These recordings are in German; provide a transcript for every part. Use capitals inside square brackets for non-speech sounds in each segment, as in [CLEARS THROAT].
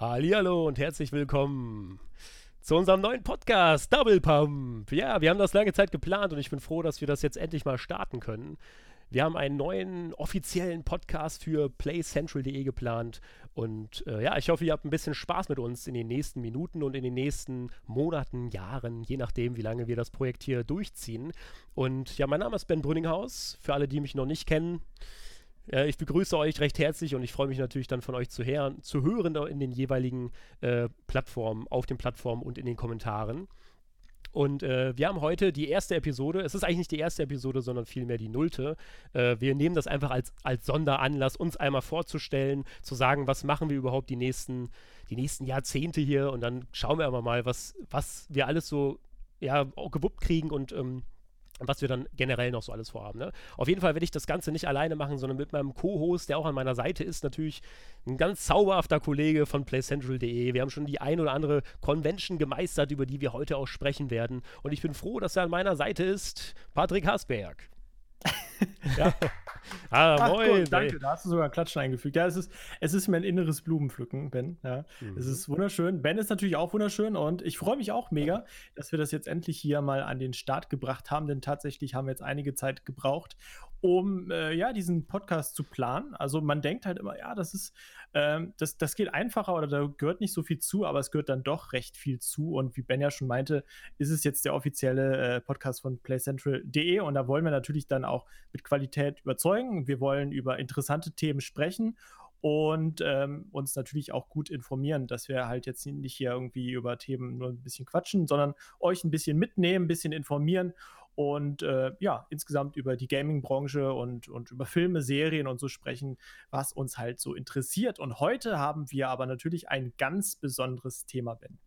Hallo und herzlich willkommen zu unserem neuen Podcast Double Pump. Ja, wir haben das lange Zeit geplant und ich bin froh, dass wir das jetzt endlich mal starten können. Wir haben einen neuen offiziellen Podcast für playcentral.de geplant und äh, ja, ich hoffe, ihr habt ein bisschen Spaß mit uns in den nächsten Minuten und in den nächsten Monaten, Jahren, je nachdem, wie lange wir das Projekt hier durchziehen. Und ja, mein Name ist Ben Brünninghaus. Für alle, die mich noch nicht kennen, ich begrüße euch recht herzlich und ich freue mich natürlich dann von euch zu, hören, zu hören in den jeweiligen äh, Plattformen, auf den Plattformen und in den Kommentaren. Und äh, wir haben heute die erste Episode. Es ist eigentlich nicht die erste Episode, sondern vielmehr die nullte. Äh, wir nehmen das einfach als, als Sonderanlass, uns einmal vorzustellen, zu sagen, was machen wir überhaupt die nächsten, die nächsten Jahrzehnte hier. Und dann schauen wir aber mal, was, was wir alles so ja, gewuppt kriegen und ähm, was wir dann generell noch so alles vorhaben. Ne? Auf jeden Fall werde ich das Ganze nicht alleine machen, sondern mit meinem Co-Host, der auch an meiner Seite ist, natürlich ein ganz zauberhafter Kollege von PlayCentral.de. Wir haben schon die ein oder andere Convention gemeistert, über die wir heute auch sprechen werden. Und ich bin froh, dass er an meiner Seite ist, Patrick Hasberg. Ja. [LAUGHS] Ah, Ach, moin. Cool, danke, da hast du sogar Klatschen eingefügt. Ja, es ist, es ist mir ein inneres Blumenpflücken, Ben. Ja. Mhm. Es ist wunderschön. Ben ist natürlich auch wunderschön und ich freue mich auch mega, dass wir das jetzt endlich hier mal an den Start gebracht haben, denn tatsächlich haben wir jetzt einige Zeit gebraucht, um äh, ja diesen Podcast zu planen. Also man denkt halt immer, ja, das ist, ähm, das, das geht einfacher oder da gehört nicht so viel zu, aber es gehört dann doch recht viel zu. Und wie Ben ja schon meinte, ist es jetzt der offizielle äh, Podcast von PlayCentral.de und da wollen wir natürlich dann auch mit Qualität überzeugen. Wir wollen über interessante Themen sprechen und ähm, uns natürlich auch gut informieren, dass wir halt jetzt nicht hier irgendwie über Themen nur ein bisschen quatschen, sondern euch ein bisschen mitnehmen, ein bisschen informieren und äh, ja, insgesamt über die Gaming-Branche und, und über Filme, Serien und so sprechen, was uns halt so interessiert. Und heute haben wir aber natürlich ein ganz besonderes Thema, Ben.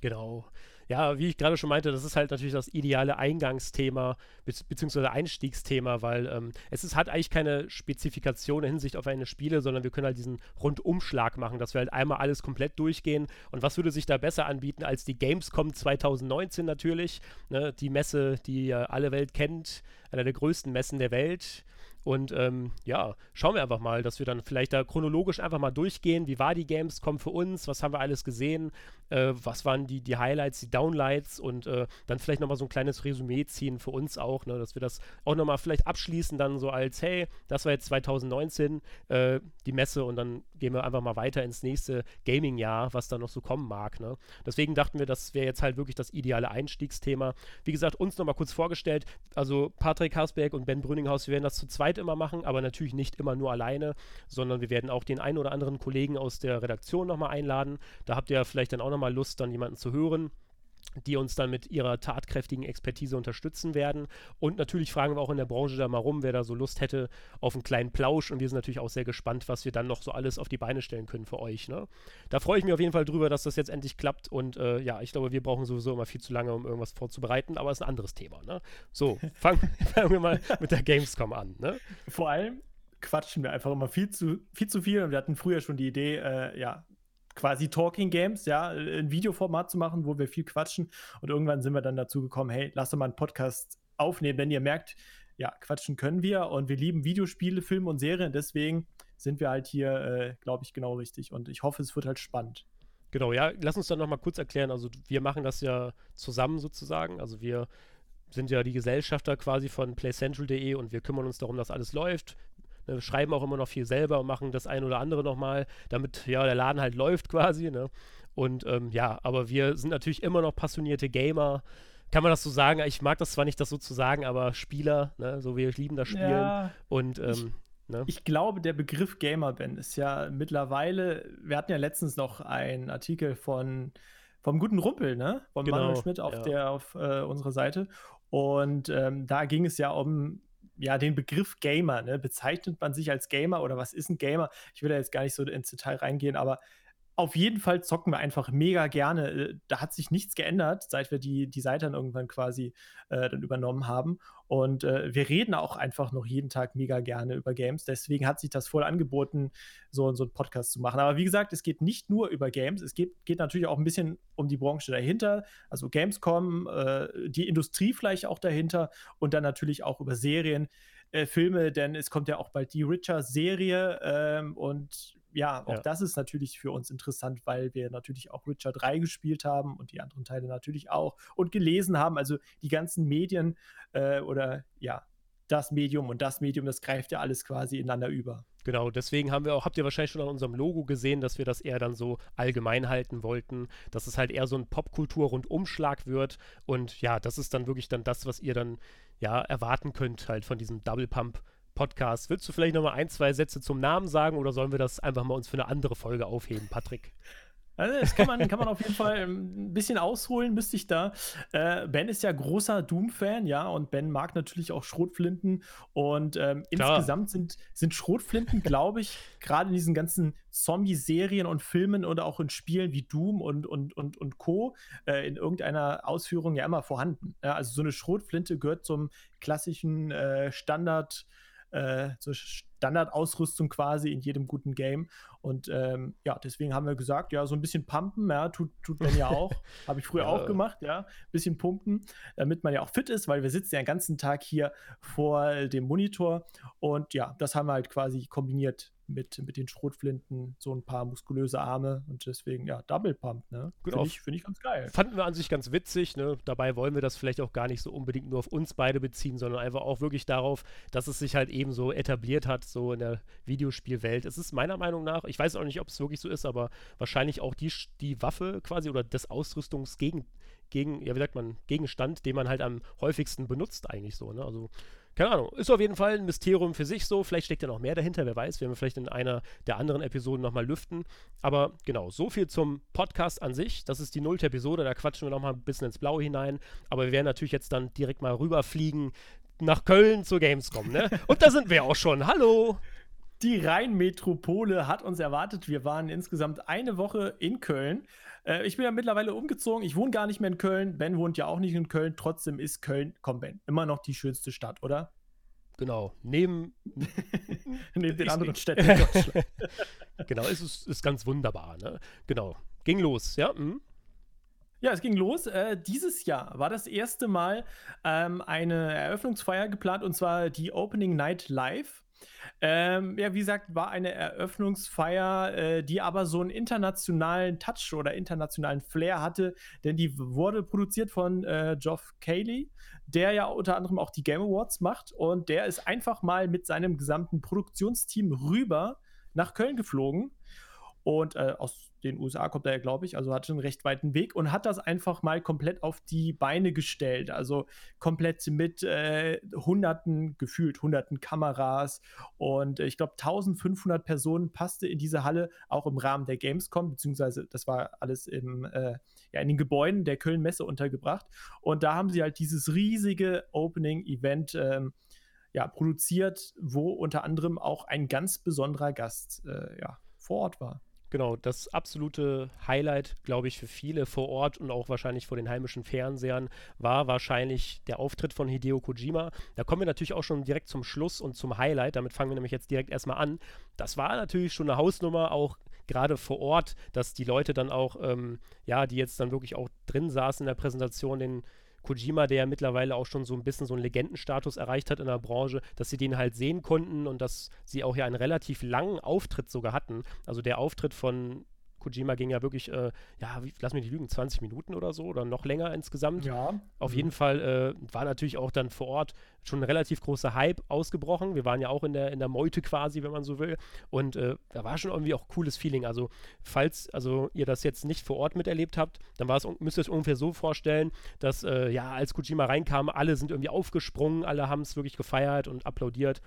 Genau ja, wie ich gerade schon meinte, das ist halt natürlich das ideale Eingangsthema be beziehungsweise Einstiegsthema, weil ähm, es ist, hat eigentlich keine Spezifikation in Hinsicht auf eine Spiele, sondern wir können halt diesen Rundumschlag machen, dass wir halt einmal alles komplett durchgehen. Und was würde sich da besser anbieten als die Gamescom 2019 natürlich, ne? die Messe, die ja alle Welt kennt, einer der größten Messen der Welt. Und ähm, ja, schauen wir einfach mal, dass wir dann vielleicht da chronologisch einfach mal durchgehen. Wie war die Gamescom für uns? Was haben wir alles gesehen? Äh, was waren die, die Highlights, die Downlights? Und äh, dann vielleicht nochmal so ein kleines Resümee ziehen für uns auch, ne? dass wir das auch nochmal vielleicht abschließen, dann so als, hey, das war jetzt 2019 äh, die Messe und dann gehen wir einfach mal weiter ins nächste Gaming-Jahr, was da noch so kommen mag. Ne? Deswegen dachten wir, das wäre jetzt halt wirklich das ideale Einstiegsthema. Wie gesagt, uns nochmal kurz vorgestellt. Also Patrick Hasberg und Ben Brüninghaus, wir werden das zu zweit zweit immer machen, aber natürlich nicht immer nur alleine, sondern wir werden auch den einen oder anderen Kollegen aus der Redaktion nochmal einladen. Da habt ihr vielleicht dann auch nochmal Lust, dann jemanden zu hören die uns dann mit ihrer tatkräftigen Expertise unterstützen werden. Und natürlich fragen wir auch in der Branche da mal rum, wer da so Lust hätte auf einen kleinen Plausch. Und wir sind natürlich auch sehr gespannt, was wir dann noch so alles auf die Beine stellen können für euch. Ne? Da freue ich mich auf jeden Fall drüber, dass das jetzt endlich klappt. Und äh, ja, ich glaube, wir brauchen sowieso immer viel zu lange, um irgendwas vorzubereiten, aber es ist ein anderes Thema. Ne? So, [LAUGHS] fangen, fangen wir mal mit der Gamescom an. Ne? Vor allem quatschen wir einfach immer viel zu viel, zu viel. Und wir hatten früher schon die Idee, äh, ja, quasi Talking Games, ja, ein Videoformat zu machen, wo wir viel quatschen. Und irgendwann sind wir dann dazu gekommen, hey, lass doch mal einen Podcast aufnehmen, wenn ihr merkt, ja, quatschen können wir und wir lieben Videospiele, Filme und Serien. Deswegen sind wir halt hier, äh, glaube ich, genau richtig. Und ich hoffe, es wird halt spannend. Genau, ja, lass uns dann nochmal kurz erklären. Also wir machen das ja zusammen sozusagen. Also wir sind ja die Gesellschafter quasi von playcentral.de und wir kümmern uns darum, dass alles läuft. Ne, schreiben auch immer noch viel selber und machen das ein oder andere nochmal, damit ja der Laden halt läuft quasi. Ne? Und ähm, ja, aber wir sind natürlich immer noch passionierte Gamer. Kann man das so sagen? Ich mag das zwar nicht, das so zu sagen, aber Spieler, ne? so wir lieben das Spielen. Ja, und ähm, ich, ne? ich glaube, der Begriff Gamer, Ben, ist ja mittlerweile, wir hatten ja letztens noch einen Artikel von vom guten Rumpel, ne? Von genau, Manuel Schmidt auf ja. der auf äh, unserer Seite. Und ähm, da ging es ja um ja, den Begriff Gamer, ne? Bezeichnet man sich als Gamer oder was ist ein Gamer? Ich will da jetzt gar nicht so ins Detail reingehen, aber auf jeden Fall zocken wir einfach mega gerne. Äh, da hat sich nichts geändert, seit wir die, die Seite dann irgendwann quasi äh, dann übernommen haben. Und äh, wir reden auch einfach noch jeden Tag mega gerne über Games. Deswegen hat sich das voll angeboten, so, so einen Podcast zu machen. Aber wie gesagt, es geht nicht nur über Games. Es geht, geht natürlich auch ein bisschen um die Branche dahinter. Also Gamescom, äh, die Industrie vielleicht auch dahinter und dann natürlich auch über Serien. Äh, Filme, denn es kommt ja auch bald die Richer-Serie ähm, und ja, auch ja. das ist natürlich für uns interessant, weil wir natürlich auch Witcher 3 gespielt haben und die anderen Teile natürlich auch und gelesen haben. Also die ganzen Medien äh, oder ja, das Medium und das Medium, das greift ja alles quasi ineinander über. Genau, deswegen haben wir auch, habt ihr wahrscheinlich schon an unserem Logo gesehen, dass wir das eher dann so allgemein halten wollten, dass es halt eher so ein Popkultur-Rundumschlag wird und ja, das ist dann wirklich dann das, was ihr dann ja erwarten könnt halt von diesem Double Pump Podcast. Willst du vielleicht noch mal ein, zwei Sätze zum Namen sagen oder sollen wir das einfach mal uns für eine andere Folge aufheben, Patrick? Also das kann man, kann man auf jeden Fall ähm, ein bisschen ausholen, müsste ich da. Äh, ben ist ja großer Doom-Fan, ja, und Ben mag natürlich auch Schrotflinten. Und ähm, insgesamt sind, sind Schrotflinten, glaube ich, gerade in diesen ganzen Zombie-Serien und Filmen oder auch in Spielen wie Doom und, und, und, und Co. Äh, in irgendeiner Ausführung ja immer vorhanden. Ja, also so eine Schrotflinte gehört zum klassischen äh, Standard- äh, so Standardausrüstung quasi in jedem guten Game. Und ähm, ja, deswegen haben wir gesagt, ja, so ein bisschen pumpen, ja, tut, tut man ja auch. [LAUGHS] Habe ich früher ja. auch gemacht, ja. Ein bisschen pumpen, damit man ja auch fit ist, weil wir sitzen ja den ganzen Tag hier vor dem Monitor. Und ja, das haben wir halt quasi kombiniert mit, mit den Schrotflinten so ein paar muskulöse Arme und deswegen, ja, Double Pump, ne? Genau. Finde ich, find ich ganz geil. Fanden wir an sich ganz witzig, ne? Dabei wollen wir das vielleicht auch gar nicht so unbedingt nur auf uns beide beziehen, sondern einfach auch wirklich darauf, dass es sich halt eben so etabliert hat, so in der Videospielwelt. Es ist meiner Meinung nach, ich weiß auch nicht, ob es wirklich so ist, aber wahrscheinlich auch die, die Waffe quasi oder das Ausrüstungsgegen, gegen, ja, wie sagt man, Gegenstand, den man halt am häufigsten benutzt, eigentlich so, ne? Also keine Ahnung, ist auf jeden Fall ein Mysterium für sich so. Vielleicht steckt ja noch mehr dahinter, wer weiß. Werden wir vielleicht in einer der anderen Episoden nochmal lüften. Aber genau, so viel zum Podcast an sich. Das ist die nullte Episode, da quatschen wir nochmal ein bisschen ins Blaue hinein. Aber wir werden natürlich jetzt dann direkt mal rüberfliegen nach Köln zur Gamescom, ne? [LAUGHS] Und da sind wir auch schon. Hallo! Die Rheinmetropole hat uns erwartet. Wir waren insgesamt eine Woche in Köln. Äh, ich bin ja mittlerweile umgezogen. Ich wohne gar nicht mehr in Köln. Ben wohnt ja auch nicht in Köln. Trotzdem ist Köln, komm Ben, immer noch die schönste Stadt, oder? Genau. Neben, [LAUGHS] Neben den anderen Städten in Deutschland. [LAUGHS] genau, es ist, ist ganz wunderbar. Ne? Genau. Ging los, ja? Mhm. Ja, es ging los. Äh, dieses Jahr war das erste Mal ähm, eine Eröffnungsfeier geplant und zwar die Opening Night Live. Ähm, ja, wie gesagt, war eine Eröffnungsfeier, äh, die aber so einen internationalen Touch oder internationalen Flair hatte, denn die wurde produziert von äh, Geoff Cayley, der ja unter anderem auch die Game Awards macht und der ist einfach mal mit seinem gesamten Produktionsteam rüber nach Köln geflogen und äh, aus den USA kommt er ja, glaube ich, also hatte einen recht weiten Weg und hat das einfach mal komplett auf die Beine gestellt. Also komplett mit äh, Hunderten, gefühlt Hunderten Kameras und äh, ich glaube 1500 Personen passte in diese Halle, auch im Rahmen der Gamescom, beziehungsweise das war alles im, äh, ja, in den Gebäuden der Köln-Messe untergebracht. Und da haben sie halt dieses riesige Opening-Event ähm, ja, produziert, wo unter anderem auch ein ganz besonderer Gast äh, ja, vor Ort war. Genau, das absolute Highlight, glaube ich, für viele vor Ort und auch wahrscheinlich vor den heimischen Fernsehern war wahrscheinlich der Auftritt von Hideo Kojima. Da kommen wir natürlich auch schon direkt zum Schluss und zum Highlight. Damit fangen wir nämlich jetzt direkt erstmal an. Das war natürlich schon eine Hausnummer, auch gerade vor Ort, dass die Leute dann auch, ähm, ja, die jetzt dann wirklich auch drin saßen in der Präsentation, den Kojima, der ja mittlerweile auch schon so ein bisschen so einen Legendenstatus erreicht hat in der Branche, dass sie den halt sehen konnten und dass sie auch ja einen relativ langen Auftritt sogar hatten. Also der Auftritt von Kojima ging ja wirklich, äh, ja, wie, lass mich nicht lügen, 20 Minuten oder so oder noch länger insgesamt. Ja. Auf mhm. jeden Fall äh, war natürlich auch dann vor Ort schon ein relativ großer Hype ausgebrochen. Wir waren ja auch in der, in der Meute quasi, wenn man so will. Und äh, da war schon irgendwie auch cooles Feeling. Also, falls also ihr das jetzt nicht vor Ort miterlebt habt, dann war es, müsst ihr euch ungefähr so vorstellen, dass äh, ja, als Kojima reinkam, alle sind irgendwie aufgesprungen, alle haben es wirklich gefeiert und applaudiert.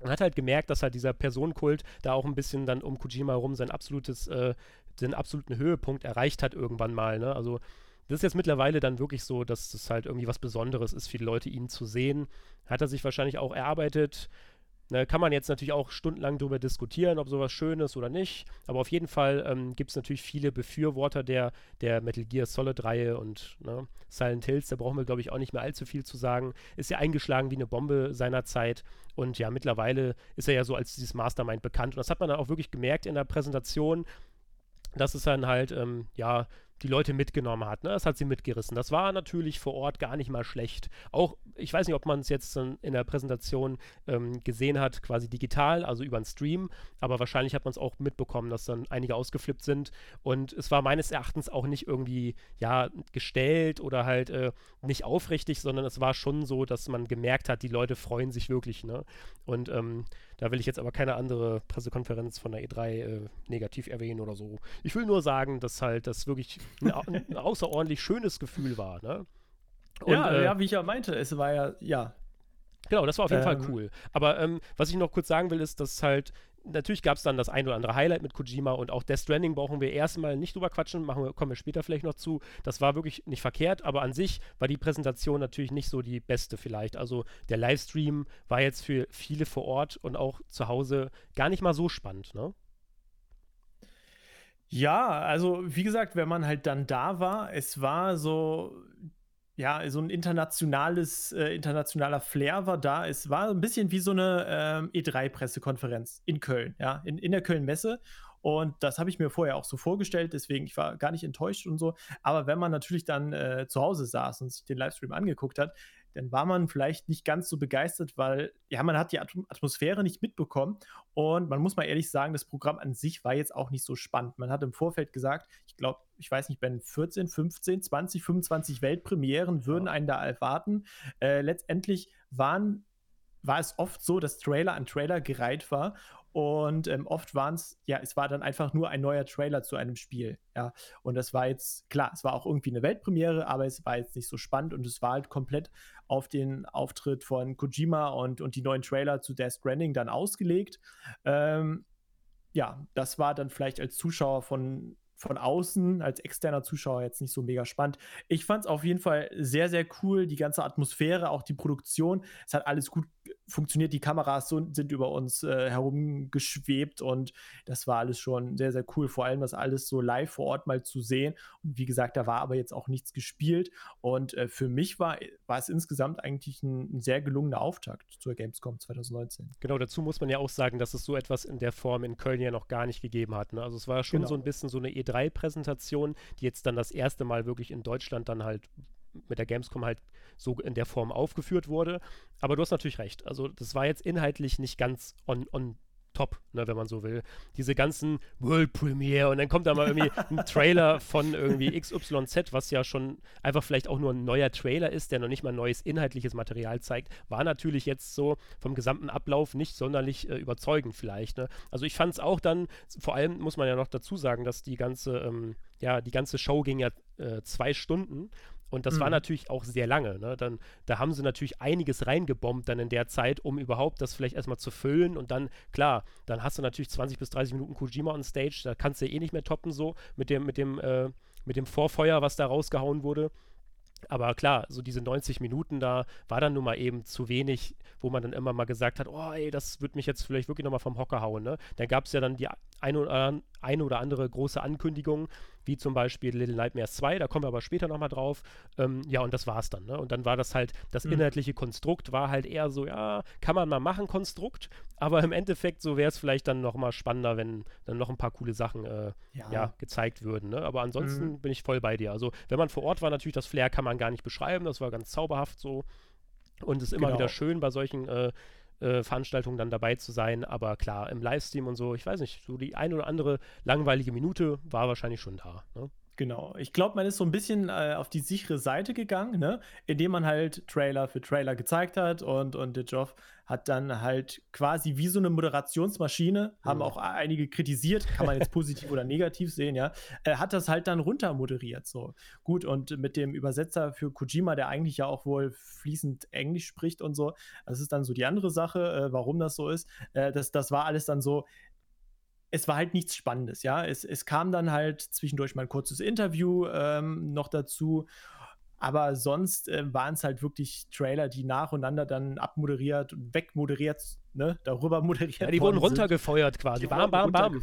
Man hat halt gemerkt, dass halt dieser Personenkult da auch ein bisschen dann um Kojima herum sein absolutes, äh, den absoluten Höhepunkt erreicht hat irgendwann mal. Ne? Also das ist jetzt mittlerweile dann wirklich so, dass das halt irgendwie was Besonderes ist die Leute, ihn zu sehen. Hat er sich wahrscheinlich auch erarbeitet. Ne, kann man jetzt natürlich auch stundenlang darüber diskutieren, ob sowas schön ist oder nicht. Aber auf jeden Fall ähm, gibt es natürlich viele Befürworter der, der Metal Gear Solid-Reihe und ne, Silent Hills. Da brauchen wir, glaube ich, auch nicht mehr allzu viel zu sagen. Ist ja eingeschlagen wie eine Bombe seinerzeit. Und ja, mittlerweile ist er ja so als dieses Mastermind bekannt. Und das hat man dann auch wirklich gemerkt in der Präsentation, dass es dann halt, ähm, ja, die Leute mitgenommen hat. Ne? Das hat sie mitgerissen. Das war natürlich vor Ort gar nicht mal schlecht. Auch, ich weiß nicht, ob man es jetzt in der Präsentation ähm, gesehen hat, quasi digital, also über einen Stream, aber wahrscheinlich hat man es auch mitbekommen, dass dann einige ausgeflippt sind. Und es war meines Erachtens auch nicht irgendwie, ja, gestellt oder halt äh, nicht aufrichtig, sondern es war schon so, dass man gemerkt hat, die Leute freuen sich wirklich. Ne? Und ähm, da will ich jetzt aber keine andere Pressekonferenz von der E3 äh, negativ erwähnen oder so. Ich will nur sagen, dass halt das wirklich ein, ein außerordentlich schönes Gefühl war. Ne? Und, ja, äh, ja, wie ich ja meinte, es war ja, ja. Genau, das war auf jeden ähm, Fall cool. Aber ähm, was ich noch kurz sagen will, ist, dass halt natürlich gab es dann das ein oder andere Highlight mit Kojima und auch Death Stranding brauchen wir erstmal nicht drüber quatschen, machen wir, kommen wir später vielleicht noch zu. Das war wirklich nicht verkehrt, aber an sich war die Präsentation natürlich nicht so die beste vielleicht. Also der Livestream war jetzt für viele vor Ort und auch zu Hause gar nicht mal so spannend, ne? Ja, also wie gesagt, wenn man halt dann da war, es war so ja, so ein internationales, äh, internationaler Flair war da. Es war ein bisschen wie so eine ähm, E3-Pressekonferenz in Köln, ja, in, in der Köln-Messe. Und das habe ich mir vorher auch so vorgestellt, deswegen ich war gar nicht enttäuscht und so. Aber wenn man natürlich dann äh, zu Hause saß und sich den Livestream angeguckt hat, dann war man vielleicht nicht ganz so begeistert, weil ja, man hat die Atmosphäre nicht mitbekommen und man muss mal ehrlich sagen, das Programm an sich war jetzt auch nicht so spannend. Man hat im Vorfeld gesagt, ich glaube, ich weiß nicht, wenn 14, 15, 20, 25 Weltpremieren würden einen da erwarten. Äh, letztendlich waren war es oft so, dass Trailer an Trailer gereiht war und ähm, oft waren es, ja, es war dann einfach nur ein neuer Trailer zu einem Spiel. Ja. Und das war jetzt, klar, es war auch irgendwie eine Weltpremiere, aber es war jetzt nicht so spannend und es war halt komplett auf den Auftritt von Kojima und, und die neuen Trailer zu Death Stranding dann ausgelegt. Ähm, ja, das war dann vielleicht als Zuschauer von von außen als externer Zuschauer jetzt nicht so mega spannend. Ich fand es auf jeden Fall sehr, sehr cool. Die ganze Atmosphäre, auch die Produktion. Es hat alles gut funktioniert. Die Kameras so, sind über uns äh, herumgeschwebt und das war alles schon sehr, sehr cool. Vor allem das alles so live vor Ort mal zu sehen. Und wie gesagt, da war aber jetzt auch nichts gespielt. Und äh, für mich war, war es insgesamt eigentlich ein, ein, sehr gelungener Auftakt zur Gamescom 2019. Genau, dazu muss man ja auch sagen, dass es so etwas in der Form in Köln ja noch gar nicht gegeben hat. Ne? Also es war schon genau. so ein bisschen so eine E3 3-Präsentation, die jetzt dann das erste Mal wirklich in Deutschland dann halt mit der Gamescom halt so in der Form aufgeführt wurde. Aber du hast natürlich recht. Also das war jetzt inhaltlich nicht ganz on, on top, ne, wenn man so will. Diese ganzen World Premiere und dann kommt da mal irgendwie [LAUGHS] ein Trailer von irgendwie XYZ, was ja schon einfach vielleicht auch nur ein neuer Trailer ist, der noch nicht mal neues inhaltliches Material zeigt, war natürlich jetzt so vom gesamten Ablauf nicht sonderlich äh, überzeugend vielleicht. Ne? Also ich fand es auch dann, vor allem muss man ja noch dazu sagen, dass die ganze, ähm, ja, die ganze Show ging ja äh, zwei Stunden und das mhm. war natürlich auch sehr lange. Ne? Dann, da haben sie natürlich einiges reingebombt dann in der Zeit, um überhaupt das vielleicht erstmal zu füllen. Und dann, klar, dann hast du natürlich 20 bis 30 Minuten Kojima on Stage. Da kannst du eh nicht mehr toppen so mit dem, mit dem, äh, mit dem Vorfeuer, was da rausgehauen wurde. Aber klar, so diese 90 Minuten da war dann nun mal eben zu wenig, wo man dann immer mal gesagt hat, oh ey, das wird mich jetzt vielleicht wirklich nochmal vom Hocker hauen. Ne? Dann gab es ja dann die eine oder, eine oder andere große Ankündigung, wie zum Beispiel Little Nightmares 2, da kommen wir aber später nochmal drauf. Ähm, ja, und das war's dann. Ne? Und dann war das halt, das mhm. inhaltliche Konstrukt war halt eher so, ja, kann man mal machen, Konstrukt, aber im Endeffekt so wäre es vielleicht dann nochmal spannender, wenn dann noch ein paar coole Sachen äh, ja. ja. gezeigt würden. Ne? Aber ansonsten mhm. bin ich voll bei dir. Also, wenn man vor Ort war, natürlich das Flair kann man gar nicht beschreiben, das war ganz zauberhaft so. Und es ist immer genau. wieder schön bei solchen äh, äh, Veranstaltungen dann dabei zu sein. Aber klar, im Livestream und so, ich weiß nicht, so die ein oder andere langweilige Minute war wahrscheinlich schon da. Ne? Genau. Ich glaube, man ist so ein bisschen äh, auf die sichere Seite gegangen, ne? indem man halt Trailer für Trailer gezeigt hat und, und der Joff hat dann halt quasi wie so eine Moderationsmaschine, mhm. haben auch einige kritisiert, kann man jetzt positiv oder negativ sehen, ja, äh, hat das halt dann runter moderiert. So. Gut, und mit dem Übersetzer für Kojima, der eigentlich ja auch wohl fließend Englisch spricht und so, das ist dann so die andere Sache, äh, warum das so ist. Äh, das, das war alles dann so, es war halt nichts Spannendes, ja. Es, es kam dann halt zwischendurch mal ein kurzes Interview ähm, noch dazu. Aber sonst äh, waren es halt wirklich Trailer, die nacheinander dann abmoderiert und wegmoderiert, ne, darüber [LAUGHS] moderiert. Ja, die wurden runtergefeuert sind. quasi. Die bam, bam, bam.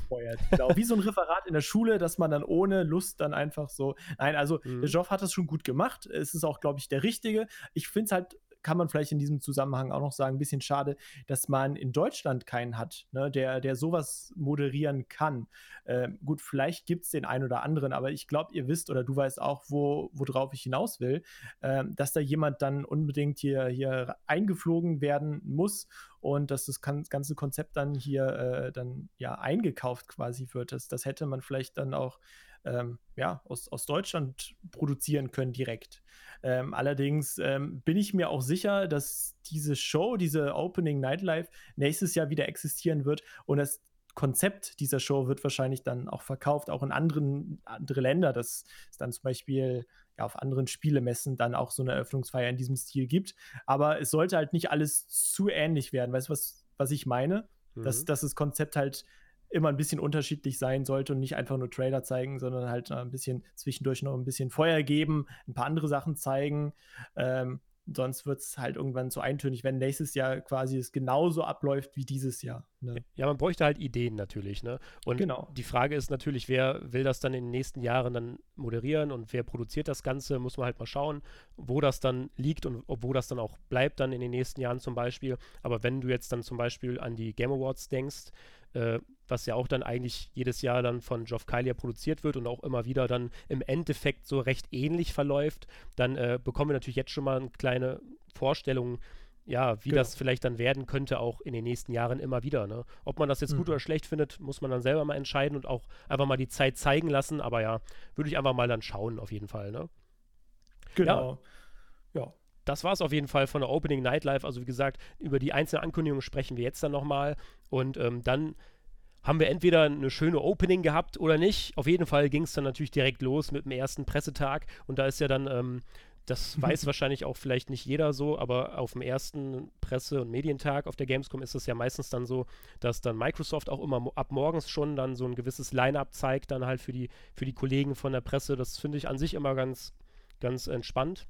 Genau, wie so ein Referat in der Schule, dass man dann ohne Lust dann einfach so. Nein, also mhm. Joff hat das schon gut gemacht. Es ist auch, glaube ich, der Richtige. Ich finde es halt kann man vielleicht in diesem Zusammenhang auch noch sagen, ein bisschen schade, dass man in Deutschland keinen hat, ne, der, der sowas moderieren kann. Ähm, gut, vielleicht gibt es den einen oder anderen, aber ich glaube, ihr wisst oder du weißt auch, wo, worauf ich hinaus will, ähm, dass da jemand dann unbedingt hier, hier eingeflogen werden muss und dass das ganze Konzept dann hier äh, dann ja eingekauft quasi wird. Das, das hätte man vielleicht dann auch ähm, ja, aus, aus Deutschland produzieren können direkt. Ähm, allerdings ähm, bin ich mir auch sicher, dass diese Show, diese Opening Nightlife nächstes Jahr wieder existieren wird und das Konzept dieser Show wird wahrscheinlich dann auch verkauft, auch in anderen andere Länder, dass es dann zum Beispiel ja, auf anderen Spielemessen dann auch so eine Eröffnungsfeier in diesem Stil gibt. Aber es sollte halt nicht alles zu ähnlich werden. Weißt du, was, was ich meine? Mhm. Dass, dass das Konzept halt immer ein bisschen unterschiedlich sein sollte und nicht einfach nur Trailer zeigen, sondern halt ein bisschen zwischendurch noch ein bisschen Feuer geben, ein paar andere Sachen zeigen. Ähm, sonst wird es halt irgendwann zu eintönig, wenn nächstes Jahr quasi es genauso abläuft wie dieses Jahr. Ne? Ja, man bräuchte halt Ideen natürlich. Ne? Und genau. die Frage ist natürlich, wer will das dann in den nächsten Jahren dann moderieren und wer produziert das Ganze, muss man halt mal schauen, wo das dann liegt und wo das dann auch bleibt dann in den nächsten Jahren zum Beispiel. Aber wenn du jetzt dann zum Beispiel an die Game Awards denkst, äh, was ja auch dann eigentlich jedes Jahr dann von Geoff Kylie produziert wird und auch immer wieder dann im Endeffekt so recht ähnlich verläuft, dann äh, bekommen wir natürlich jetzt schon mal eine kleine Vorstellung, ja, wie genau. das vielleicht dann werden könnte, auch in den nächsten Jahren immer wieder. Ne? Ob man das jetzt mhm. gut oder schlecht findet, muss man dann selber mal entscheiden und auch einfach mal die Zeit zeigen lassen. Aber ja, würde ich einfach mal dann schauen, auf jeden Fall. Ne? Genau. Ja. ja. Das war es auf jeden Fall von der Opening Nightlife. Also wie gesagt, über die einzelnen Ankündigungen sprechen wir jetzt dann nochmal. Und ähm, dann haben wir entweder eine schöne Opening gehabt oder nicht. Auf jeden Fall ging es dann natürlich direkt los mit dem ersten Pressetag und da ist ja dann, ähm, das [LAUGHS] weiß wahrscheinlich auch vielleicht nicht jeder so, aber auf dem ersten Presse- und Medientag auf der Gamescom ist es ja meistens dann so, dass dann Microsoft auch immer ab morgens schon dann so ein gewisses Line-up zeigt, dann halt für die, für die Kollegen von der Presse. Das finde ich an sich immer ganz, ganz entspannt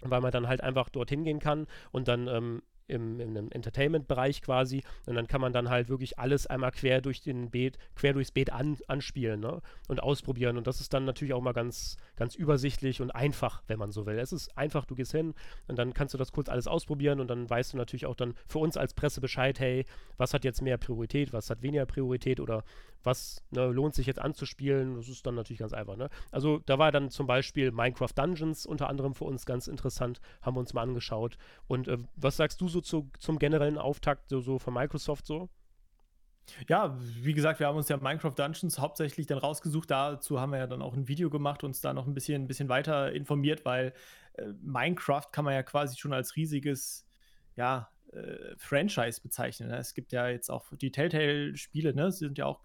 weil man dann halt einfach dorthin gehen kann und dann ähm, im, im Entertainment-Bereich quasi. Und dann kann man dann halt wirklich alles einmal quer durch den Beet, quer durchs Beet an, anspielen ne? und ausprobieren. Und das ist dann natürlich auch mal ganz, ganz übersichtlich und einfach, wenn man so will. Es ist einfach, du gehst hin und dann kannst du das kurz alles ausprobieren und dann weißt du natürlich auch dann für uns als Presse Bescheid, hey, was hat jetzt mehr Priorität, was hat weniger Priorität oder was ne, lohnt sich jetzt anzuspielen. Das ist dann natürlich ganz einfach. Ne? Also da war dann zum Beispiel Minecraft Dungeons unter anderem für uns ganz interessant, haben wir uns mal angeschaut. Und äh, was sagst du so zu, zum generellen Auftakt so, so von Microsoft so? Ja, wie gesagt, wir haben uns ja Minecraft Dungeons hauptsächlich dann rausgesucht. Dazu haben wir ja dann auch ein Video gemacht, uns da noch ein bisschen, ein bisschen weiter informiert, weil äh, Minecraft kann man ja quasi schon als riesiges, ja, äh, Franchise bezeichnen. Ne? Es gibt ja jetzt auch die Telltale-Spiele, ne? Sie sind ja auch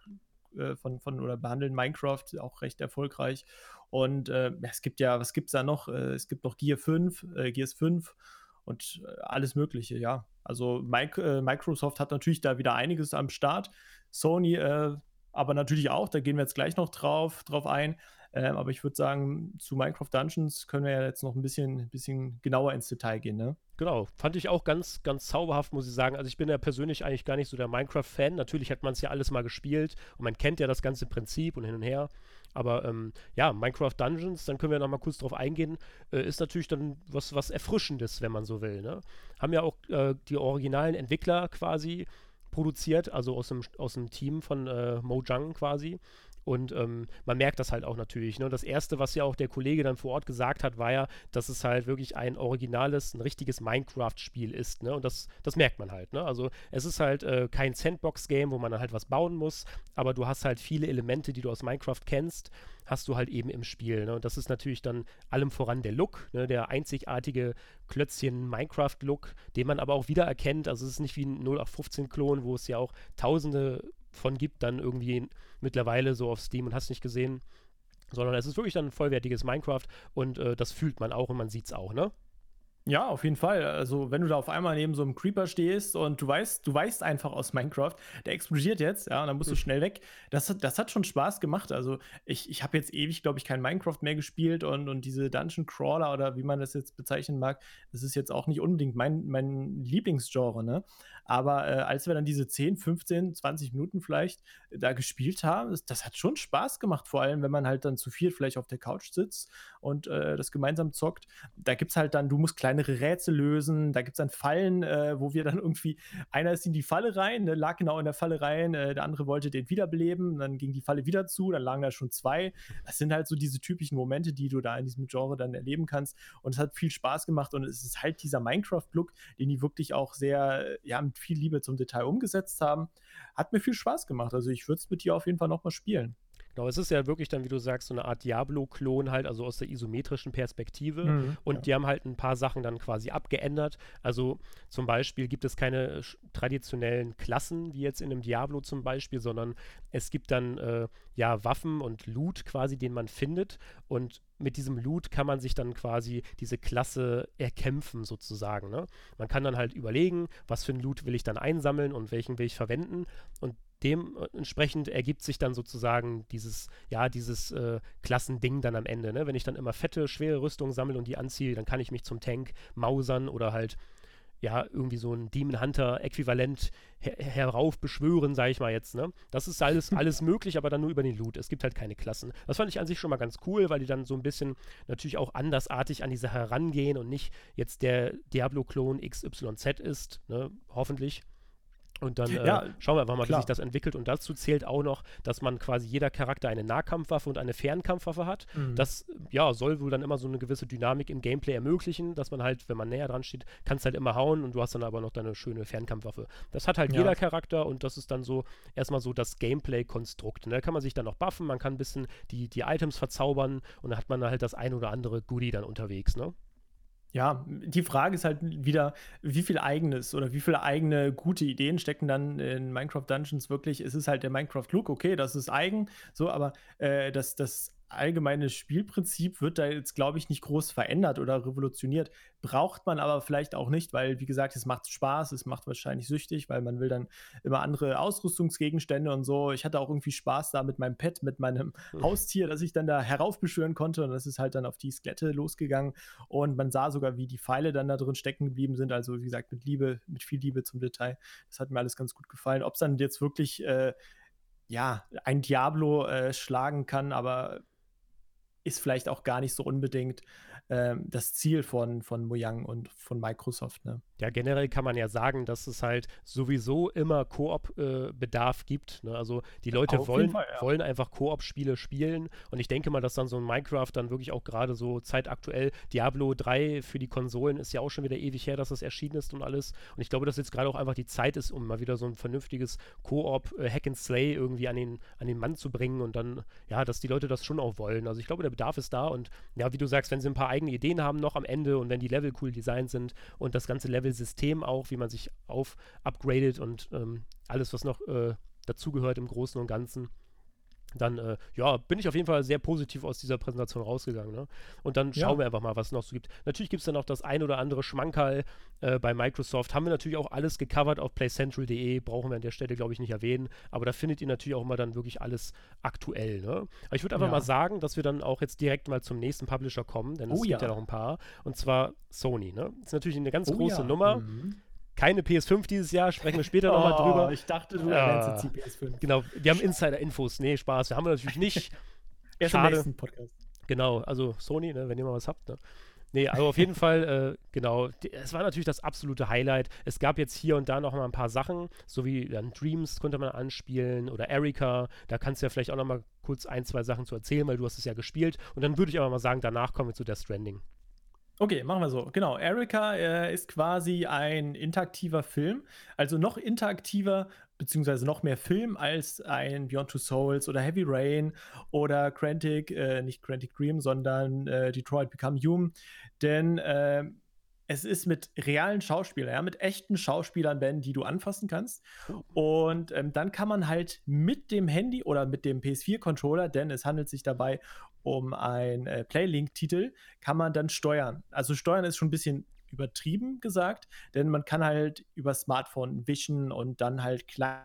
äh, von, von oder behandeln Minecraft auch recht erfolgreich. Und äh, es gibt ja, was gibt es da noch? Äh, es gibt noch Gear 5, äh, Gears 5 und alles Mögliche, ja. Also Microsoft hat natürlich da wieder einiges am Start. Sony aber natürlich auch, da gehen wir jetzt gleich noch drauf, drauf ein. Ähm, aber ich würde sagen, zu Minecraft Dungeons können wir ja jetzt noch ein bisschen, bisschen genauer ins Detail gehen, ne? Genau, fand ich auch ganz, ganz zauberhaft, muss ich sagen. Also ich bin ja persönlich eigentlich gar nicht so der Minecraft-Fan. Natürlich hat man es ja alles mal gespielt und man kennt ja das ganze Prinzip und hin und her. Aber ähm, ja, Minecraft Dungeons, dann können wir noch mal kurz drauf eingehen, äh, ist natürlich dann was, was Erfrischendes, wenn man so will. Ne? Haben ja auch äh, die originalen Entwickler quasi produziert, also aus dem, aus dem Team von äh, Mojang quasi. Und ähm, man merkt das halt auch natürlich. Ne? Das Erste, was ja auch der Kollege dann vor Ort gesagt hat, war ja, dass es halt wirklich ein originales, ein richtiges Minecraft-Spiel ist. Ne? Und das, das merkt man halt. Ne? Also es ist halt äh, kein Sandbox-Game, wo man dann halt was bauen muss, aber du hast halt viele Elemente, die du aus Minecraft kennst, hast du halt eben im Spiel. Ne? Und das ist natürlich dann allem voran der Look, ne? der einzigartige Klötzchen-Minecraft-Look, den man aber auch wiedererkennt. Also es ist nicht wie ein 0815-Klon, wo es ja auch tausende von gibt, dann irgendwie mittlerweile so auf Steam und hast nicht gesehen. Sondern es ist wirklich dann ein vollwertiges Minecraft und äh, das fühlt man auch und man sieht es auch, ne? Ja, auf jeden Fall. Also, wenn du da auf einmal neben so einem Creeper stehst und du weißt, du weißt einfach aus Minecraft, der explodiert jetzt, ja, und dann musst du hm. schnell weg. Das, das hat schon Spaß gemacht. Also, ich, ich habe jetzt ewig, glaube ich, kein Minecraft mehr gespielt und, und diese Dungeon Crawler oder wie man das jetzt bezeichnen mag, das ist jetzt auch nicht unbedingt mein, mein Lieblingsgenre, ne? Aber äh, als wir dann diese 10, 15, 20 Minuten vielleicht da gespielt haben, das, das, hat schon Spaß gemacht, vor allem, wenn man halt dann zu viel vielleicht auf der Couch sitzt und äh, das gemeinsam zockt. Da gibt es halt dann, du musst kleinere Rätsel lösen. Da gibt es dann Fallen, äh, wo wir dann [LAUGHS] irgendwie, einer ist in die Falle rein, ne, lag genau in der Falle rein, äh, der andere wollte den wiederbeleben, dann ging die Falle wieder zu, dann lagen da schon zwei. Das sind halt so diese typischen Momente, die du da in diesem Genre dann erleben kannst. Und es hat viel Spaß gemacht und es ist halt dieser Minecraft-Look, den die wirklich auch sehr, ja, mit viel Liebe zum Detail umgesetzt haben. Hat mir viel Spaß gemacht. Also ich würde es mit dir auf jeden Fall nochmal spielen. Genau, es ist ja wirklich dann, wie du sagst, so eine Art Diablo-Klon halt, also aus der isometrischen Perspektive. Mhm, und ja. die haben halt ein paar Sachen dann quasi abgeändert. Also zum Beispiel gibt es keine traditionellen Klassen, wie jetzt in einem Diablo zum Beispiel, sondern es gibt dann äh, ja Waffen und Loot quasi, den man findet. Und mit diesem Loot kann man sich dann quasi diese Klasse erkämpfen sozusagen. Ne? Man kann dann halt überlegen, was für ein Loot will ich dann einsammeln und welchen will ich verwenden. Und dementsprechend ergibt sich dann sozusagen dieses, ja, dieses äh, Klassending dann am Ende. Ne? Wenn ich dann immer fette, schwere Rüstungen sammle und die anziehe, dann kann ich mich zum Tank mausern oder halt ja, irgendwie so ein Demon Hunter-Äquivalent her heraufbeschwören, sage ich mal jetzt, ne? Das ist alles, [LAUGHS] alles möglich, aber dann nur über den Loot. Es gibt halt keine Klassen. Das fand ich an sich schon mal ganz cool, weil die dann so ein bisschen natürlich auch andersartig an die Sache herangehen und nicht jetzt der Diablo-Klon XYZ ist, ne? Hoffentlich. Und dann äh, ja, schauen wir einfach mal, klar. wie sich das entwickelt. Und dazu zählt auch noch, dass man quasi jeder Charakter eine Nahkampfwaffe und eine Fernkampfwaffe hat. Mhm. Das ja, soll wohl dann immer so eine gewisse Dynamik im Gameplay ermöglichen, dass man halt, wenn man näher dran steht, kannst halt immer hauen und du hast dann aber noch deine schöne Fernkampfwaffe. Das hat halt ja. jeder Charakter und das ist dann so erstmal so das Gameplay-Konstrukt. Da kann man sich dann noch buffen, man kann ein bisschen die, die Items verzaubern und dann hat man halt das ein oder andere Goodie dann unterwegs, ne? Ja, die Frage ist halt wieder, wie viel eigenes oder wie viele eigene gute Ideen stecken dann in Minecraft Dungeons wirklich. Es ist halt der Minecraft-Look, okay, das ist eigen, so, aber äh, das, das allgemeine Spielprinzip wird da jetzt, glaube ich, nicht groß verändert oder revolutioniert. Braucht man aber vielleicht auch nicht, weil, wie gesagt, es macht Spaß, es macht wahrscheinlich süchtig, weil man will dann immer andere Ausrüstungsgegenstände und so. Ich hatte auch irgendwie Spaß da mit meinem Pet, mit meinem mhm. Haustier, das ich dann da heraufbeschwören konnte und das ist halt dann auf die Skelette losgegangen und man sah sogar, wie die Pfeile dann da drin stecken geblieben sind. Also, wie gesagt, mit Liebe, mit viel Liebe zum Detail. Das hat mir alles ganz gut gefallen. Ob es dann jetzt wirklich äh, ja, ein Diablo äh, schlagen kann, aber ist vielleicht auch gar nicht so unbedingt ähm, das Ziel von, von Mojang und von Microsoft. Ne? Ja, generell kann man ja sagen, dass es halt sowieso immer Koop-Bedarf äh, gibt. Ne? Also die Leute Auf wollen, Fall, ja. wollen einfach Koop-Spiele spielen und ich denke mal, dass dann so ein Minecraft dann wirklich auch gerade so zeitaktuell Diablo 3 für die Konsolen ist ja auch schon wieder ewig her, dass das erschienen ist und alles. Und ich glaube, dass jetzt gerade auch einfach die Zeit ist, um mal wieder so ein vernünftiges Koop äh, Hack and Slay irgendwie an den, an den Mann zu bringen und dann, ja, dass die Leute das schon auch wollen. Also ich glaube, der Bedarf ist da und ja, wie du sagst, wenn sie ein paar eigene Ideen haben noch am Ende und wenn die Level cool designt sind und das ganze Level-System auch, wie man sich auf upgradet und ähm, alles, was noch äh, dazugehört im Großen und Ganzen, dann äh, ja, bin ich auf jeden Fall sehr positiv aus dieser Präsentation rausgegangen. Ne? Und dann schauen ja. wir einfach mal, was es noch so gibt. Natürlich gibt es dann auch das ein oder andere Schmankerl äh, bei Microsoft. Haben wir natürlich auch alles gecovert auf playcentral.de, brauchen wir an der Stelle, glaube ich, nicht erwähnen. Aber da findet ihr natürlich auch immer dann wirklich alles aktuell. Ne? Aber ich würde einfach ja. mal sagen, dass wir dann auch jetzt direkt mal zum nächsten Publisher kommen, denn es oh, gibt ja. ja. noch ein paar. Und zwar Sony. Ne? Das ist natürlich eine ganz oh, große Nummer. Mhm keine PS5 dieses Jahr, sprechen wir später [LAUGHS] oh, nochmal drüber. Ich dachte, du erwähnst jetzt die PS5. Genau, wir haben Insider-Infos. Nee, Spaß, wir haben wir natürlich nicht. [LAUGHS] Erst Schade. im nächsten Podcast. Genau, also Sony, ne, wenn ihr mal was habt. Ne? Nee, aber auf jeden [LAUGHS] Fall, äh, genau, es war natürlich das absolute Highlight. Es gab jetzt hier und da noch mal ein paar Sachen, so wie dann Dreams konnte man anspielen oder Erika. Da kannst du ja vielleicht auch noch mal kurz ein, zwei Sachen zu erzählen, weil du hast es ja gespielt. Und dann würde ich aber mal sagen, danach kommen wir zu Death Stranding. Okay, machen wir so. Genau, Erika äh, ist quasi ein interaktiver Film, also noch interaktiver beziehungsweise noch mehr Film als ein Beyond Two Souls oder Heavy Rain oder Crantic, äh, nicht Crantic Dream, sondern äh, Detroit Become Human. Denn äh, es ist mit realen Schauspielern, ja, mit echten Schauspielern, Ben, die du anfassen kannst. Und ähm, dann kann man halt mit dem Handy oder mit dem PS4-Controller, denn es handelt sich dabei um ein äh, Playlink-Titel, kann man dann steuern. Also steuern ist schon ein bisschen übertrieben gesagt, denn man kann halt über Smartphone wischen und dann halt klein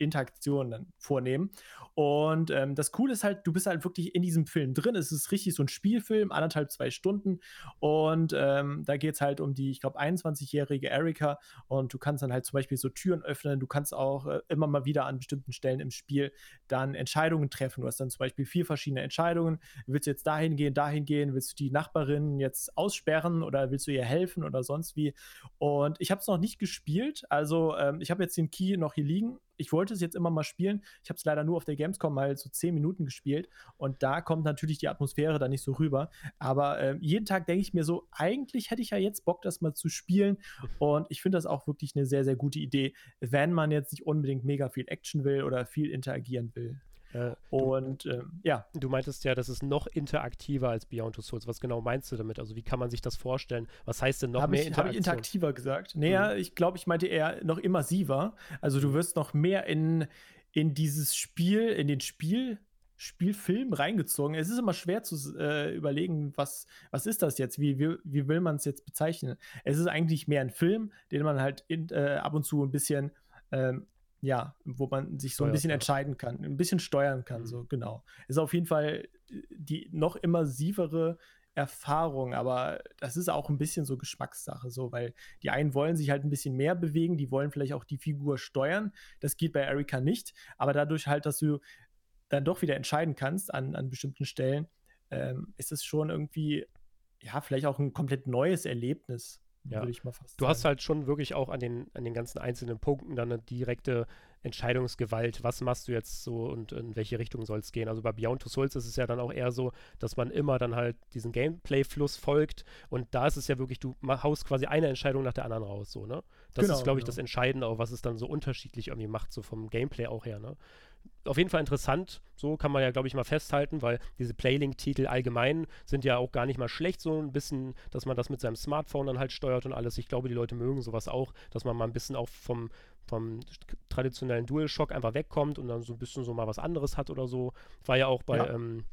Interaktionen vornehmen. Und ähm, das Coole ist halt, du bist halt wirklich in diesem Film drin. Es ist richtig so ein Spielfilm, anderthalb, zwei Stunden. Und ähm, da geht es halt um die, ich glaube, 21-jährige Erika. Und du kannst dann halt zum Beispiel so Türen öffnen. Du kannst auch äh, immer mal wieder an bestimmten Stellen im Spiel dann Entscheidungen treffen. Du hast dann zum Beispiel vier verschiedene Entscheidungen. Willst du jetzt dahin gehen, dahin gehen? Willst du die Nachbarin jetzt aussperren oder willst du ihr helfen oder sonst wie? Und ich habe es noch nicht gespielt. Also ähm, ich habe jetzt den Key noch hier liegen ich wollte es jetzt immer mal spielen. Ich habe es leider nur auf der Gamescom mal so zehn Minuten gespielt und da kommt natürlich die Atmosphäre da nicht so rüber. Aber äh, jeden Tag denke ich mir so, eigentlich hätte ich ja jetzt Bock, das mal zu spielen. Und ich finde das auch wirklich eine sehr, sehr gute Idee, wenn man jetzt nicht unbedingt mega viel Action will oder viel interagieren will. Äh, und du, ähm, ja. Du meintest ja, das ist noch interaktiver als Beyond Two Souls. Was genau meinst du damit? Also wie kann man sich das vorstellen? Was heißt denn noch hab mehr ich? Habe ich interaktiver gesagt? Naja, mhm. ich glaube, ich meinte eher noch immersiver. Also du mhm. wirst noch mehr in, in dieses Spiel, in den Spiel, Spielfilm reingezogen. Es ist immer schwer zu äh, überlegen, was, was ist das jetzt? Wie, wie, wie will man es jetzt bezeichnen? Es ist eigentlich mehr ein Film, den man halt in, äh, ab und zu ein bisschen ähm, ja, wo man sich so ein bisschen entscheiden kann, ein bisschen steuern kann, mhm. so genau. Ist auf jeden Fall äh, die noch immersivere Erfahrung, aber das ist auch ein bisschen so Geschmackssache, so, weil die einen wollen sich halt ein bisschen mehr bewegen, die wollen vielleicht auch die Figur steuern. Das geht bei Erika nicht, aber dadurch halt, dass du dann doch wieder entscheiden kannst an, an bestimmten Stellen, ähm, ist es schon irgendwie, ja, vielleicht auch ein komplett neues Erlebnis ja. würde ich mal fast Du sagen. hast halt schon wirklich auch an den, an den ganzen einzelnen Punkten dann eine direkte Entscheidungsgewalt. Was machst du jetzt so und in welche Richtung soll es gehen? Also bei Beyond Two Souls ist es ja dann auch eher so, dass man immer dann halt diesen Gameplay-Fluss folgt und da ist es ja wirklich, du haust quasi eine Entscheidung nach der anderen raus, so, ne? Das genau, ist, glaube ich, genau. das Entscheidende auch, was es dann so unterschiedlich irgendwie macht, so vom Gameplay auch her, ne? Auf jeden Fall interessant. So kann man ja, glaube ich, mal festhalten, weil diese Playlink-Titel allgemein sind ja auch gar nicht mal schlecht. So ein bisschen, dass man das mit seinem Smartphone dann halt steuert und alles. Ich glaube, die Leute mögen sowas auch, dass man mal ein bisschen auch vom, vom traditionellen DualShock einfach wegkommt und dann so ein bisschen so mal was anderes hat oder so. War ja auch bei. Ja. Ähm,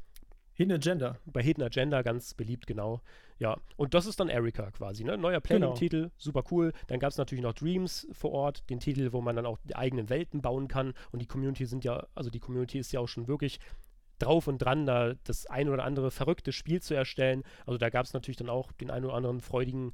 Hidden Agenda. Bei Hidden Agenda ganz beliebt, genau. Ja, und das ist dann Erika quasi, ne? Neuer Playing-Titel, genau. super cool. Dann gab es natürlich noch Dreams vor Ort, den Titel, wo man dann auch die eigenen Welten bauen kann. Und die Community sind ja, also die Community ist ja auch schon wirklich drauf und dran, da das ein oder andere verrückte Spiel zu erstellen. Also da gab es natürlich dann auch den einen oder anderen freudigen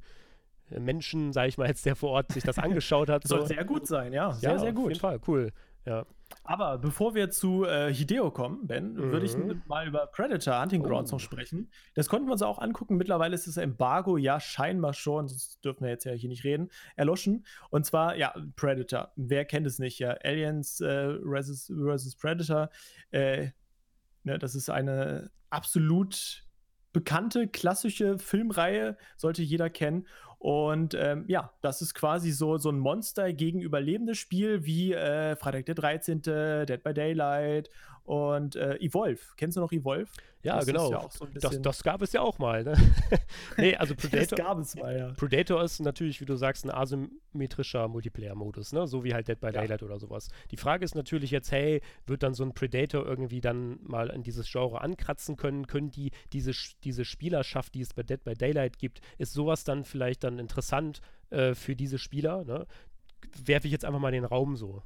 äh, Menschen, sage ich mal jetzt, der vor Ort sich das [LAUGHS] angeschaut hat. Soll so. sehr gut sein, ja. Sehr, ja, sehr gut. Auf jeden Fall, cool. Ja. Aber bevor wir zu äh, Hideo kommen, Ben, mhm. würde ich mal über Predator Hunting Grounds oh. noch sprechen. Das konnten wir uns auch angucken. Mittlerweile ist das Embargo ja scheinbar schon, das dürfen wir jetzt ja hier nicht reden, erloschen. Und zwar, ja, Predator. Wer kennt es nicht? Ja, Aliens äh, versus, versus Predator. Äh, ne, das ist eine absolut bekannte klassische Filmreihe, sollte jeder kennen. Und ähm, ja, das ist quasi so, so ein Monster gegen überlebendes Spiel wie äh, Freitag der 13., Dead by Daylight und äh, Evolve. Kennst du noch Evolve? Ja, das genau. Ja so das, das, gab es ja auch mal. Ne? [LAUGHS] nee, also Predator, das gab es mal, ja. Predator ist natürlich, wie du sagst, ein asymmetrischer Multiplayer-Modus, ne? so wie halt Dead by Daylight ja. oder sowas. Die Frage ist natürlich jetzt, hey, wird dann so ein Predator irgendwie dann mal in dieses Genre ankratzen können? Können die diese, diese Spielerschaft, die es bei Dead by Daylight gibt, ist sowas dann vielleicht dann interessant äh, für diese Spieler? Ne? Werfe ich jetzt einfach mal in den Raum so.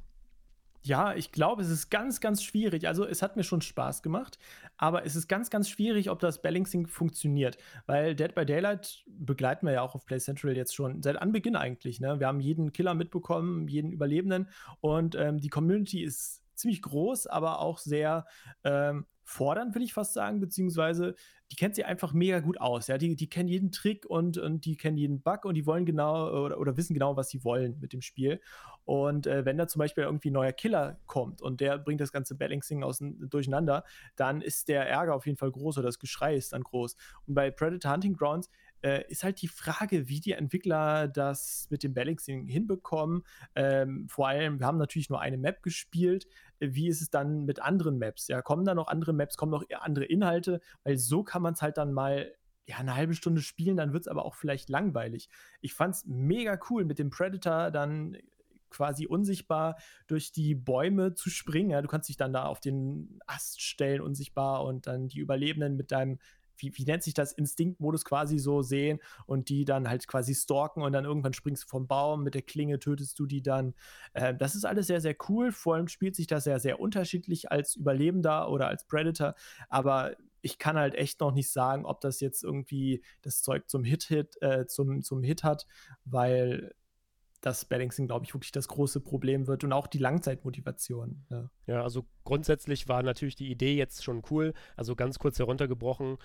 Ja, ich glaube, es ist ganz, ganz schwierig. Also, es hat mir schon Spaß gemacht, aber es ist ganz, ganz schwierig, ob das Balancing funktioniert. Weil Dead by Daylight begleiten wir ja auch auf Play Central jetzt schon seit Anbeginn eigentlich. Ne? Wir haben jeden Killer mitbekommen, jeden Überlebenden und ähm, die Community ist ziemlich groß, aber auch sehr ähm, fordernd, will ich fast sagen, beziehungsweise die kennt sie einfach mega gut aus. Ja, die, die kennen jeden Trick und, und die kennen jeden Bug und die wollen genau oder, oder wissen genau, was sie wollen mit dem Spiel. Und äh, wenn da zum Beispiel irgendwie ein neuer Killer kommt und der bringt das ganze Balancing aus, durcheinander, dann ist der Ärger auf jeden Fall groß oder das Geschrei ist dann groß. Und bei Predator Hunting Grounds äh, ist halt die Frage, wie die Entwickler das mit dem Balancing hinbekommen. Ähm, vor allem, wir haben natürlich nur eine Map gespielt. Wie ist es dann mit anderen Maps? Ja, kommen da noch andere Maps, kommen noch andere Inhalte? Weil so kann man es halt dann mal ja, eine halbe Stunde spielen, dann wird es aber auch vielleicht langweilig. Ich fand es mega cool, mit dem Predator dann quasi unsichtbar durch die Bäume zu springen. Ja, du kannst dich dann da auf den Ast stellen, unsichtbar, und dann die Überlebenden mit deinem wie, wie nennt sich das, Instinktmodus quasi so sehen und die dann halt quasi stalken und dann irgendwann springst du vom Baum, mit der Klinge tötest du die dann. Äh, das ist alles sehr, sehr cool. Vor allem spielt sich das sehr, sehr unterschiedlich als Überlebender oder als Predator, aber ich kann halt echt noch nicht sagen, ob das jetzt irgendwie das Zeug zum Hit-Hit, äh, zum, zum Hit hat, weil das Balancing, glaube ich, wirklich das große Problem wird und auch die Langzeitmotivation. Ja. ja. also grundsätzlich war natürlich die Idee jetzt schon cool. Also ganz kurz heruntergebrochen,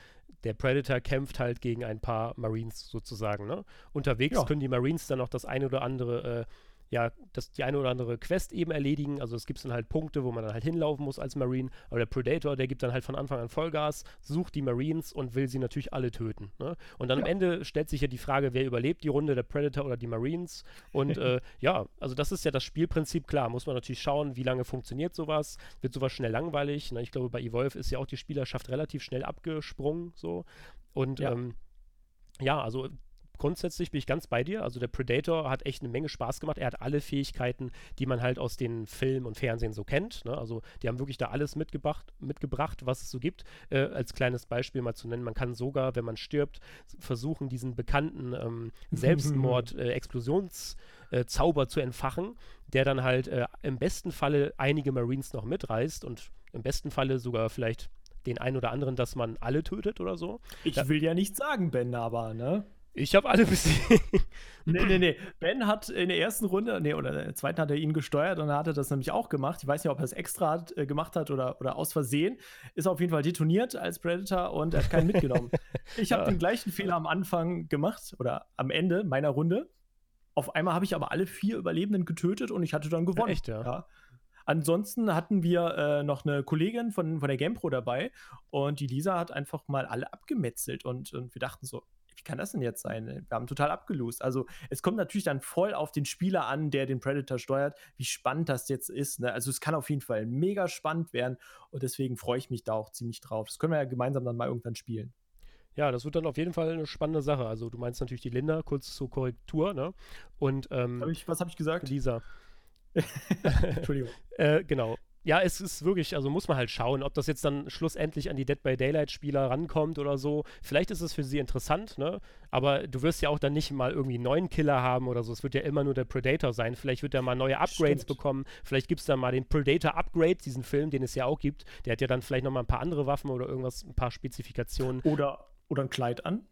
der Predator kämpft halt gegen ein paar Marines sozusagen. Ne? Unterwegs ja. können die Marines dann noch das eine oder andere äh, ja, das, die eine oder andere Quest eben erledigen. Also es gibt dann halt Punkte, wo man dann halt hinlaufen muss als Marine. Aber der Predator, der gibt dann halt von Anfang an Vollgas, sucht die Marines und will sie natürlich alle töten. Ne? Und dann ja. am Ende stellt sich ja die Frage, wer überlebt die Runde, der Predator oder die Marines. Und [LAUGHS] äh, ja, also das ist ja das Spielprinzip. Klar, muss man natürlich schauen, wie lange funktioniert sowas. Wird sowas schnell langweilig? Ne? Ich glaube, bei Evolve ist ja auch die Spielerschaft relativ schnell abgesprungen. So. Und ja. Ähm, ja, also grundsätzlich bin ich ganz bei dir. Also der Predator hat echt eine Menge Spaß gemacht. Er hat alle Fähigkeiten, die man halt aus den Film und Fernsehen so kennt. Ne? Also die haben wirklich da alles mitgebracht, mitgebracht was es so gibt. Äh, als kleines Beispiel mal zu nennen, man kann sogar, wenn man stirbt, versuchen, diesen bekannten ähm, [LAUGHS] Selbstmord-Explosionszauber äh, äh, zu entfachen, der dann halt äh, im besten Falle einige Marines noch mitreißt und im besten Falle sogar vielleicht den einen oder anderen, dass man alle tötet oder so. Ich da, will ja nicht sagen, Ben, aber, ne? Ich habe alle besiegt. nee, nee, nee. [CLEARS THROAT] Ben hat in der ersten Runde, nee, oder in der zweiten hat er ihn gesteuert und er hatte das nämlich auch gemacht. Ich weiß nicht, ob er es extra hat, äh, gemacht hat oder, oder aus Versehen. Ist auf jeden Fall detoniert als Predator und er hat keinen mitgenommen. [LAUGHS] ich habe ja. den gleichen Fehler am Anfang gemacht oder am Ende meiner Runde. Auf einmal habe ich aber alle vier Überlebenden getötet und ich hatte dann gewonnen. Ja, echt, ja. ja. Ansonsten hatten wir äh, noch eine Kollegin von, von der GamePro dabei und die Lisa hat einfach mal alle abgemetzelt und, und wir dachten so, kann das denn jetzt sein? Wir haben total abgelost. Also es kommt natürlich dann voll auf den Spieler an, der den Predator steuert, wie spannend das jetzt ist. Ne? Also es kann auf jeden Fall mega spannend werden und deswegen freue ich mich da auch ziemlich drauf. Das können wir ja gemeinsam dann mal irgendwann spielen. Ja, das wird dann auf jeden Fall eine spannende Sache. Also du meinst natürlich die Linda, kurz zur Korrektur, ne? Und ähm, hab ich, was habe ich gesagt? Lisa. [LAUGHS] Entschuldigung. äh, genau ja, es ist wirklich, also muss man halt schauen, ob das jetzt dann schlussendlich an die Dead by Daylight-Spieler rankommt oder so. Vielleicht ist es für sie interessant, ne? Aber du wirst ja auch dann nicht mal irgendwie einen neuen Killer haben oder so. Es wird ja immer nur der Predator sein. Vielleicht wird er mal neue Upgrades Stimmt. bekommen. Vielleicht gibt es dann mal den Predator Upgrade, diesen Film, den es ja auch gibt. Der hat ja dann vielleicht nochmal ein paar andere Waffen oder irgendwas, ein paar Spezifikationen. Oder, oder ein Kleid an.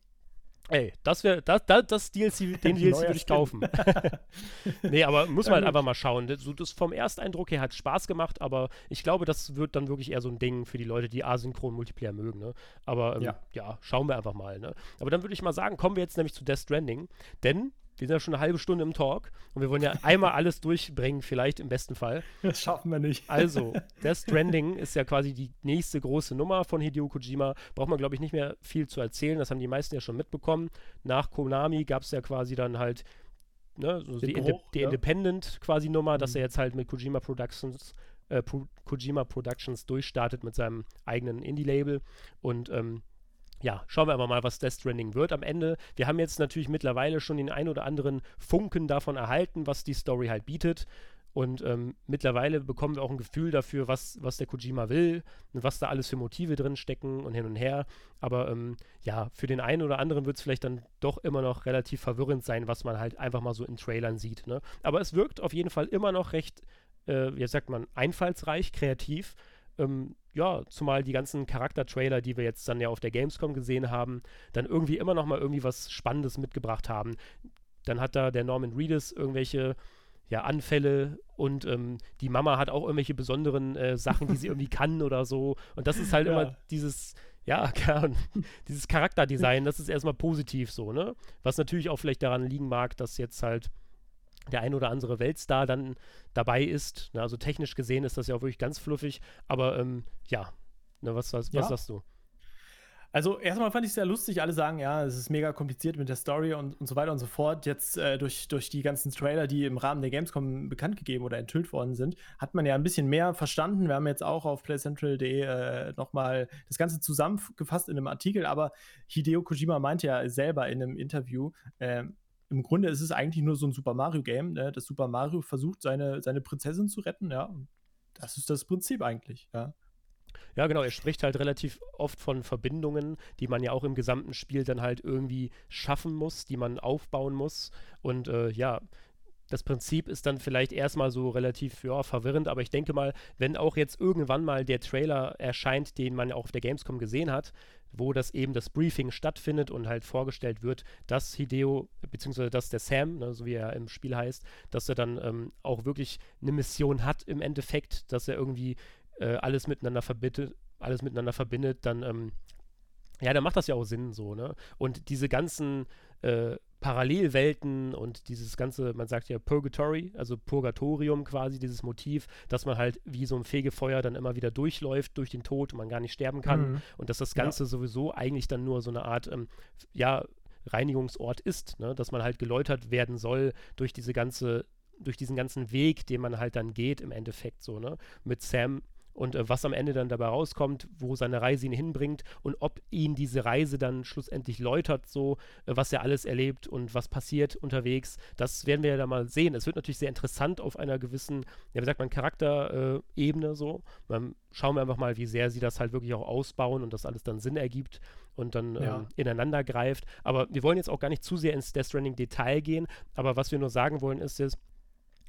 Ey, das wäre das, das, das [LAUGHS] DLC, den DLC würde ich kaufen. [LAUGHS] [LAUGHS] nee, aber muss man halt einfach mal schauen. So, das vom Ersteindruck her hat Spaß gemacht, aber ich glaube, das wird dann wirklich eher so ein Ding für die Leute, die asynchron Multiplayer mögen. Ne? Aber ähm, ja. ja. schauen wir einfach mal. Ne? Aber dann würde ich mal sagen, kommen wir jetzt nämlich zu Death Stranding, denn wir sind ja schon eine halbe Stunde im Talk und wir wollen ja einmal alles durchbringen, vielleicht im besten Fall. Das schaffen wir nicht. Also, [LAUGHS] Death Stranding ist ja quasi die nächste große Nummer von Hideo Kojima. Braucht man, glaube ich, nicht mehr viel zu erzählen. Das haben die meisten ja schon mitbekommen. Nach Konami gab es ja quasi dann halt ne, so die, Inde die ja. Independent quasi Nummer, mhm. dass er jetzt halt mit Kojima Productions äh, Pro Kojima Productions durchstartet mit seinem eigenen Indie-Label und ähm, ja, schauen wir aber mal, was Death Stranding wird am Ende. Wir haben jetzt natürlich mittlerweile schon den ein oder anderen Funken davon erhalten, was die Story halt bietet. Und ähm, mittlerweile bekommen wir auch ein Gefühl dafür, was, was der Kojima will und was da alles für Motive drin stecken und hin und her. Aber ähm, ja, für den einen oder anderen wird es vielleicht dann doch immer noch relativ verwirrend sein, was man halt einfach mal so in Trailern sieht. Ne? Aber es wirkt auf jeden Fall immer noch recht, äh, wie sagt man, einfallsreich, kreativ. Ähm, ja, zumal die ganzen Charakter-Trailer, die wir jetzt dann ja auf der Gamescom gesehen haben, dann irgendwie immer noch mal irgendwie was Spannendes mitgebracht haben. Dann hat da der Norman Reedus irgendwelche ja, Anfälle und ähm, die Mama hat auch irgendwelche besonderen äh, Sachen, die sie irgendwie [LAUGHS] kann oder so. Und das ist halt ja. immer dieses, ja, [LAUGHS] dieses Charakterdesign, das ist erstmal positiv so, ne? Was natürlich auch vielleicht daran liegen mag, dass jetzt halt der ein oder andere Weltstar dann dabei ist. Ne, also technisch gesehen ist das ja auch wirklich ganz fluffig, aber ähm, ja, ne, was, was, ja. was sagst du? Also erstmal fand ich es sehr lustig, alle sagen, ja, es ist mega kompliziert mit der Story und, und so weiter und so fort. Jetzt äh, durch, durch die ganzen Trailer, die im Rahmen der Gamescom bekannt gegeben oder enthüllt worden sind, hat man ja ein bisschen mehr verstanden. Wir haben jetzt auch auf playcentral.de äh, nochmal das Ganze zusammengefasst in einem Artikel, aber Hideo Kojima meinte ja selber in einem Interview, äh, im Grunde ist es eigentlich nur so ein Super Mario-Game, ne? dass Super Mario versucht, seine, seine Prinzessin zu retten, ja. Und das ist das Prinzip eigentlich, ja. Ja, genau, er spricht halt relativ oft von Verbindungen, die man ja auch im gesamten Spiel dann halt irgendwie schaffen muss, die man aufbauen muss. Und äh, ja, das Prinzip ist dann vielleicht erstmal so relativ ja, verwirrend, aber ich denke mal, wenn auch jetzt irgendwann mal der Trailer erscheint, den man auch auf der Gamescom gesehen hat, wo das eben das Briefing stattfindet und halt vorgestellt wird, dass Hideo, beziehungsweise dass der Sam, ne, so wie er im Spiel heißt, dass er dann ähm, auch wirklich eine Mission hat im Endeffekt, dass er irgendwie äh, alles miteinander verbindet, alles miteinander verbindet, dann ähm, ja, dann macht das ja auch Sinn so, ne? Und diese ganzen äh, Parallelwelten und dieses ganze, man sagt ja Purgatory, also Purgatorium quasi, dieses Motiv, dass man halt wie so ein Fegefeuer dann immer wieder durchläuft durch den Tod und man gar nicht sterben kann mhm. und dass das Ganze ja. sowieso eigentlich dann nur so eine Art, ähm, ja, Reinigungsort ist, ne? dass man halt geläutert werden soll durch diese ganze durch diesen ganzen Weg, den man halt dann geht im Endeffekt so, ne? Mit Sam und äh, was am Ende dann dabei rauskommt, wo seine Reise ihn hinbringt und ob ihn diese Reise dann schlussendlich läutert, so äh, was er alles erlebt und was passiert unterwegs, das werden wir ja dann mal sehen. Es wird natürlich sehr interessant auf einer gewissen, ja, wie sagt man, Charakterebene äh, so. Dann schauen wir einfach mal, wie sehr sie das halt wirklich auch ausbauen und das alles dann Sinn ergibt und dann ja. ähm, ineinander greift. Aber wir wollen jetzt auch gar nicht zu sehr ins Death Stranding Detail gehen, aber was wir nur sagen wollen ist jetzt,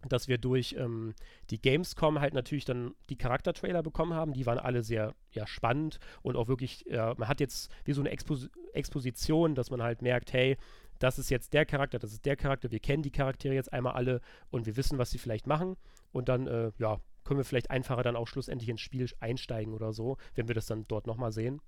dass wir durch ähm, die Gamescom halt natürlich dann die Charaktertrailer bekommen haben. Die waren alle sehr ja, spannend und auch wirklich, äh, man hat jetzt wie so eine Expos Exposition, dass man halt merkt, hey, das ist jetzt der Charakter, das ist der Charakter, wir kennen die Charaktere jetzt einmal alle und wir wissen, was sie vielleicht machen. Und dann, äh, ja, können wir vielleicht einfacher dann auch schlussendlich ins Spiel einsteigen oder so, wenn wir das dann dort nochmal sehen.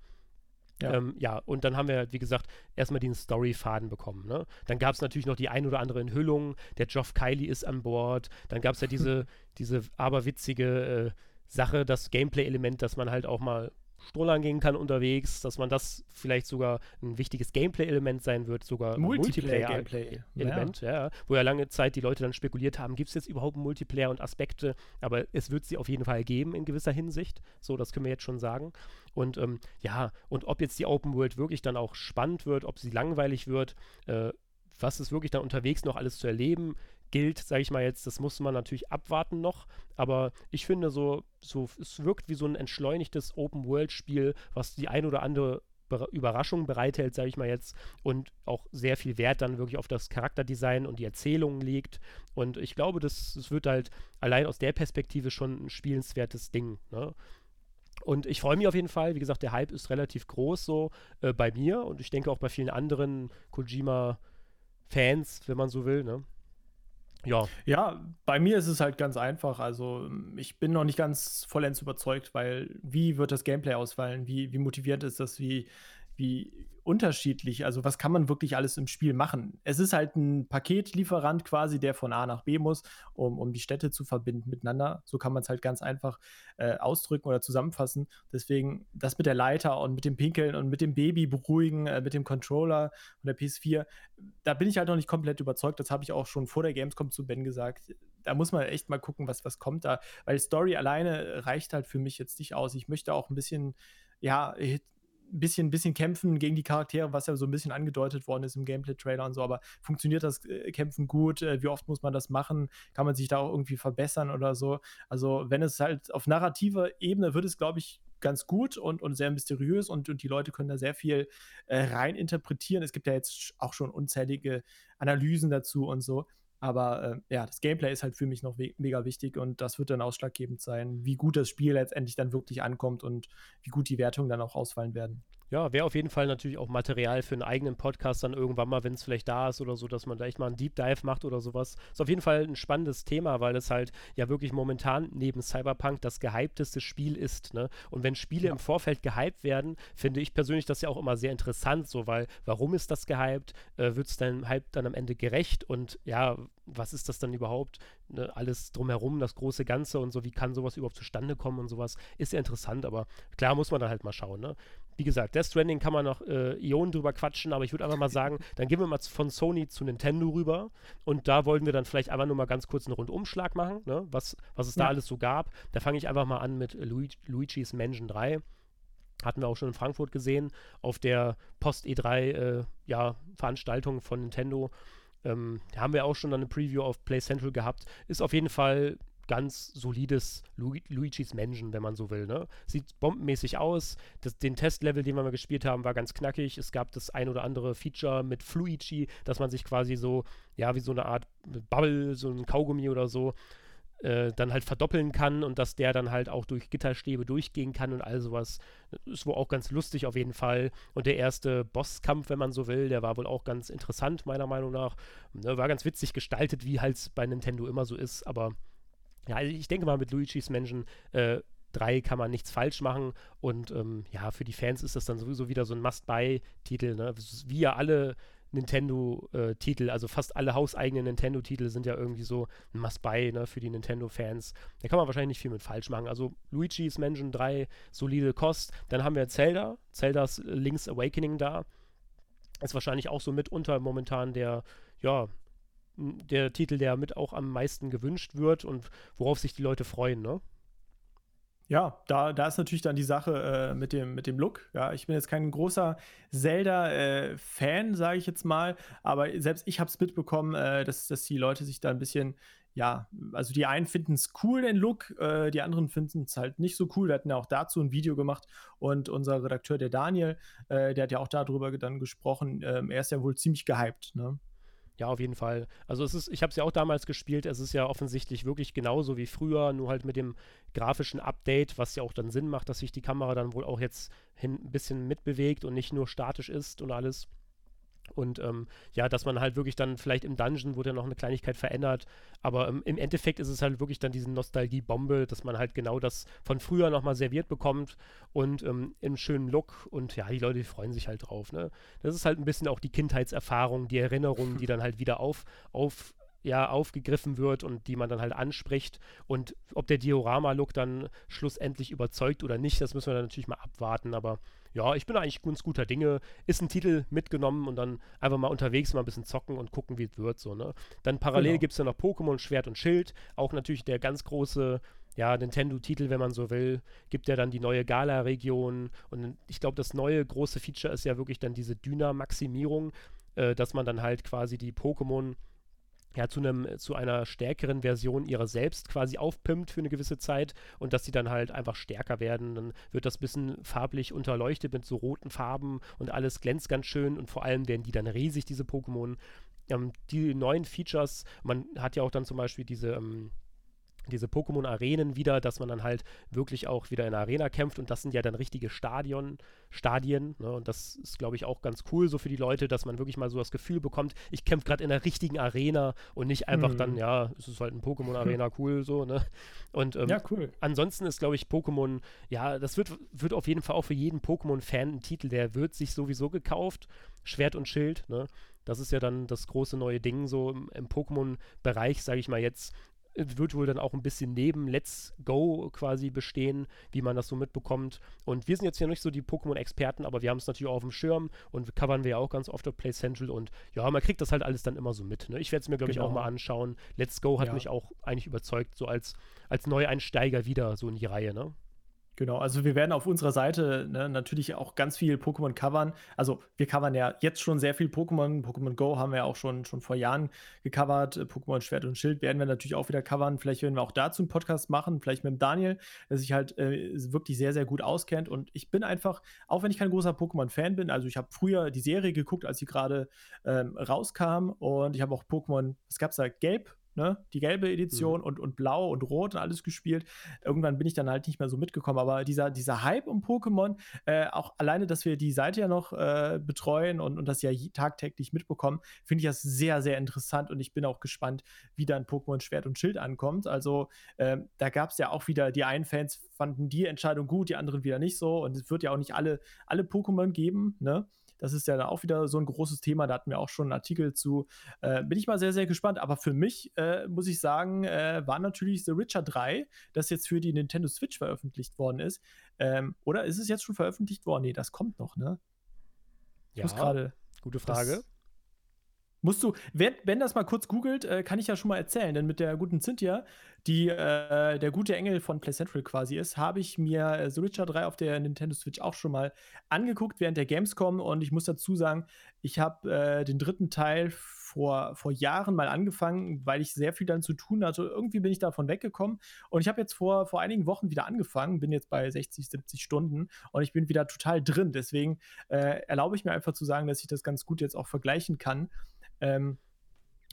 Ja. Ähm, ja, und dann haben wir, wie gesagt, erstmal den Story-Faden bekommen. Ne? Dann gab es natürlich noch die ein oder andere Enthüllung. Der Geoff Kylie ist an Bord. Dann gab es ja diese, [LAUGHS] diese aberwitzige äh, Sache, das Gameplay-Element, dass man halt auch mal Strollern gehen kann unterwegs, dass man das vielleicht sogar ein wichtiges Gameplay-Element sein wird, sogar Multiplayer-Element, ja. ja. Wo ja lange Zeit die Leute dann spekuliert haben, gibt es jetzt überhaupt Multiplayer und Aspekte, aber es wird sie auf jeden Fall geben in gewisser Hinsicht. So, das können wir jetzt schon sagen. Und ähm, ja, und ob jetzt die Open World wirklich dann auch spannend wird, ob sie langweilig wird, äh, was ist wirklich dann unterwegs noch alles zu erleben, gilt, sage ich mal jetzt, das muss man natürlich abwarten noch, aber ich finde so, so, es wirkt wie so ein entschleunigtes Open-World-Spiel, was die ein oder andere Überraschung bereithält, sage ich mal jetzt, und auch sehr viel Wert dann wirklich auf das Charakterdesign und die Erzählungen legt. Und ich glaube, das, das wird halt allein aus der Perspektive schon ein spielenswertes Ding. Ne? Und ich freue mich auf jeden Fall. Wie gesagt, der Hype ist relativ groß so äh, bei mir und ich denke auch bei vielen anderen Kojima-Fans, wenn man so will. Ne? Ja. Ja, bei mir ist es halt ganz einfach. Also, ich bin noch nicht ganz vollends überzeugt, weil wie wird das Gameplay ausfallen? Wie, wie motiviert ist das? Wie, wie unterschiedlich. Also was kann man wirklich alles im Spiel machen? Es ist halt ein Paketlieferant quasi, der von A nach B muss, um, um die Städte zu verbinden miteinander. So kann man es halt ganz einfach äh, ausdrücken oder zusammenfassen. Deswegen das mit der Leiter und mit dem Pinkeln und mit dem Baby beruhigen, äh, mit dem Controller und der PS4, da bin ich halt noch nicht komplett überzeugt. Das habe ich auch schon vor der Gamescom zu Ben gesagt. Da muss man echt mal gucken, was, was kommt da. Weil Story alleine reicht halt für mich jetzt nicht aus. Ich möchte auch ein bisschen ja, bisschen, bisschen kämpfen gegen die Charaktere, was ja so ein bisschen angedeutet worden ist im Gameplay-Trailer und so, aber funktioniert das äh, Kämpfen gut? Äh, wie oft muss man das machen? Kann man sich da auch irgendwie verbessern oder so? Also, wenn es halt auf narrativer Ebene wird es, glaube ich, ganz gut und, und sehr mysteriös und, und die Leute können da sehr viel äh, rein interpretieren. Es gibt ja jetzt auch schon unzählige Analysen dazu und so. Aber äh, ja, das Gameplay ist halt für mich noch mega wichtig und das wird dann ausschlaggebend sein, wie gut das Spiel letztendlich dann wirklich ankommt und wie gut die Wertungen dann auch ausfallen werden. Ja, wäre auf jeden Fall natürlich auch Material für einen eigenen Podcast dann irgendwann mal, wenn es vielleicht da ist oder so, dass man da echt mal einen Deep Dive macht oder sowas. Ist auf jeden Fall ein spannendes Thema, weil es halt ja wirklich momentan neben Cyberpunk das gehypteste Spiel ist. Ne? Und wenn Spiele ja. im Vorfeld gehypt werden, finde ich persönlich das ja auch immer sehr interessant, so, weil warum ist das gehypt? Äh, Wird es dann Hype dann am Ende gerecht? Und ja, was ist das dann überhaupt? Ne? Alles drumherum, das große Ganze und so, wie kann sowas überhaupt zustande kommen und sowas, ist ja interessant, aber klar muss man dann halt mal schauen. Ne? Wie gesagt, Death Stranding kann man noch äh, Ionen drüber quatschen, aber ich würde einfach mal sagen, dann gehen wir mal von Sony zu Nintendo rüber und da wollten wir dann vielleicht einfach nur mal ganz kurz einen Rundumschlag machen, ne? was, was es ja. da alles so gab. Da fange ich einfach mal an mit Luigi, Luigi's Mansion 3. Hatten wir auch schon in Frankfurt gesehen, auf der Post-E3 äh, ja, Veranstaltung von Nintendo. Ähm, haben wir auch schon eine Preview auf Play Central gehabt. Ist auf jeden Fall ganz solides Lu Luigi's Mansion, wenn man so will. Ne? Sieht bombenmäßig aus. Das, den Testlevel, den wir mal gespielt haben, war ganz knackig. Es gab das ein oder andere Feature mit Fluigi, dass man sich quasi so, ja, wie so eine Art Bubble, so ein Kaugummi oder so, äh, dann halt verdoppeln kann und dass der dann halt auch durch Gitterstäbe durchgehen kann und all sowas. Ist wohl auch ganz lustig auf jeden Fall. Und der erste Bosskampf, wenn man so will, der war wohl auch ganz interessant, meiner Meinung nach. Ne, war ganz witzig gestaltet, wie halt bei Nintendo immer so ist, aber ja, also ich denke mal, mit Luigi's Mansion äh, 3 kann man nichts falsch machen. Und ähm, ja, für die Fans ist das dann sowieso wieder so ein Must-Buy-Titel. Ne? Wie ja alle Nintendo-Titel, äh, also fast alle hauseigenen Nintendo-Titel sind ja irgendwie so ein Must-Buy ne, für die Nintendo-Fans. Da kann man wahrscheinlich nicht viel mit falsch machen. Also Luigi's Mansion 3, solide Kost. Dann haben wir Zelda, Zeldas Link's Awakening da. Ist wahrscheinlich auch so mitunter momentan der, ja, der Titel, der mit auch am meisten gewünscht wird und worauf sich die Leute freuen, ne? Ja, da, da ist natürlich dann die Sache äh, mit, dem, mit dem Look. Ja, ich bin jetzt kein großer Zelda-Fan, äh, sage ich jetzt mal, aber selbst ich habe es mitbekommen, äh, dass, dass die Leute sich da ein bisschen, ja, also die einen finden es cool, den Look, äh, die anderen finden es halt nicht so cool. Wir hatten ja auch dazu ein Video gemacht und unser Redakteur, der Daniel, äh, der hat ja auch darüber dann gesprochen. Ähm, er ist ja wohl ziemlich gehypt, ne? Ja, auf jeden Fall. Also es ist, ich habe es ja auch damals gespielt, es ist ja offensichtlich wirklich genauso wie früher, nur halt mit dem grafischen Update, was ja auch dann Sinn macht, dass sich die Kamera dann wohl auch jetzt hin ein bisschen mitbewegt und nicht nur statisch ist und alles. Und ähm, ja, dass man halt wirklich dann vielleicht im Dungeon wurde ja noch eine Kleinigkeit verändert, aber ähm, im Endeffekt ist es halt wirklich dann diese Nostalgie-Bombe, dass man halt genau das von früher nochmal serviert bekommt und ähm, im schönen Look und ja, die Leute die freuen sich halt drauf. Ne? Das ist halt ein bisschen auch die Kindheitserfahrung, die Erinnerung, [LAUGHS] die dann halt wieder auf, auf ja, aufgegriffen wird und die man dann halt anspricht. Und ob der Diorama-Look dann schlussendlich überzeugt oder nicht, das müssen wir dann natürlich mal abwarten. Aber ja, ich bin eigentlich ganz guter Dinge. Ist ein Titel mitgenommen und dann einfach mal unterwegs mal ein bisschen zocken und gucken, wie es wird. So, ne? Dann parallel genau. gibt es ja noch Pokémon Schwert und Schild. Auch natürlich der ganz große ja, Nintendo-Titel, wenn man so will, gibt ja dann die neue Gala-Region. Und ich glaube, das neue große Feature ist ja wirklich dann diese Dyna-Maximierung, äh, dass man dann halt quasi die Pokémon ja, zu, einem, zu einer stärkeren Version ihrer selbst quasi aufpimpt für eine gewisse Zeit und dass sie dann halt einfach stärker werden. Dann wird das ein bisschen farblich unterleuchtet mit so roten Farben und alles glänzt ganz schön und vor allem werden die dann riesig, diese Pokémon. Ähm, die neuen Features, man hat ja auch dann zum Beispiel diese ähm, diese Pokémon-Arenen wieder, dass man dann halt wirklich auch wieder in der Arena kämpft und das sind ja dann richtige Stadion, Stadien ne? und das ist, glaube ich, auch ganz cool so für die Leute, dass man wirklich mal so das Gefühl bekommt, ich kämpfe gerade in der richtigen Arena und nicht einfach mhm. dann, ja, es ist halt ein Pokémon-Arena, [LAUGHS] cool so, ne? Und ähm, ja, cool. ansonsten ist, glaube ich, Pokémon, ja, das wird, wird auf jeden Fall auch für jeden Pokémon-Fan ein Titel, der wird sich sowieso gekauft, Schwert und Schild, ne? Das ist ja dann das große neue Ding so im, im Pokémon-Bereich, sage ich mal jetzt, wird wohl dann auch ein bisschen neben Let's Go quasi bestehen, wie man das so mitbekommt. Und wir sind jetzt ja nicht so die Pokémon-Experten, aber wir haben es natürlich auch auf dem Schirm und covern wir ja auch ganz oft auf Play Central und ja, man kriegt das halt alles dann immer so mit. Ne? Ich werde es mir, glaube genau. ich, auch genau. mal anschauen. Let's Go hat ja. mich auch eigentlich überzeugt, so als, als Neueinsteiger wieder so in die Reihe, ne? Genau, also wir werden auf unserer Seite ne, natürlich auch ganz viel Pokémon covern. Also wir covern ja jetzt schon sehr viel Pokémon. Pokémon Go haben wir ja auch schon, schon vor Jahren gecovert. Pokémon Schwert und Schild werden wir natürlich auch wieder covern. Vielleicht werden wir auch dazu einen Podcast machen, vielleicht mit dem Daniel, der sich halt äh, wirklich sehr, sehr gut auskennt. Und ich bin einfach, auch wenn ich kein großer Pokémon-Fan bin, also ich habe früher die Serie geguckt, als sie gerade ähm, rauskam. Und ich habe auch Pokémon, was gab es da? Gelb ne? Die gelbe Edition mhm. und, und blau und rot und alles gespielt. Irgendwann bin ich dann halt nicht mehr so mitgekommen. Aber dieser, dieser Hype um Pokémon, äh, auch alleine, dass wir die Seite ja noch äh, betreuen und, und das ja tagtäglich mitbekommen, finde ich das sehr, sehr interessant und ich bin auch gespannt, wie dann Pokémon Schwert und Schild ankommt. Also äh, da gab es ja auch wieder, die einen Fans fanden die Entscheidung gut, die anderen wieder nicht so. Und es wird ja auch nicht alle, alle Pokémon geben, ne? Das ist ja dann auch wieder so ein großes Thema. Da hatten wir auch schon einen Artikel zu. Äh, bin ich mal sehr, sehr gespannt. Aber für mich, äh, muss ich sagen, äh, war natürlich The Witcher 3, das jetzt für die Nintendo Switch veröffentlicht worden ist. Ähm, oder ist es jetzt schon veröffentlicht worden? Nee, das kommt noch, ne? Ich ja, gerade. Gute Frage. Musst du, wenn, wenn das mal kurz googelt, äh, kann ich ja schon mal erzählen, denn mit der guten Cynthia, die äh, der gute Engel von Play Central quasi ist, habe ich mir äh, The Witcher 3 auf der Nintendo Switch auch schon mal angeguckt während der Gamescom und ich muss dazu sagen, ich habe äh, den dritten Teil vor, vor Jahren mal angefangen, weil ich sehr viel dann zu tun hatte. Irgendwie bin ich davon weggekommen und ich habe jetzt vor, vor einigen Wochen wieder angefangen, bin jetzt bei 60, 70 Stunden und ich bin wieder total drin. Deswegen äh, erlaube ich mir einfach zu sagen, dass ich das ganz gut jetzt auch vergleichen kann. Ähm,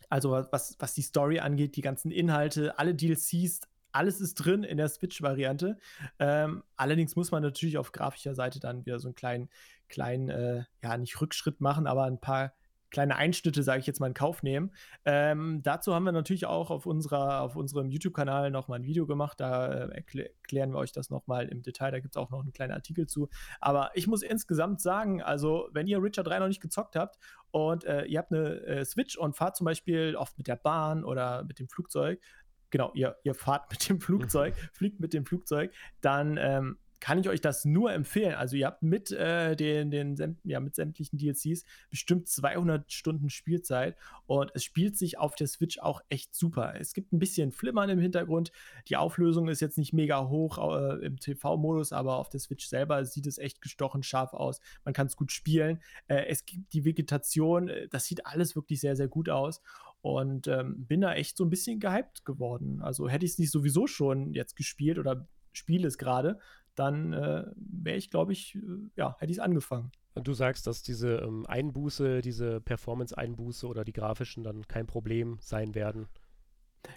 also was, was die Story angeht, die ganzen Inhalte, alle DLCs, alles ist drin in der Switch-Variante. Ähm, allerdings muss man natürlich auf grafischer Seite dann wieder so einen kleinen, kleinen, äh, ja, nicht Rückschritt machen, aber ein paar kleine Einschnitte, sage ich jetzt mal, in Kauf nehmen. Ähm, dazu haben wir natürlich auch auf, unserer, auf unserem YouTube-Kanal nochmal ein Video gemacht. Da äh, erklären wir euch das nochmal im Detail. Da gibt es auch noch einen kleinen Artikel zu. Aber ich muss insgesamt sagen, also wenn ihr Richard 3 noch nicht gezockt habt und äh, ihr habt eine äh, Switch und fahrt zum Beispiel oft mit der Bahn oder mit dem Flugzeug, genau, ihr, ihr fahrt [LAUGHS] mit dem Flugzeug, fliegt mit dem Flugzeug, dann ähm, kann ich euch das nur empfehlen. Also ihr habt mit äh, den, den ja, mit sämtlichen DLCs bestimmt 200 Stunden Spielzeit und es spielt sich auf der Switch auch echt super. Es gibt ein bisschen Flimmern im Hintergrund. Die Auflösung ist jetzt nicht mega hoch äh, im TV-Modus, aber auf der Switch selber sieht es echt gestochen scharf aus. Man kann es gut spielen. Äh, es gibt die Vegetation, äh, das sieht alles wirklich sehr, sehr gut aus und ähm, bin da echt so ein bisschen gehypt geworden. Also hätte ich es nicht sowieso schon jetzt gespielt oder spiele es gerade, dann äh, wäre ich, glaube ich, äh, ja, hätte ich es angefangen. Und du sagst, dass diese ähm, Einbuße, diese Performance-Einbuße oder die grafischen dann kein Problem sein werden.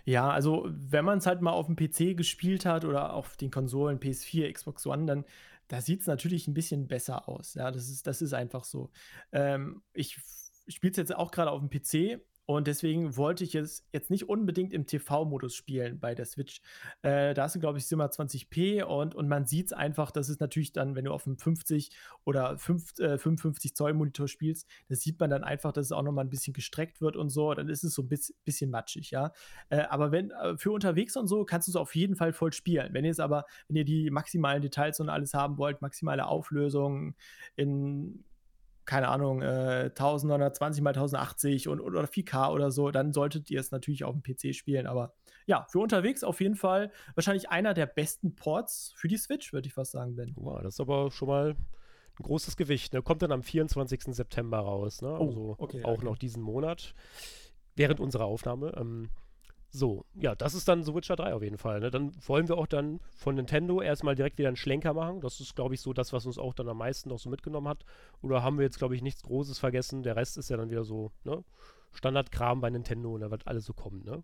Ja, also wenn man es halt mal auf dem PC gespielt hat oder auf den Konsolen PS4, Xbox One, dann da sieht es natürlich ein bisschen besser aus. Ja, das ist, das ist einfach so. Ähm, ich spiele es jetzt auch gerade auf dem PC und deswegen wollte ich es jetzt nicht unbedingt im TV-Modus spielen bei der Switch. Äh, da du, glaube ich, 720p und, und man sieht es einfach, dass es natürlich dann, wenn du auf einem 50 oder 5, äh, 55 Zoll Monitor spielst, das sieht man dann einfach, dass es auch nochmal ein bisschen gestreckt wird und so. Dann ist es so ein bisschen, bisschen matschig, ja. Äh, aber wenn äh, für unterwegs und so kannst du es auf jeden Fall voll spielen. Wenn ihr es aber, wenn ihr die maximalen Details und alles haben wollt, maximale Auflösung in keine Ahnung, äh, 1920 mal 1080 und, oder 4K oder so, dann solltet ihr es natürlich auf dem PC spielen. Aber ja, für unterwegs auf jeden Fall wahrscheinlich einer der besten Ports für die Switch, würde ich fast sagen, Ben. Wow, das ist aber schon mal ein großes Gewicht. Ne? Kommt dann am 24. September raus, ne? Oh, also okay, auch okay. noch diesen Monat, während unserer Aufnahme. Ähm, so, ja, das ist dann The Witcher 3 auf jeden Fall. Ne? Dann wollen wir auch dann von Nintendo erstmal direkt wieder einen Schlenker machen. Das ist, glaube ich, so das, was uns auch dann am meisten noch so mitgenommen hat. Oder haben wir jetzt, glaube ich, nichts Großes vergessen? Der Rest ist ja dann wieder so, ne? Standardkram bei Nintendo und da wird alles so kommen, ne?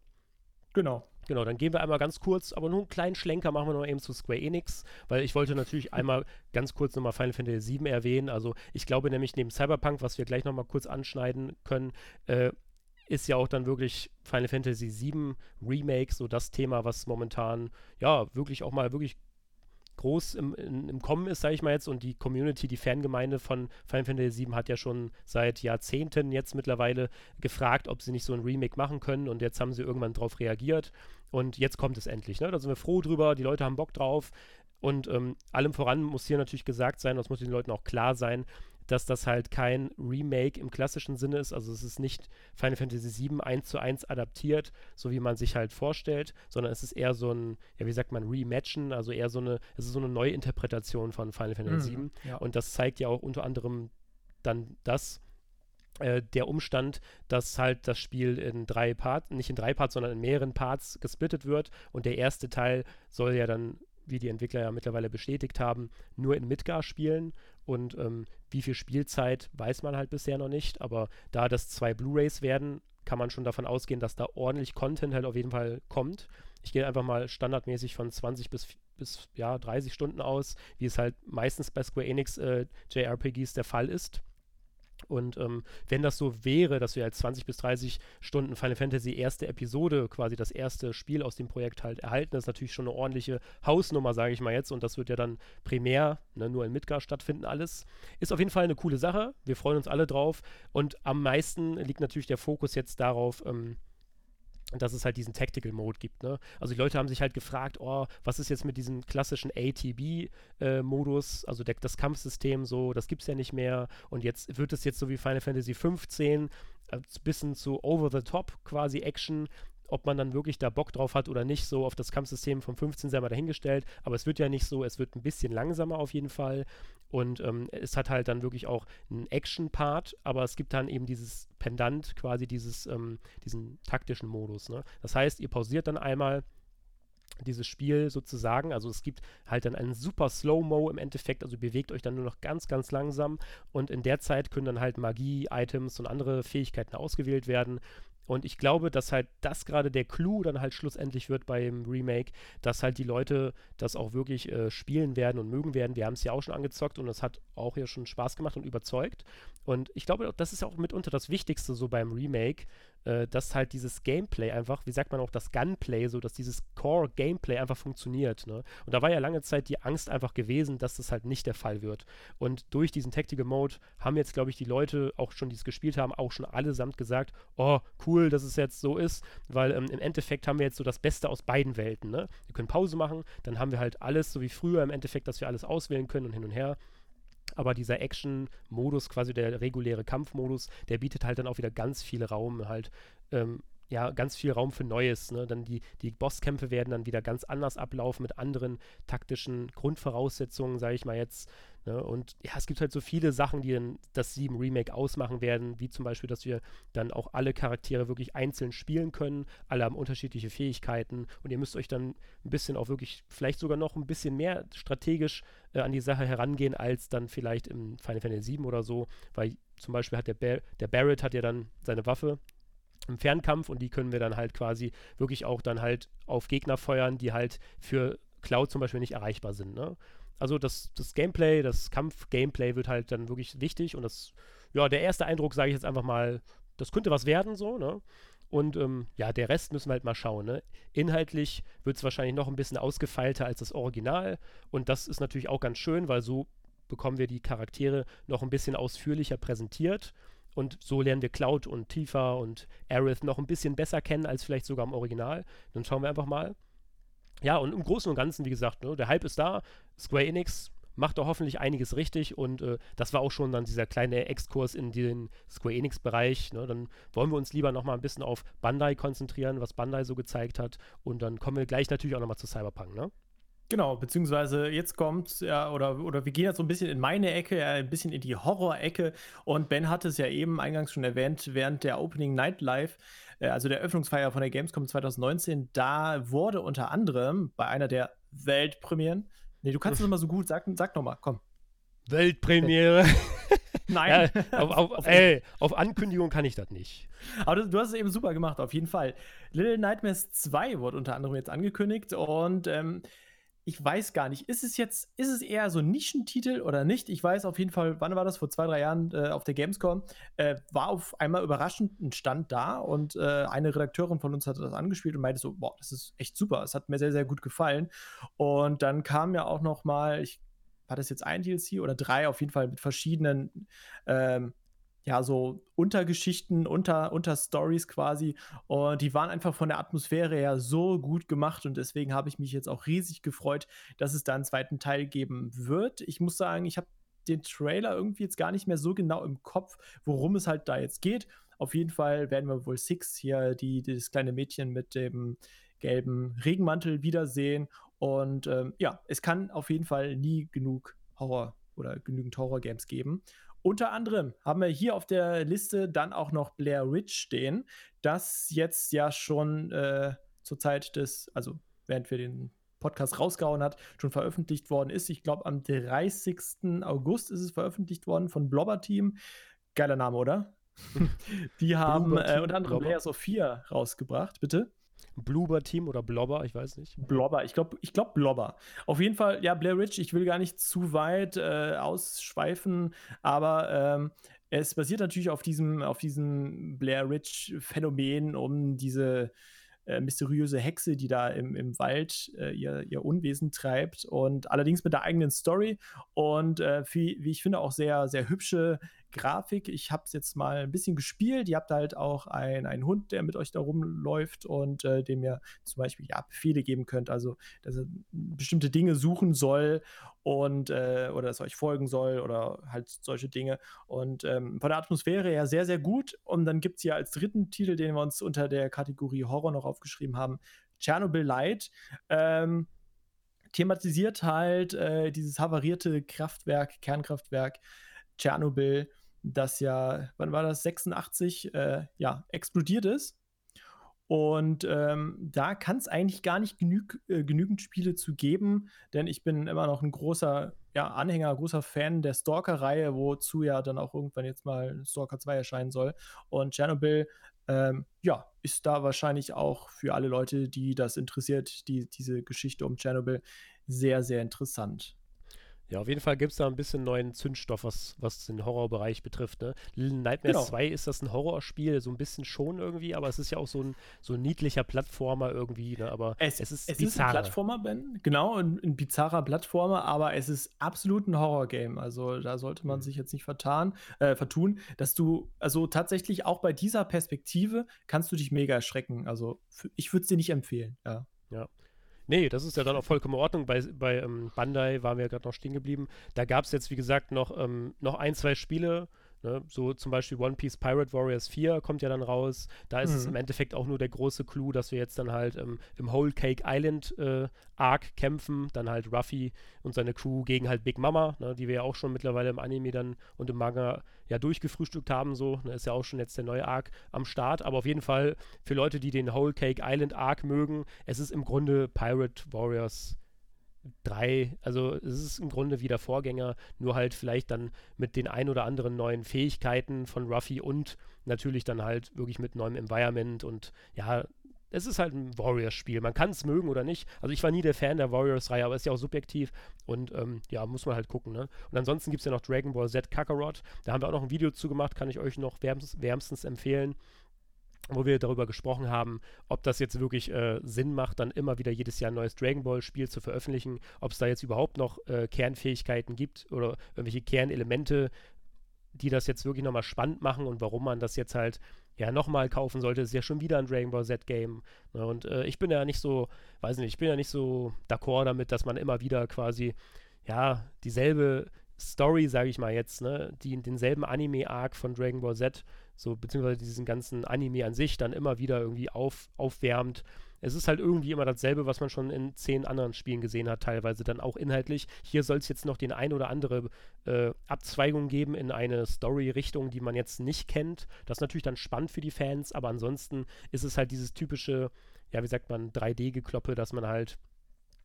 Genau. Genau, dann gehen wir einmal ganz kurz, aber nur einen kleinen Schlenker machen wir noch eben zu Square Enix, weil ich wollte natürlich [LAUGHS] einmal ganz kurz nochmal Final Fantasy VII erwähnen. Also ich glaube nämlich neben Cyberpunk, was wir gleich nochmal kurz anschneiden können, äh, ist ja auch dann wirklich Final Fantasy VII Remake so das Thema, was momentan ja wirklich auch mal wirklich groß im, in, im Kommen ist, sage ich mal jetzt. Und die Community, die Fangemeinde von Final Fantasy VII hat ja schon seit Jahrzehnten jetzt mittlerweile gefragt, ob sie nicht so ein Remake machen können. Und jetzt haben sie irgendwann darauf reagiert. Und jetzt kommt es endlich. Ne? Da sind wir froh drüber. Die Leute haben Bock drauf. Und ähm, allem voran muss hier natürlich gesagt sein, das muss den Leuten auch klar sein, dass das halt kein Remake im klassischen Sinne ist. Also es ist nicht Final Fantasy VII 1 zu 1 adaptiert, so wie man sich halt vorstellt, sondern es ist eher so ein, ja, wie sagt man, Rematchen, also eher so eine, es ist so eine Neuinterpretation von Final Fantasy mhm, VII. Ja. Und das zeigt ja auch unter anderem dann das, äh, der Umstand, dass halt das Spiel in drei Parts, nicht in drei Parts, sondern in mehreren Parts gesplittet wird und der erste Teil soll ja dann wie die Entwickler ja mittlerweile bestätigt haben, nur in Midgar spielen. Und ähm, wie viel Spielzeit weiß man halt bisher noch nicht. Aber da das zwei Blu-rays werden, kann man schon davon ausgehen, dass da ordentlich Content halt auf jeden Fall kommt. Ich gehe einfach mal standardmäßig von 20 bis, bis ja, 30 Stunden aus, wie es halt meistens bei Square Enix äh, JRPGs der Fall ist. Und ähm, wenn das so wäre, dass wir als 20 bis 30 Stunden Final Fantasy erste Episode, quasi das erste Spiel aus dem Projekt halt erhalten, das ist natürlich schon eine ordentliche Hausnummer, sage ich mal jetzt. Und das wird ja dann primär ne, nur in Midgar stattfinden, alles. Ist auf jeden Fall eine coole Sache. Wir freuen uns alle drauf. Und am meisten liegt natürlich der Fokus jetzt darauf, ähm, dass es halt diesen Tactical Mode gibt. Ne? Also die Leute haben sich halt gefragt, oh, was ist jetzt mit diesem klassischen ATB-Modus, äh, also der, das Kampfsystem so, das gibt es ja nicht mehr und jetzt wird es jetzt so wie Final Fantasy 15 ein bisschen zu over the top quasi Action, ob man dann wirklich da Bock drauf hat oder nicht, so auf das Kampfsystem von 15 sei mal dahingestellt. Aber es wird ja nicht so, es wird ein bisschen langsamer auf jeden Fall. Und ähm, es hat halt dann wirklich auch einen Action-Part, aber es gibt dann eben dieses Pendant, quasi dieses, ähm, diesen taktischen Modus. Ne? Das heißt, ihr pausiert dann einmal dieses Spiel sozusagen. Also es gibt halt dann einen super Slow-Mo im Endeffekt, also bewegt euch dann nur noch ganz, ganz langsam und in der Zeit können dann halt Magie-Items und andere Fähigkeiten ausgewählt werden und ich glaube, dass halt das gerade der Clou dann halt schlussendlich wird beim Remake, dass halt die Leute das auch wirklich äh, spielen werden und mögen werden. Wir haben es ja auch schon angezockt und es hat auch ja schon Spaß gemacht und überzeugt. Und ich glaube, das ist ja auch mitunter das Wichtigste so beim Remake, äh, dass halt dieses Gameplay einfach, wie sagt man auch, das Gunplay, so dass dieses Core-Gameplay einfach funktioniert. Ne? Und da war ja lange Zeit die Angst einfach gewesen, dass das halt nicht der Fall wird. Und durch diesen Tactical Mode haben jetzt, glaube ich, die Leute auch schon, die es gespielt haben, auch schon allesamt gesagt, oh, cool, dass es jetzt so ist, weil ähm, im Endeffekt haben wir jetzt so das Beste aus beiden Welten. Ne? Wir können Pause machen, dann haben wir halt alles, so wie früher im Endeffekt, dass wir alles auswählen können und hin und her. Aber dieser Action-Modus, quasi der reguläre Kampfmodus, der bietet halt dann auch wieder ganz viel Raum, halt, ähm, ja, ganz viel Raum für Neues. Ne? Dann die, die Bosskämpfe werden dann wieder ganz anders ablaufen mit anderen taktischen Grundvoraussetzungen, sage ich mal jetzt. Ne? Und ja, es gibt halt so viele Sachen, die dann das 7 Remake ausmachen werden, wie zum Beispiel, dass wir dann auch alle Charaktere wirklich einzeln spielen können. Alle haben unterschiedliche Fähigkeiten und ihr müsst euch dann ein bisschen auch wirklich, vielleicht sogar noch ein bisschen mehr strategisch äh, an die Sache herangehen, als dann vielleicht im Final Fantasy 7 oder so, weil zum Beispiel hat der, Bar der Barrett hat ja dann seine Waffe, im Fernkampf und die können wir dann halt quasi wirklich auch dann halt auf Gegner feuern, die halt für Cloud zum Beispiel nicht erreichbar sind. Ne? Also das, das Gameplay, das Kampf-Gameplay wird halt dann wirklich wichtig und das, ja, der erste Eindruck, sage ich jetzt einfach mal, das könnte was werden, so, ne? Und ähm, ja, der Rest müssen wir halt mal schauen. Ne? Inhaltlich wird es wahrscheinlich noch ein bisschen ausgefeilter als das Original. Und das ist natürlich auch ganz schön, weil so bekommen wir die Charaktere noch ein bisschen ausführlicher präsentiert. Und so lernen wir Cloud und Tifa und Aerith noch ein bisschen besser kennen als vielleicht sogar im Original. Dann schauen wir einfach mal ja, und im Großen und Ganzen, wie gesagt, ne, der Hype ist da. Square Enix macht da hoffentlich einiges richtig und äh, das war auch schon dann dieser kleine Exkurs in den Square Enix-Bereich. Ne? Dann wollen wir uns lieber nochmal ein bisschen auf Bandai konzentrieren, was Bandai so gezeigt hat und dann kommen wir gleich natürlich auch nochmal zu Cyberpunk, ne? Genau, beziehungsweise jetzt kommt, ja, oder, oder wir gehen jetzt so ein bisschen in meine Ecke, ja, ein bisschen in die Horror-Ecke. Und Ben hat es ja eben eingangs schon erwähnt, während der Opening Night Live, äh, also der Öffnungsfeier von der Gamescom 2019, da wurde unter anderem bei einer der Weltpremieren, nee, du kannst es immer so gut, sag, sag nochmal, komm. Weltpremiere. [LAUGHS] Nein. Ja, auf, auf, [LAUGHS] auf, ey, auf, Ankündigung kann ich das nicht. Aber du, du, hast es eben super gemacht, auf jeden Fall. Little Nightmares 2 wurde unter anderem jetzt angekündigt und ähm, ich weiß gar nicht, ist es jetzt, ist es eher so ein Nischentitel oder nicht? Ich weiß auf jeden Fall, wann war das? Vor zwei, drei Jahren äh, auf der Gamescom. Äh, war auf einmal überraschend ein Stand da und äh, eine Redakteurin von uns hat das angespielt und meinte so, boah, das ist echt super. Es hat mir sehr, sehr gut gefallen. Und dann kam ja auch noch mal, ich, war das jetzt ein DLC oder drei auf jeden Fall mit verschiedenen ähm, ja, so Untergeschichten, unter, unter Stories quasi. Und die waren einfach von der Atmosphäre her so gut gemacht und deswegen habe ich mich jetzt auch riesig gefreut, dass es da einen zweiten Teil geben wird. Ich muss sagen, ich habe den Trailer irgendwie jetzt gar nicht mehr so genau im Kopf, worum es halt da jetzt geht. Auf jeden Fall werden wir wohl Six hier, die, das kleine Mädchen mit dem gelben Regenmantel wiedersehen. Und ähm, ja, es kann auf jeden Fall nie genug Horror oder genügend Horror-Games geben. Unter anderem haben wir hier auf der Liste dann auch noch Blair Witch stehen, das jetzt ja schon äh, zur Zeit des, also während wir den Podcast rausgehauen hat, schon veröffentlicht worden ist. Ich glaube, am 30. August ist es veröffentlicht worden von Blobber Team. Geiler Name, oder? [LAUGHS] Die haben äh, unter anderem Blobber. Of 4 rausgebracht, bitte. Bloober-Team oder Blobber, ich weiß nicht. Blobber, ich glaube ich glaub Blobber. Auf jeden Fall, ja, Blair Witch, ich will gar nicht zu weit äh, ausschweifen, aber ähm, es basiert natürlich auf diesem, auf diesem Blair Witch-Phänomen um diese äh, mysteriöse Hexe, die da im, im Wald äh, ihr, ihr Unwesen treibt und allerdings mit der eigenen Story und äh, wie, wie ich finde auch sehr, sehr hübsche Grafik. Ich habe es jetzt mal ein bisschen gespielt. Ihr habt halt auch einen Hund, der mit euch da rumläuft und äh, dem ihr zum Beispiel ja, Befehle geben könnt. Also, dass er bestimmte Dinge suchen soll und äh, oder dass er euch folgen soll oder halt solche Dinge. Und ähm, von der Atmosphäre her sehr, sehr gut. Und dann gibt es hier als dritten Titel, den wir uns unter der Kategorie Horror noch aufgeschrieben haben, Chernobyl Light. Ähm, thematisiert halt äh, dieses havarierte Kraftwerk, Kernkraftwerk Tschernobyl, das ja, wann war das, 86, äh, ja, explodiert ist. Und ähm, da kann es eigentlich gar nicht genüg, äh, genügend Spiele zu geben, denn ich bin immer noch ein großer ja, Anhänger, großer Fan der Stalker-Reihe, wozu ja dann auch irgendwann jetzt mal Stalker 2 erscheinen soll. Und Chernobyl, ähm, ja, ist da wahrscheinlich auch für alle Leute, die das interessiert, die, diese Geschichte um Chernobyl, sehr, sehr interessant. Ja, auf jeden Fall gibt es da ein bisschen neuen Zündstoff, was, was den Horrorbereich betrifft. Ne? Little Nightmares genau. 2 ist das ein Horrorspiel, so ein bisschen schon irgendwie, aber es ist ja auch so ein, so ein niedlicher Plattformer irgendwie. Ne? Aber es, es ist Es ist ein Plattformer, Ben, genau, ein, ein bizarrer Plattformer, aber es ist absolut ein Horrorgame. Also da sollte man mhm. sich jetzt nicht vertan, äh, vertun, dass du, also tatsächlich auch bei dieser Perspektive kannst du dich mega erschrecken. Also ich würde es dir nicht empfehlen, ja. Ja. Nee, das ist ja dann auch vollkommen in Ordnung. Bei, bei ähm, Bandai waren wir ja gerade noch stehen geblieben. Da gab es jetzt, wie gesagt, noch, ähm, noch ein, zwei Spiele, Ne? So zum Beispiel One Piece Pirate Warriors 4 kommt ja dann raus. Da ist mhm. es im Endeffekt auch nur der große Clou, dass wir jetzt dann halt ähm, im Whole Cake Island äh, Arc kämpfen. Dann halt Ruffy und seine Crew gegen halt Big Mama, ne? die wir ja auch schon mittlerweile im Anime dann und im Manga ja durchgefrühstückt haben. So ne? ist ja auch schon jetzt der neue Arc am Start. Aber auf jeden Fall für Leute, die den Whole Cake Island Arc mögen, es ist im Grunde Pirate Warriors 3, also es ist im Grunde wie der Vorgänger, nur halt vielleicht dann mit den ein oder anderen neuen Fähigkeiten von Ruffy und natürlich dann halt wirklich mit neuem Environment und ja, es ist halt ein Warriors-Spiel. Man kann es mögen oder nicht. Also ich war nie der Fan der Warriors-Reihe, aber ist ja auch subjektiv und ähm, ja, muss man halt gucken. Ne? Und ansonsten gibt es ja noch Dragon Ball Z Kakarot. Da haben wir auch noch ein Video zu gemacht, kann ich euch noch wärmstens, wärmstens empfehlen wo wir darüber gesprochen haben, ob das jetzt wirklich äh, Sinn macht, dann immer wieder jedes Jahr ein neues Dragon Ball Spiel zu veröffentlichen, ob es da jetzt überhaupt noch äh, Kernfähigkeiten gibt oder irgendwelche Kernelemente, die das jetzt wirklich nochmal spannend machen und warum man das jetzt halt ja nochmal kaufen sollte, ist ja schon wieder ein Dragon Ball Z Game. Ne? Und äh, ich bin ja nicht so, weiß nicht, ich bin ja nicht so d'accord damit, dass man immer wieder quasi ja dieselbe Story, sage ich mal jetzt, ne, die denselben Anime-Arc von Dragon Ball Z so beziehungsweise diesen ganzen Anime an sich dann immer wieder irgendwie auf, aufwärmt. Es ist halt irgendwie immer dasselbe, was man schon in zehn anderen Spielen gesehen hat, teilweise dann auch inhaltlich. Hier soll es jetzt noch den ein oder andere äh, Abzweigung geben in eine Story-Richtung, die man jetzt nicht kennt. Das ist natürlich dann spannend für die Fans, aber ansonsten ist es halt dieses typische, ja, wie sagt man, 3D-Gekloppe, dass man halt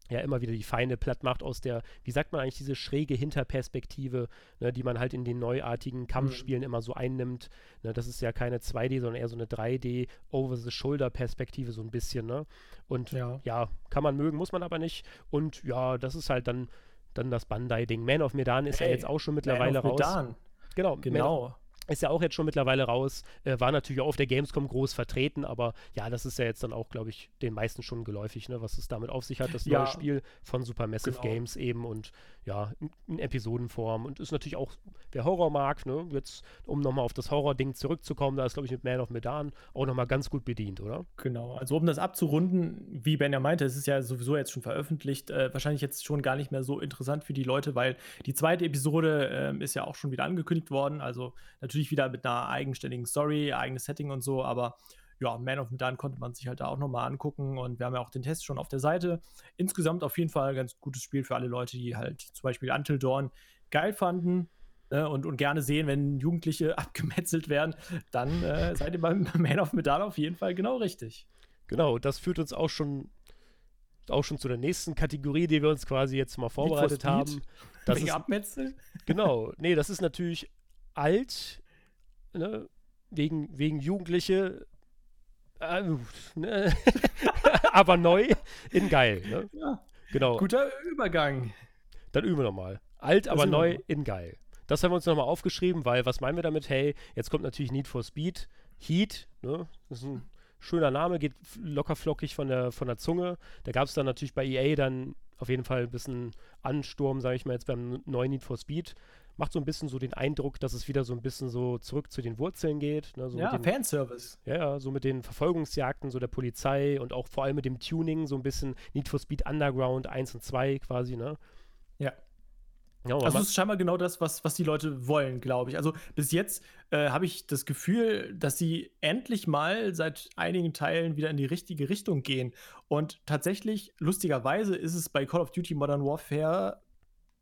ja immer wieder die Feinde platt macht aus der, wie sagt man eigentlich, diese schräge Hinterperspektive, ne, die man halt in den neuartigen Kampfspielen mhm. immer so einnimmt. Ne, das ist ja keine 2D, sondern eher so eine 3D Over-the-Shoulder-Perspektive so ein bisschen. Ne? Und ja. ja. kann man mögen, muss man aber nicht. Und ja, das ist halt dann, dann das Bandai-Ding. Man of Medan ist hey, ja jetzt auch schon mittlerweile raus. Medan. Genau, genau. Ist ja auch jetzt schon mittlerweile raus, äh, war natürlich auch auf der Gamescom groß vertreten, aber ja, das ist ja jetzt dann auch, glaube ich, den meisten schon geläufig, ne, was es damit auf sich hat, das ja, neue Spiel von Supermassive genau. Games eben und ja, in, in, Episodenform und ist natürlich auch, wer Horror mag, ne, jetzt, um nochmal auf das Horror-Ding zurückzukommen, da ist, glaube ich, mit Man of Medan auch nochmal ganz gut bedient, oder? Genau, also um das abzurunden, wie Ben ja meinte, es ist ja sowieso jetzt schon veröffentlicht, äh, wahrscheinlich jetzt schon gar nicht mehr so interessant für die Leute, weil die zweite Episode äh, ist ja auch schon wieder angekündigt worden, also natürlich natürlich wieder mit einer eigenständigen Story, eigenes Setting und so, aber ja, Man of Medan konnte man sich halt da auch nochmal angucken und wir haben ja auch den Test schon auf der Seite. Insgesamt auf jeden Fall ein ganz gutes Spiel für alle Leute, die halt zum Beispiel Until Dawn geil fanden. Ne, und, und gerne sehen, wenn Jugendliche [LAUGHS] abgemetzelt werden, dann äh, seid ihr beim [LAUGHS] Man of Medan auf jeden Fall genau richtig. Genau, das führt uns auch schon auch schon zu der nächsten Kategorie, die wir uns quasi jetzt mal vorbereitet haben. Das ist, Abmetzeln? Genau, nee, das ist natürlich alt, ne, wegen, wegen Jugendliche, äh, ne, [LAUGHS] aber neu in geil. Ne? Ja, genau. Guter Übergang. Dann üben wir nochmal. Alt, aber neu in geil. Das haben wir uns nochmal aufgeschrieben, weil was meinen wir damit? Hey, jetzt kommt natürlich Need for Speed, Heat, ne? Das ist ein schöner Name, geht locker flockig von der, von der Zunge. Da gab es dann natürlich bei EA dann auf jeden Fall ein bisschen Ansturm, sage ich mal jetzt beim neuen Need for Speed macht so ein bisschen so den Eindruck, dass es wieder so ein bisschen so zurück zu den Wurzeln geht. Ne? So ja, den, Fanservice. Ja, ja, so mit den Verfolgungsjagden so der Polizei und auch vor allem mit dem Tuning, so ein bisschen Need for Speed Underground 1 und 2 quasi, ne? Ja. Ja, also es ist scheinbar genau das, was, was die Leute wollen, glaube ich. Also bis jetzt äh, habe ich das Gefühl, dass sie endlich mal seit einigen Teilen wieder in die richtige Richtung gehen. Und tatsächlich, lustigerweise, ist es bei Call of Duty Modern Warfare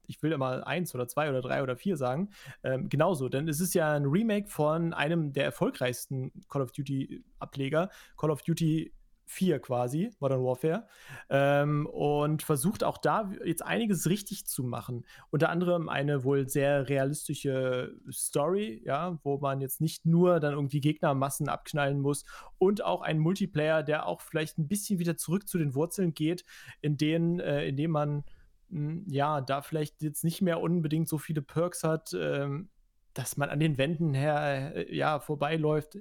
ich will immer eins oder zwei oder drei oder vier sagen, ähm, genauso. Denn es ist ja ein Remake von einem der erfolgreichsten Call of Duty-Ableger, Call of Duty 4 quasi, Modern Warfare, ähm, und versucht auch da jetzt einiges richtig zu machen. Unter anderem eine wohl sehr realistische Story, ja, wo man jetzt nicht nur dann irgendwie Gegnermassen abknallen muss und auch ein Multiplayer, der auch vielleicht ein bisschen wieder zurück zu den Wurzeln geht, in denen, äh, in dem man mh, hm, ja da vielleicht jetzt nicht mehr unbedingt so viele Perks hat, ähm, dass man an den Wänden her äh, ja vorbeiläuft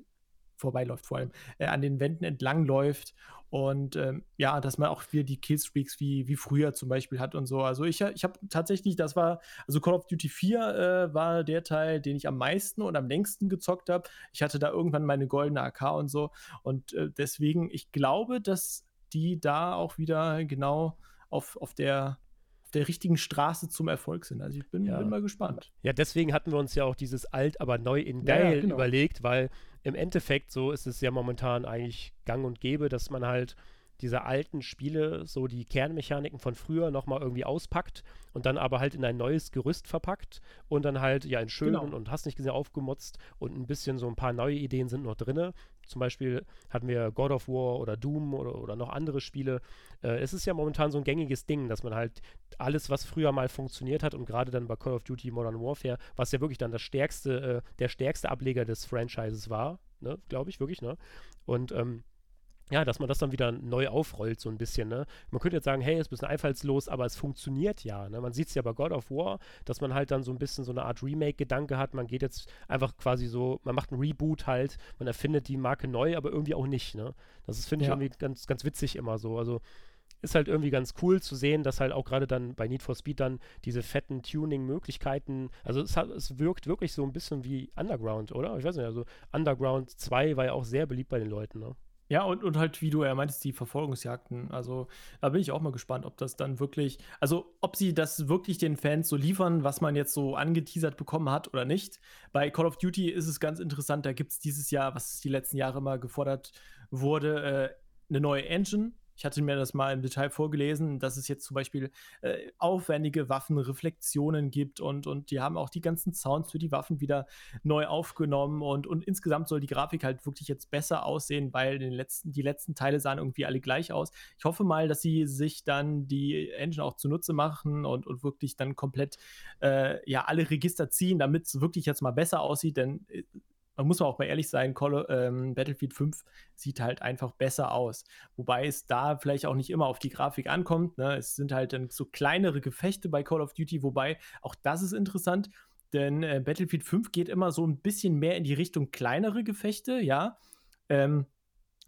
vorbeiläuft, vor allem äh, an den Wänden entlangläuft und ähm, ja, dass man auch wieder die Killstreaks wie, wie früher zum Beispiel hat und so. Also ich, ich habe tatsächlich, das war, also Call of Duty 4 äh, war der Teil, den ich am meisten und am längsten gezockt habe. Ich hatte da irgendwann meine goldene AK und so und äh, deswegen, ich glaube, dass die da auch wieder genau auf, auf der der richtigen Straße zum Erfolg sind. Also ich bin, ja. bin, mal gespannt. Ja, deswegen hatten wir uns ja auch dieses alt, aber neu in geil ja, genau. überlegt, weil im Endeffekt so ist es ja momentan eigentlich gang und gäbe, dass man halt diese alten Spiele, so die Kernmechaniken von früher nochmal irgendwie auspackt und dann aber halt in ein neues Gerüst verpackt und dann halt ja in schön genau. und, und hast nicht gesehen aufgemotzt und ein bisschen so ein paar neue Ideen sind noch drin. Zum Beispiel hatten wir God of War oder Doom oder, oder noch andere Spiele. Äh, es ist ja momentan so ein gängiges Ding, dass man halt alles, was früher mal funktioniert hat und gerade dann bei Call of Duty Modern Warfare, was ja wirklich dann das stärkste, äh, der stärkste Ableger des Franchises war, ne, glaube ich, wirklich, ne? Und ähm, ja, dass man das dann wieder neu aufrollt, so ein bisschen, ne? Man könnte jetzt sagen, hey, ist ein bisschen einfallslos, aber es funktioniert ja, ne? Man sieht es ja bei God of War, dass man halt dann so ein bisschen so eine Art Remake-Gedanke hat. Man geht jetzt einfach quasi so, man macht einen Reboot halt, man erfindet die Marke neu, aber irgendwie auch nicht, ne? Das ist, finde ich, irgendwie ganz, ganz witzig immer so. Also, ist halt irgendwie ganz cool zu sehen, dass halt auch gerade dann bei Need for Speed dann diese fetten Tuning-Möglichkeiten, also es, hat, es wirkt wirklich so ein bisschen wie Underground, oder? Ich weiß nicht, also Underground 2 war ja auch sehr beliebt bei den Leuten, ne? Ja, und, und halt, wie du ja meintest, die Verfolgungsjagden. Also, da bin ich auch mal gespannt, ob das dann wirklich, also ob sie das wirklich den Fans so liefern, was man jetzt so angeteasert bekommen hat oder nicht. Bei Call of Duty ist es ganz interessant, da gibt es dieses Jahr, was die letzten Jahre immer gefordert wurde, äh, eine neue Engine, ich hatte mir das mal im Detail vorgelesen, dass es jetzt zum Beispiel äh, aufwendige Waffenreflexionen gibt und, und die haben auch die ganzen Sounds für die Waffen wieder neu aufgenommen und, und insgesamt soll die Grafik halt wirklich jetzt besser aussehen, weil den letzten, die letzten Teile sahen irgendwie alle gleich aus. Ich hoffe mal, dass sie sich dann die Engine auch zunutze machen und, und wirklich dann komplett äh, ja alle Register ziehen, damit es wirklich jetzt mal besser aussieht, denn äh, man muss auch mal ehrlich sein, Call, ähm, Battlefield 5 sieht halt einfach besser aus. Wobei es da vielleicht auch nicht immer auf die Grafik ankommt. Ne? Es sind halt dann so kleinere Gefechte bei Call of Duty, wobei auch das ist interessant, denn äh, Battlefield 5 geht immer so ein bisschen mehr in die Richtung kleinere Gefechte, ja. Ähm,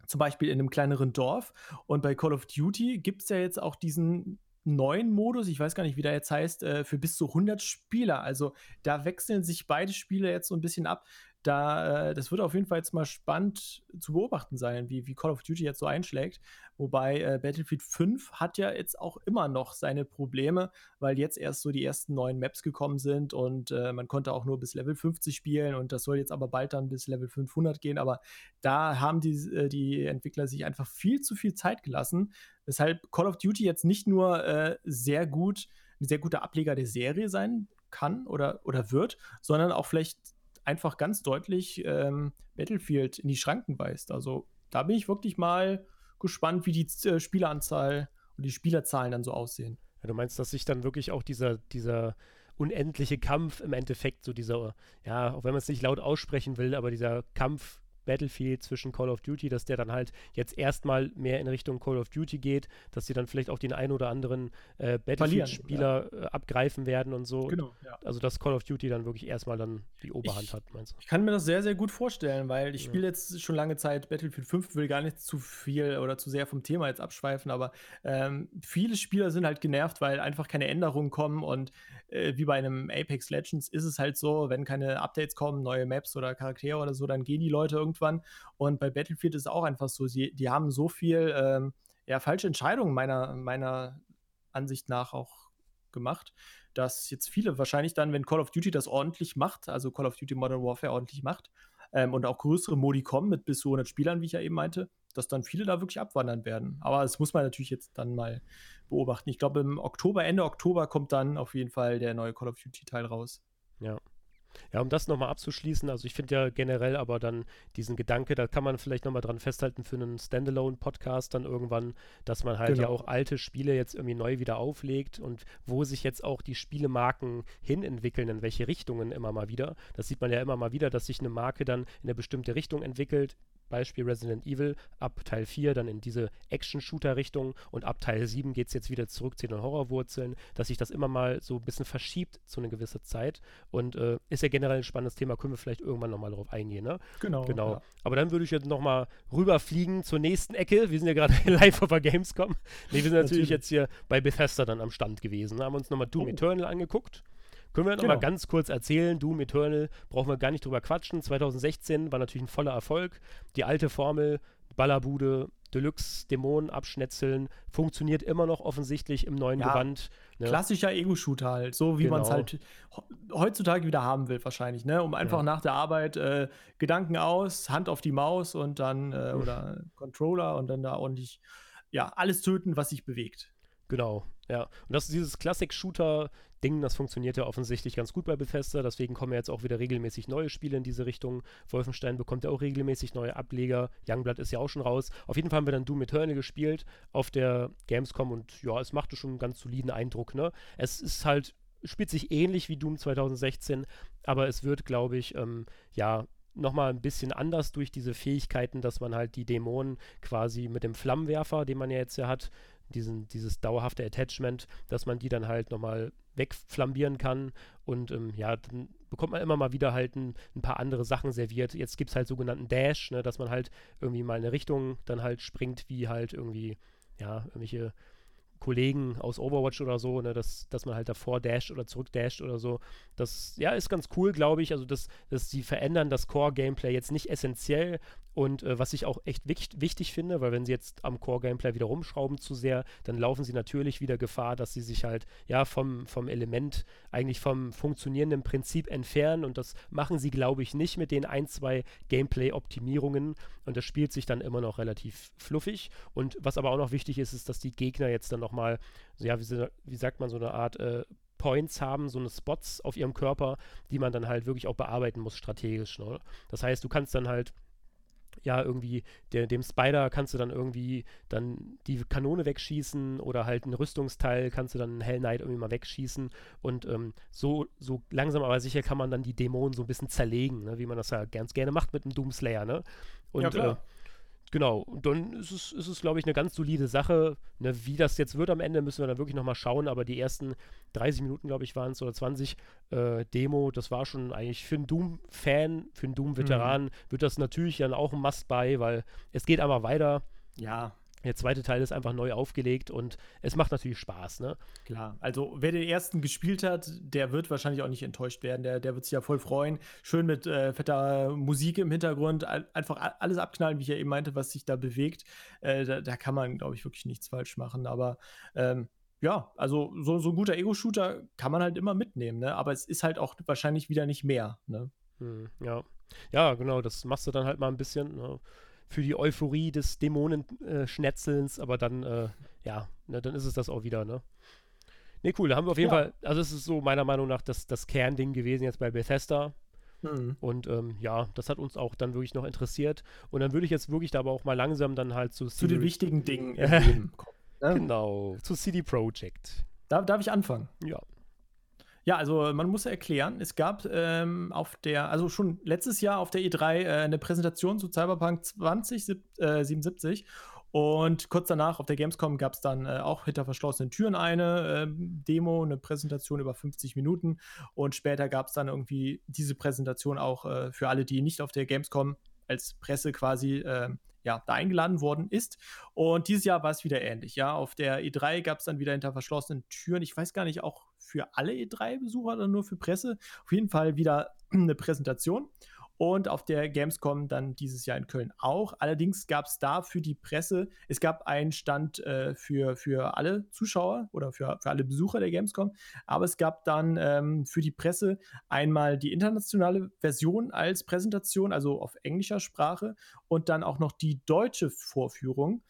zum Beispiel in einem kleineren Dorf. Und bei Call of Duty gibt es ja jetzt auch diesen neuen Modus, ich weiß gar nicht, wie der jetzt heißt, äh, für bis zu 100 Spieler. Also da wechseln sich beide Spiele jetzt so ein bisschen ab da, äh, das wird auf jeden Fall jetzt mal spannend zu beobachten sein, wie, wie Call of Duty jetzt so einschlägt. Wobei äh, Battlefield 5 hat ja jetzt auch immer noch seine Probleme, weil jetzt erst so die ersten neuen Maps gekommen sind und äh, man konnte auch nur bis Level 50 spielen und das soll jetzt aber bald dann bis Level 500 gehen. Aber da haben die, äh, die Entwickler sich einfach viel zu viel Zeit gelassen, weshalb Call of Duty jetzt nicht nur äh, sehr gut, ein sehr guter Ableger der Serie sein kann oder, oder wird, sondern auch vielleicht einfach ganz deutlich ähm, Battlefield in die Schranken weist. Also da bin ich wirklich mal gespannt, wie die äh, Spieleranzahl und die Spielerzahlen dann so aussehen. Ja, du meinst, dass sich dann wirklich auch dieser, dieser unendliche Kampf im Endeffekt, so dieser, ja, auch wenn man es nicht laut aussprechen will, aber dieser Kampf Battlefield zwischen Call of Duty, dass der dann halt jetzt erstmal mehr in Richtung Call of Duty geht, dass sie dann vielleicht auch den einen oder anderen äh, Battlefield-Spieler ja. äh, abgreifen werden und so. Genau, ja. Also dass Call of Duty dann wirklich erstmal dann die Oberhand ich, hat, meinst du? Ich kann mir das sehr, sehr gut vorstellen, weil ich spiele jetzt schon lange Zeit Battlefield 5, will gar nicht zu viel oder zu sehr vom Thema jetzt abschweifen, aber ähm, viele Spieler sind halt genervt, weil einfach keine Änderungen kommen und äh, wie bei einem Apex Legends ist es halt so, wenn keine Updates kommen, neue Maps oder Charaktere oder so, dann gehen die Leute irgendwann. Und bei Battlefield ist es auch einfach so, sie, die haben so viel ähm, ja, falsche Entscheidungen meiner, meiner Ansicht nach auch gemacht, dass jetzt viele wahrscheinlich dann, wenn Call of Duty das ordentlich macht, also Call of Duty Modern Warfare ordentlich macht, ähm, und auch größere Modi kommen mit bis zu 100 Spielern, wie ich ja eben meinte, dass dann viele da wirklich abwandern werden. Aber das muss man natürlich jetzt dann mal beobachten. Ich glaube, im Oktober, Ende Oktober kommt dann auf jeden Fall der neue Call of Duty Teil raus. Ja. Ja, um das nochmal abzuschließen, also ich finde ja generell aber dann diesen Gedanke, da kann man vielleicht nochmal dran festhalten für einen Standalone-Podcast dann irgendwann, dass man halt genau. ja auch alte Spiele jetzt irgendwie neu wieder auflegt und wo sich jetzt auch die Spielemarken hinentwickeln, in welche Richtungen immer mal wieder. Das sieht man ja immer mal wieder, dass sich eine Marke dann in eine bestimmte Richtung entwickelt, Beispiel Resident Evil, ab Teil 4 dann in diese Action-Shooter-Richtung und ab Teil 7 geht es jetzt wieder zurück zu den Horrorwurzeln, dass sich das immer mal so ein bisschen verschiebt zu einer gewissen Zeit und äh, ist ja generell ein spannendes Thema, können wir vielleicht irgendwann nochmal drauf eingehen, ne? Genau. Genau. Ja. Aber dann würde ich jetzt nochmal rüberfliegen zur nächsten Ecke. Wir sind ja gerade [LAUGHS] live auf der Gamescom. Nee, wir sind natürlich, natürlich, jetzt hier bei Bethesda dann am Stand gewesen, haben uns nochmal Doom oh. Eternal angeguckt. Können wir noch genau. mal ganz kurz erzählen, Doom Eternal, brauchen wir gar nicht drüber quatschen. 2016 war natürlich ein voller Erfolg. Die alte Formel, Ballerbude, Deluxe, Dämonen abschnetzeln, funktioniert immer noch offensichtlich im neuen ja, Gewand. Ne? Klassischer Ego-Shooter halt, so wie genau. man es halt heutzutage wieder haben will, wahrscheinlich, ne? Um einfach ja. nach der Arbeit äh, Gedanken aus, Hand auf die Maus und dann äh, oder Controller und dann da ordentlich ja, alles töten, was sich bewegt. Genau, ja. Und das ist dieses Classic-Shooter-Ding, das funktioniert ja offensichtlich ganz gut bei Bethesda, deswegen kommen jetzt auch wieder regelmäßig neue Spiele in diese Richtung. Wolfenstein bekommt ja auch regelmäßig neue Ableger. Youngblood ist ja auch schon raus. Auf jeden Fall haben wir dann Doom Eternal gespielt auf der Gamescom und ja, es machte schon einen ganz soliden Eindruck, ne? Es ist halt, spielt sich ähnlich wie Doom 2016, aber es wird, glaube ich, ähm, ja, nochmal ein bisschen anders durch diese Fähigkeiten, dass man halt die Dämonen quasi mit dem Flammenwerfer, den man ja jetzt ja hat, diesen, dieses dauerhafte Attachment, dass man die dann halt nochmal wegflambieren kann und ähm, ja, dann bekommt man immer mal wieder halt ein, ein paar andere Sachen serviert. Jetzt gibt es halt sogenannten Dash, ne, dass man halt irgendwie mal in eine Richtung dann halt springt, wie halt irgendwie, ja, irgendwelche Kollegen aus Overwatch oder so, ne, dass, dass man halt davor dasht oder zurück dasht oder so. Das, ja, ist ganz cool, glaube ich. Also, dass, dass sie verändern das Core-Gameplay jetzt nicht essentiell, und äh, was ich auch echt wichtig, finde, weil wenn sie jetzt am Core-Gameplay wieder rumschrauben zu sehr, dann laufen sie natürlich wieder Gefahr, dass sie sich halt ja vom, vom Element, eigentlich vom funktionierenden Prinzip entfernen. Und das machen sie, glaube ich, nicht mit den ein, zwei Gameplay-Optimierungen. Und das spielt sich dann immer noch relativ fluffig. Und was aber auch noch wichtig ist, ist, dass die Gegner jetzt dann nochmal, ja, wie, wie sagt man, so eine Art äh, Points haben, so eine Spots auf ihrem Körper, die man dann halt wirklich auch bearbeiten muss strategisch. Ne? Das heißt, du kannst dann halt ja, irgendwie der, dem Spider kannst du dann irgendwie dann die Kanone wegschießen oder halt ein Rüstungsteil kannst du dann Hell Knight irgendwie mal wegschießen und ähm, so, so langsam aber sicher kann man dann die Dämonen so ein bisschen zerlegen, ne? wie man das ja ganz gerne macht mit einem Doomslayer, ne? Und ja, klar. Äh, Genau, und dann ist es, ist es glaube ich, eine ganz solide Sache. Ne, wie das jetzt wird am Ende, müssen wir dann wirklich nochmal schauen, aber die ersten 30 Minuten, glaube ich, waren es oder 20 äh, Demo, das war schon eigentlich für einen Doom-Fan, für einen Doom-Veteran, mhm. wird das natürlich dann auch ein Must-Buy, weil es geht aber weiter. Ja, der zweite Teil ist einfach neu aufgelegt und es macht natürlich Spaß, ne? Klar. Also, wer den ersten gespielt hat, der wird wahrscheinlich auch nicht enttäuscht werden. Der, der wird sich ja voll freuen. Schön mit äh, fetter Musik im Hintergrund. Einfach alles abknallen, wie ich ja eben meinte, was sich da bewegt. Äh, da, da, kann man, glaube ich, wirklich nichts falsch machen. Aber ähm, ja, also so, so ein guter Ego-Shooter kann man halt immer mitnehmen, ne? Aber es ist halt auch wahrscheinlich wieder nicht mehr, ne? Hm, ja. Ja, genau, das machst du dann halt mal ein bisschen. Ne? Für die Euphorie des Dämonenschnetzelns, aber dann, äh, ja, ne, dann ist es das auch wieder, ne? Ne, cool, da haben wir auf jeden ja. Fall, also es ist so meiner Meinung nach das, das Kernding gewesen jetzt bei Bethesda. Mhm. Und ähm, ja, das hat uns auch dann wirklich noch interessiert. Und dann würde ich jetzt wirklich da aber auch mal langsam dann halt zu Zu den wichtigen Dingen [LAUGHS] im Leben kommen. Ne? Genau, zu CD Projekt. Darf, darf ich anfangen? Ja. Ja, also man muss erklären, es gab ähm, auf der, also schon letztes Jahr auf der E3 äh, eine Präsentation zu Cyberpunk 2077 äh, und kurz danach auf der Gamescom gab es dann äh, auch hinter verschlossenen Türen eine äh, Demo, eine Präsentation über 50 Minuten und später gab es dann irgendwie diese Präsentation auch äh, für alle, die nicht auf der Gamescom als Presse quasi äh, ja, da eingeladen worden ist. Und dieses Jahr war es wieder ähnlich. Ja, auf der E3 gab es dann wieder hinter verschlossenen Türen. Ich weiß gar nicht, auch für alle E3-Besucher oder nur für Presse. Auf jeden Fall wieder [CLEARS THROAT] eine Präsentation und auf der Gamescom dann dieses Jahr in Köln auch. Allerdings gab es da für die Presse, es gab einen Stand äh, für, für alle Zuschauer oder für, für alle Besucher der Gamescom, aber es gab dann ähm, für die Presse einmal die internationale Version als Präsentation, also auf englischer Sprache und dann auch noch die deutsche Vorführung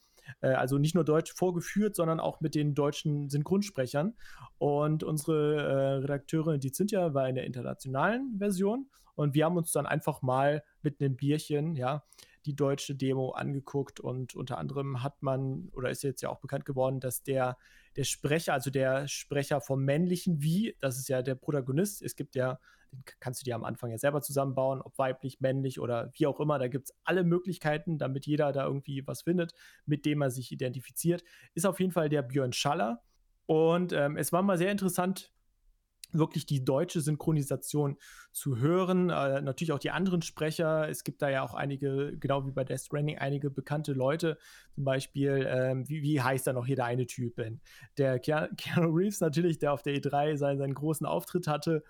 äh, also nicht nur deutsch vorgeführt, sondern auch mit den deutschen Synchronsprechern. Und unsere äh, Redakteurin, die Cynthia, war in der internationalen Version. Und wir haben uns dann einfach mal mit einem Bierchen, ja, die deutsche Demo angeguckt. Und unter anderem hat man, oder ist jetzt ja auch bekannt geworden, dass der, der Sprecher, also der Sprecher vom männlichen Wie, das ist ja der Protagonist, es gibt ja, den kannst du dir am Anfang ja selber zusammenbauen, ob weiblich, männlich oder wie auch immer, da gibt es alle Möglichkeiten, damit jeder da irgendwie was findet, mit dem er sich identifiziert, ist auf jeden Fall der Björn Schaller. Und ähm, es war mal sehr interessant, wirklich die deutsche Synchronisation zu hören. Äh, natürlich auch die anderen Sprecher. Es gibt da ja auch einige, genau wie bei Death Stranding, einige bekannte Leute. Zum Beispiel, ähm, wie, wie, heißt da noch hier der eine Typ? Der Keanu Reeves natürlich, der auf der E3 seinen, seinen großen Auftritt hatte.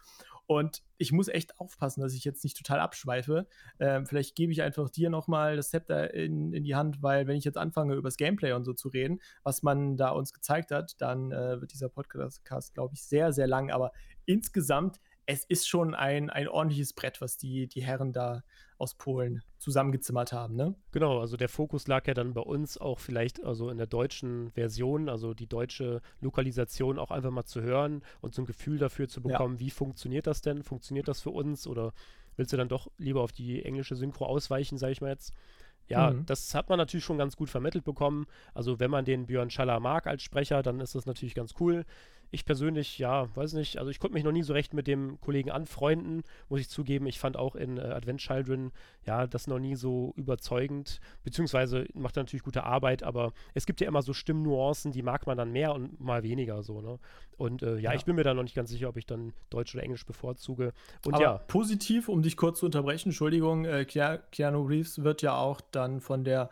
Und ich muss echt aufpassen, dass ich jetzt nicht total abschweife. Ähm, vielleicht gebe ich einfach dir nochmal das Zepter in, in die Hand, weil wenn ich jetzt anfange, über das Gameplay und so zu reden, was man da uns gezeigt hat, dann äh, wird dieser Podcast, glaube ich, sehr, sehr lang. Aber insgesamt es ist schon ein, ein ordentliches Brett, was die, die Herren da aus Polen zusammengezimmert haben, ne? Genau, also der Fokus lag ja dann bei uns auch vielleicht also in der deutschen Version, also die deutsche Lokalisation auch einfach mal zu hören und so ein Gefühl dafür zu bekommen, ja. wie funktioniert das denn? Funktioniert das für uns oder willst du dann doch lieber auf die englische Synchro ausweichen, sage ich mal jetzt? Ja, mhm. das hat man natürlich schon ganz gut vermittelt bekommen. Also wenn man den Björn Schaller mag als Sprecher, dann ist das natürlich ganz cool. Ich persönlich, ja, weiß nicht, also ich konnte mich noch nie so recht mit dem Kollegen anfreunden, muss ich zugeben. Ich fand auch in äh, Advent Children, ja, das noch nie so überzeugend, beziehungsweise macht er natürlich gute Arbeit, aber es gibt ja immer so Stimmnuancen, die mag man dann mehr und mal weniger so, ne? Und äh, ja, ja, ich bin mir da noch nicht ganz sicher, ob ich dann Deutsch oder Englisch bevorzuge. Und aber ja. Positiv, um dich kurz zu unterbrechen, Entschuldigung, äh, Keanu Reeves wird ja auch dann von der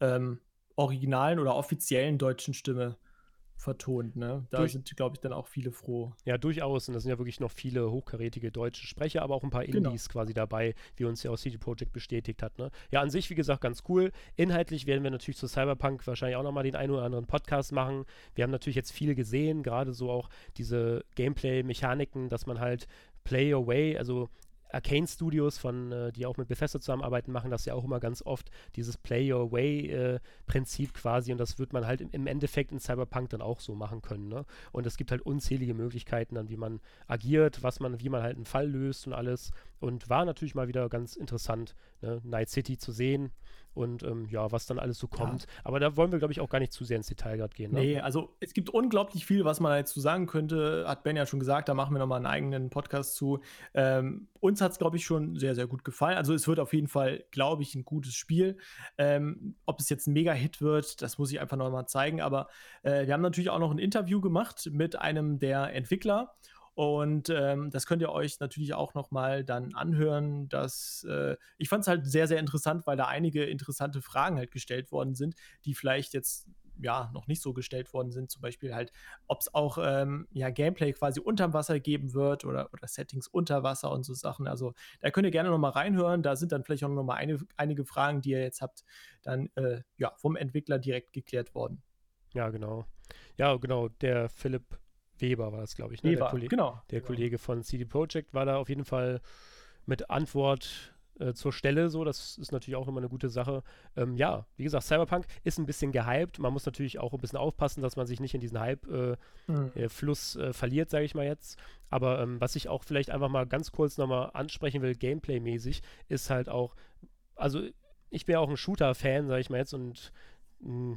ähm, originalen oder offiziellen deutschen Stimme vertont. Ne? Da Durch, sind, glaube ich, dann auch viele froh. Ja, durchaus. Und da sind ja wirklich noch viele hochkarätige deutsche Sprecher, aber auch ein paar genau. Indies quasi dabei, wie uns ja auch CD Projekt bestätigt hat. Ne? Ja, an sich, wie gesagt, ganz cool. Inhaltlich werden wir natürlich zu Cyberpunk wahrscheinlich auch nochmal den einen oder anderen Podcast machen. Wir haben natürlich jetzt viel gesehen, gerade so auch diese Gameplay-Mechaniken, dass man halt Play Your Way, also Arcane Studios, von, äh, die auch mit Bethesda zusammenarbeiten, machen das ja auch immer ganz oft, dieses Play Your Way-Prinzip äh, quasi. Und das wird man halt im, Endeffekt in Cyberpunk dann auch so machen können. Ne? Und es gibt halt unzählige Möglichkeiten, dann wie man agiert, was man, wie man halt einen Fall löst und alles. Und war natürlich mal wieder ganz interessant, ne? Night City zu sehen und ähm, ja, was dann alles so kommt. Ja. Aber da wollen wir, glaube ich, auch gar nicht zu sehr ins Detail gerade gehen. Ne? Nee, also es gibt unglaublich viel, was man dazu sagen könnte. Hat Ben ja schon gesagt, da machen wir nochmal einen eigenen Podcast zu. Ähm, uns hat es, glaube ich, schon sehr, sehr gut gefallen. Also es wird auf jeden Fall, glaube ich, ein gutes Spiel. Ähm, ob es jetzt ein Mega-Hit wird, das muss ich einfach nochmal zeigen. Aber äh, wir haben natürlich auch noch ein Interview gemacht mit einem der Entwickler. Und ähm, das könnt ihr euch natürlich auch nochmal dann anhören. Dass, äh, ich fand es halt sehr, sehr interessant, weil da einige interessante Fragen halt gestellt worden sind, die vielleicht jetzt ja noch nicht so gestellt worden sind. Zum Beispiel halt, ob es auch ähm, ja, Gameplay quasi unterm Wasser geben wird oder, oder Settings unter Wasser und so Sachen. Also da könnt ihr gerne nochmal reinhören. Da sind dann vielleicht auch nochmal eine, einige Fragen, die ihr jetzt habt, dann äh, ja, vom Entwickler direkt geklärt worden. Ja, genau. Ja, genau. Der Philipp Weber war das, glaube ich. Ne? Weber, der Kollege, genau. Der genau. Kollege von CD Projekt war da auf jeden Fall mit Antwort äh, zur Stelle so. Das ist natürlich auch immer eine gute Sache. Ähm, ja, wie gesagt, Cyberpunk ist ein bisschen gehypt. Man muss natürlich auch ein bisschen aufpassen, dass man sich nicht in diesen Hype-Fluss äh, mhm. äh, verliert, sage ich mal jetzt. Aber ähm, was ich auch vielleicht einfach mal ganz kurz nochmal ansprechen will, Gameplay-mäßig, ist halt auch, also ich bin ja auch ein Shooter-Fan, sage ich mal jetzt, und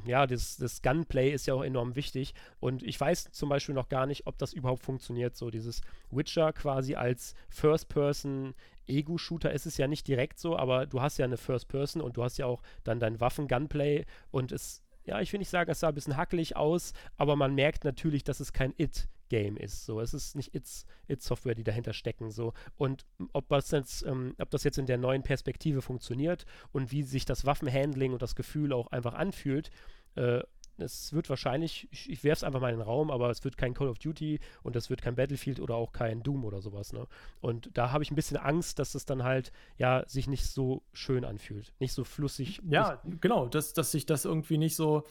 ja, das, das Gunplay ist ja auch enorm wichtig. Und ich weiß zum Beispiel noch gar nicht, ob das überhaupt funktioniert. So dieses Witcher quasi als First-Person Ego-Shooter ist es ja nicht direkt so, aber du hast ja eine First-Person und du hast ja auch dann dein Waffen-Gunplay und es, ja, ich will nicht sagen, es sah ein bisschen hackelig aus, aber man merkt natürlich, dass es kein It Game ist. So, es ist nicht It's, It's Software, die dahinter stecken. So. Und ob das, jetzt, ähm, ob das jetzt in der neuen Perspektive funktioniert und wie sich das Waffenhandling und das Gefühl auch einfach anfühlt, äh, es wird wahrscheinlich, ich, ich werfe es einfach mal in den Raum, aber es wird kein Call of Duty und es wird kein Battlefield oder auch kein Doom oder sowas. Ne? Und da habe ich ein bisschen Angst, dass es dann halt ja sich nicht so schön anfühlt, nicht so flüssig. Ja, genau, dass, dass sich das irgendwie nicht so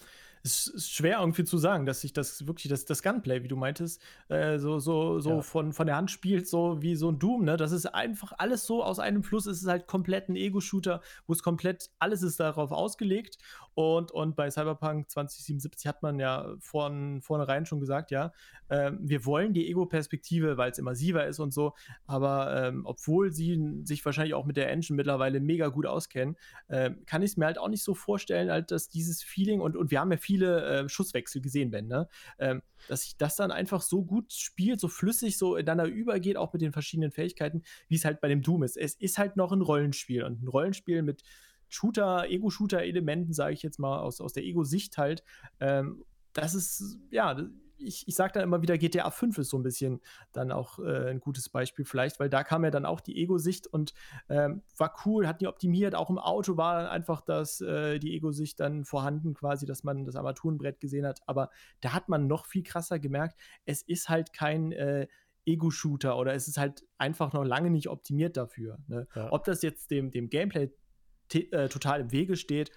es ist schwer irgendwie zu sagen, dass sich das wirklich, das, das Gunplay, wie du meintest, äh, so, so, so ja. von, von der Hand spielt, so wie so ein Doom, ne? Das ist einfach alles so aus einem Fluss. Es ist halt komplett ein Ego-Shooter, wo es komplett, alles ist darauf ausgelegt. Und, und bei Cyberpunk 2077 hat man ja von vornherein schon gesagt, ja, äh, wir wollen die Ego-Perspektive, weil es immersiver ist und so. Aber ähm, obwohl sie sich wahrscheinlich auch mit der Engine mittlerweile mega gut auskennen, äh, kann ich es mir halt auch nicht so vorstellen, halt, dass dieses Feeling und, und wir haben ja viele äh, Schusswechsel gesehen, Ben, ne? Ähm, dass sich das dann einfach so gut spielt, so flüssig, so ineinander übergeht, auch mit den verschiedenen Fähigkeiten, wie es halt bei dem Doom ist. Es ist halt noch ein Rollenspiel und ein Rollenspiel mit Shooter, Ego-Shooter-Elementen, sage ich jetzt mal, aus, aus der Ego-Sicht halt. Ähm, das ist, ja, ich, ich sage da immer wieder, GTA 5 ist so ein bisschen dann auch äh, ein gutes Beispiel vielleicht, weil da kam ja dann auch die Ego-Sicht und ähm, war cool, hat die optimiert. Auch im Auto war einfach das, äh, die Ego-Sicht dann vorhanden, quasi, dass man das Armaturenbrett gesehen hat. Aber da hat man noch viel krasser gemerkt, es ist halt kein äh, Ego-Shooter oder es ist halt einfach noch lange nicht optimiert dafür. Ne? Ja. Ob das jetzt dem, dem Gameplay äh, total im Wege steht,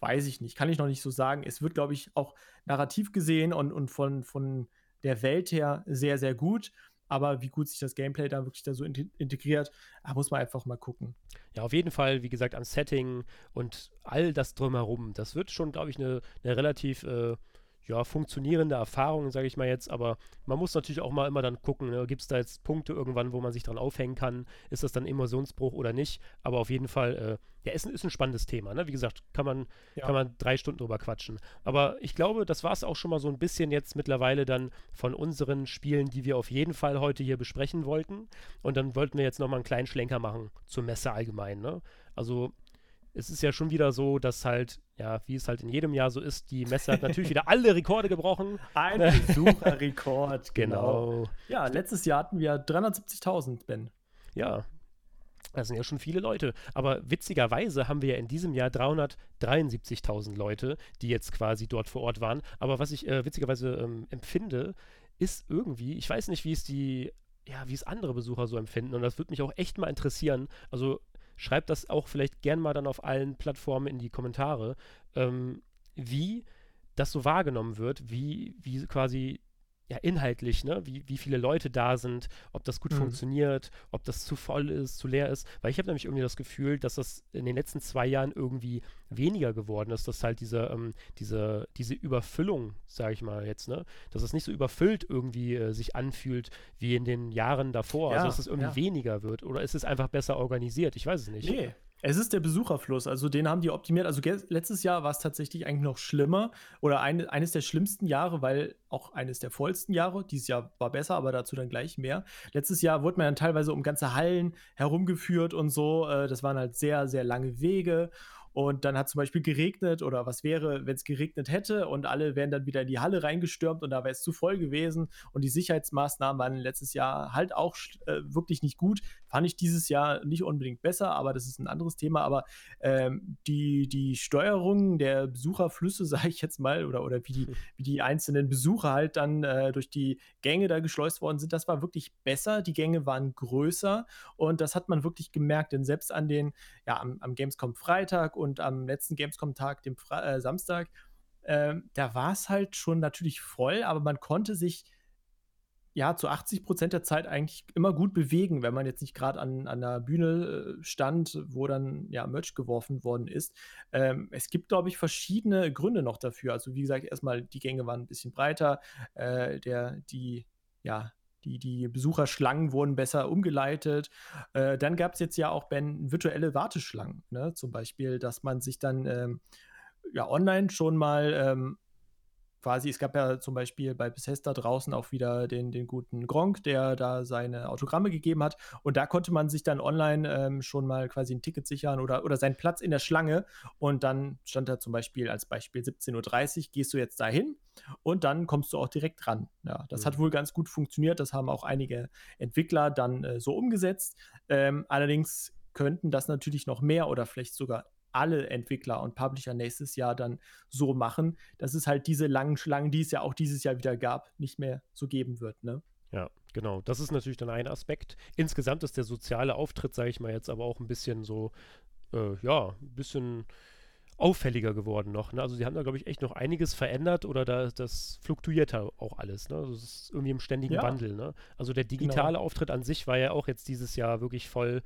weiß ich nicht. Kann ich noch nicht so sagen. Es wird, glaube ich, auch narrativ gesehen und, und von, von der Welt her sehr, sehr gut. Aber wie gut sich das Gameplay da wirklich da so integriert, muss man einfach mal gucken. Ja, auf jeden Fall, wie gesagt, am Setting und all das drumherum. Das wird schon, glaube ich, eine, eine relativ äh, ja, funktionierende Erfahrung, sage ich mal jetzt, aber man muss natürlich auch mal immer dann gucken, ne? gibt es da jetzt Punkte irgendwann, wo man sich dran aufhängen kann, ist das dann Emotionsbruch oder nicht, aber auf jeden Fall, äh, ja, ist, ist ein spannendes Thema, ne? wie gesagt, kann man, ja. kann man drei Stunden drüber quatschen, aber ich glaube, das war es auch schon mal so ein bisschen jetzt mittlerweile dann von unseren Spielen, die wir auf jeden Fall heute hier besprechen wollten und dann wollten wir jetzt nochmal einen kleinen Schlenker machen zur Messe allgemein, ne? also es ist ja schon wieder so, dass halt, ja, wie es halt in jedem Jahr so ist, die Messe hat natürlich wieder alle Rekorde gebrochen. [LAUGHS] Ein Besucherrekord, [LAUGHS] genau. genau. Ja, letztes Jahr hatten wir 370.000, Ben. Ja, das sind ja schon viele Leute. Aber witzigerweise haben wir ja in diesem Jahr 373.000 Leute, die jetzt quasi dort vor Ort waren. Aber was ich äh, witzigerweise ähm, empfinde, ist irgendwie, ich weiß nicht, wie es die ja, wie es andere Besucher so empfinden. Und das würde mich auch echt mal interessieren. Also schreibt das auch vielleicht gern mal dann auf allen Plattformen in die Kommentare, ähm, wie das so wahrgenommen wird, wie, wie quasi ja, inhaltlich, ne? wie, wie viele Leute da sind, ob das gut mhm. funktioniert, ob das zu voll ist, zu leer ist. Weil ich habe nämlich irgendwie das Gefühl, dass das in den letzten zwei Jahren irgendwie weniger geworden ist, dass halt diese, ähm, diese, diese Überfüllung, sage ich mal jetzt, ne, dass es nicht so überfüllt irgendwie äh, sich anfühlt wie in den Jahren davor. Also, ja, also dass es irgendwie ja. weniger wird. Oder ist es einfach besser organisiert? Ich weiß es nicht. Nee, es ist der Besucherfluss, also den haben die optimiert. Also letztes Jahr war es tatsächlich eigentlich noch schlimmer oder ein, eines der schlimmsten Jahre, weil auch eines der vollsten Jahre. Dieses Jahr war besser, aber dazu dann gleich mehr. Letztes Jahr wurde man dann teilweise um ganze Hallen herumgeführt und so. Äh, das waren halt sehr, sehr lange Wege und dann hat zum Beispiel geregnet oder was wäre, wenn es geregnet hätte und alle wären dann wieder in die Halle reingestürmt und da wäre es zu voll gewesen und die Sicherheitsmaßnahmen waren letztes Jahr halt auch äh, wirklich nicht gut. Fand ich dieses Jahr nicht unbedingt besser, aber das ist ein anderes Thema. Aber ähm, die, die Steuerung der Besucherflüsse, [LAUGHS] sage ich jetzt mal, oder, oder wie, die, [LAUGHS] wie die einzelnen Besucher halt dann äh, durch die Gänge da geschleust worden sind, das war wirklich besser. Die Gänge waren größer und das hat man wirklich gemerkt, denn selbst an den, ja, am, am Gamescom Freitag und am letzten Gamescom-Tag, dem Fra äh, Samstag, äh, da war es halt schon natürlich voll, aber man konnte sich ja zu 80 Prozent der Zeit eigentlich immer gut bewegen, wenn man jetzt nicht gerade an, an der Bühne äh, stand, wo dann ja Merch geworfen worden ist. Ähm, es gibt, glaube ich, verschiedene Gründe noch dafür. Also wie gesagt, erstmal die Gänge waren ein bisschen breiter, äh, der, die, ja, die, die Besucherschlangen wurden besser umgeleitet. Äh, dann gab es jetzt ja auch Ben, virtuelle Warteschlangen, ne? zum Beispiel, dass man sich dann ähm, ja online schon mal ähm, quasi, es gab ja zum Beispiel bei Bethesda draußen auch wieder den, den guten Gronk, der da seine Autogramme gegeben hat. Und da konnte man sich dann online ähm, schon mal quasi ein Ticket sichern oder, oder seinen Platz in der Schlange. Und dann stand da zum Beispiel als Beispiel 17.30 Uhr, gehst du jetzt dahin und dann kommst du auch direkt ran. Ja, das mhm. hat wohl ganz gut funktioniert. Das haben auch einige Entwickler dann äh, so umgesetzt. Ähm, allerdings könnten das natürlich noch mehr oder vielleicht sogar alle Entwickler und Publisher nächstes Jahr dann so machen, dass es halt diese langen Schlangen, die es ja auch dieses Jahr wieder gab, nicht mehr so geben wird. Ne? Ja, genau. Das ist natürlich dann ein Aspekt. Insgesamt ist der soziale Auftritt, sage ich mal jetzt, aber auch ein bisschen so, äh, ja, ein bisschen auffälliger geworden noch. Ne? Also sie haben da, glaube ich, echt noch einiges verändert oder da, das fluktuiert auch alles. Ne? Also es ist irgendwie im ständigen ja. Wandel. Ne? Also der digitale genau. Auftritt an sich war ja auch jetzt dieses Jahr wirklich voll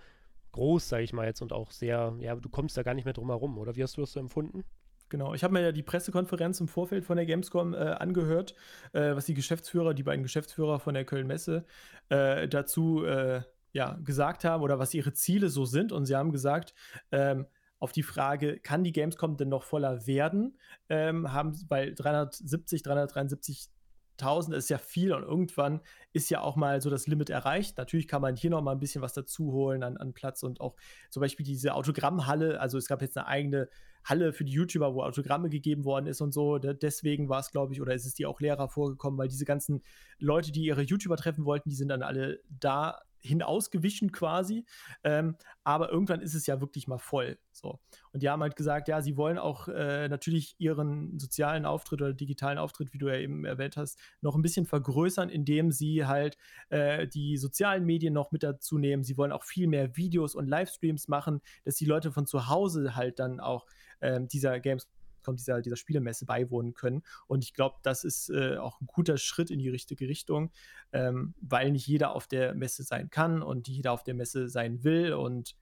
groß, sage ich mal jetzt, und auch sehr, ja, du kommst da gar nicht mehr drum herum, oder? Wie hast du das so empfunden? Genau, ich habe mir ja die Pressekonferenz im Vorfeld von der Gamescom äh, angehört, äh, was die Geschäftsführer, die beiden Geschäftsführer von der Köln-Messe äh, dazu äh, ja, gesagt haben oder was ihre Ziele so sind. Und sie haben gesagt, ähm, auf die Frage, kann die Gamescom denn noch voller werden, ähm, haben, weil 370, 373 1000 ist ja viel und irgendwann ist ja auch mal so das Limit erreicht. Natürlich kann man hier noch mal ein bisschen was dazu holen an, an Platz und auch zum Beispiel diese Autogrammhalle. Also es gab jetzt eine eigene Halle für die YouTuber, wo Autogramme gegeben worden ist und so. Deswegen war es, glaube ich, oder ist es dir auch leerer vorgekommen, weil diese ganzen Leute, die ihre YouTuber treffen wollten, die sind dann alle da hinausgewichen quasi. Ähm, aber irgendwann ist es ja wirklich mal voll. So. Und die haben halt gesagt, ja, sie wollen auch äh, natürlich ihren sozialen Auftritt oder digitalen Auftritt, wie du ja eben erwähnt hast, noch ein bisschen vergrößern, indem sie halt äh, die sozialen Medien noch mit dazu nehmen. Sie wollen auch viel mehr Videos und Livestreams machen, dass die Leute von zu Hause halt dann auch äh, dieser Games kommt, dieser, dieser Spielemesse beiwohnen können. Und ich glaube, das ist äh, auch ein guter Schritt in die richtige Richtung, ähm, weil nicht jeder auf der Messe sein kann und jeder auf der Messe sein will und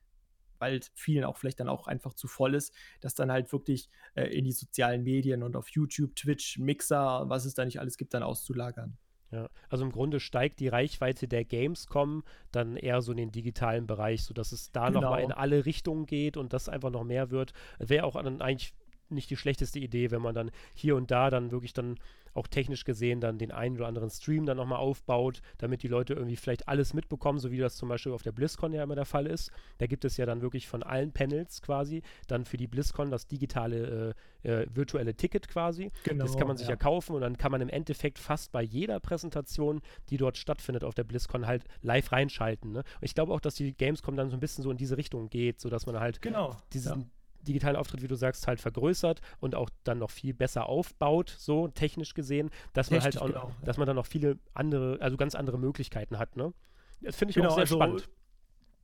weil vielen auch vielleicht dann auch einfach zu voll ist, das dann halt wirklich äh, in die sozialen Medien und auf YouTube, Twitch, Mixer, was es da nicht alles gibt, dann auszulagern. Ja, also im Grunde steigt die Reichweite der Gamescom dann eher so in den digitalen Bereich, sodass es da genau. nochmal in alle Richtungen geht und das einfach noch mehr wird. Wäre auch dann eigentlich nicht die schlechteste Idee, wenn man dann hier und da dann wirklich dann auch technisch gesehen dann den einen oder anderen Stream dann nochmal aufbaut, damit die Leute irgendwie vielleicht alles mitbekommen, so wie das zum Beispiel auf der BlizzCon ja immer der Fall ist. Da gibt es ja dann wirklich von allen Panels quasi dann für die BlizzCon das digitale äh, äh, virtuelle Ticket quasi. Genau, das kann man sich ja. ja kaufen und dann kann man im Endeffekt fast bei jeder Präsentation, die dort stattfindet auf der BlizzCon, halt live reinschalten. Ne? Und ich glaube auch, dass die Gamescom dann so ein bisschen so in diese Richtung geht, sodass man halt genau, diesen ja digitalen Auftritt, wie du sagst, halt vergrößert und auch dann noch viel besser aufbaut, so technisch gesehen, dass man halt auch, genau, dass man dann noch viele andere, also ganz andere Möglichkeiten hat, ne? Das finde ich genau, auch sehr also, spannend.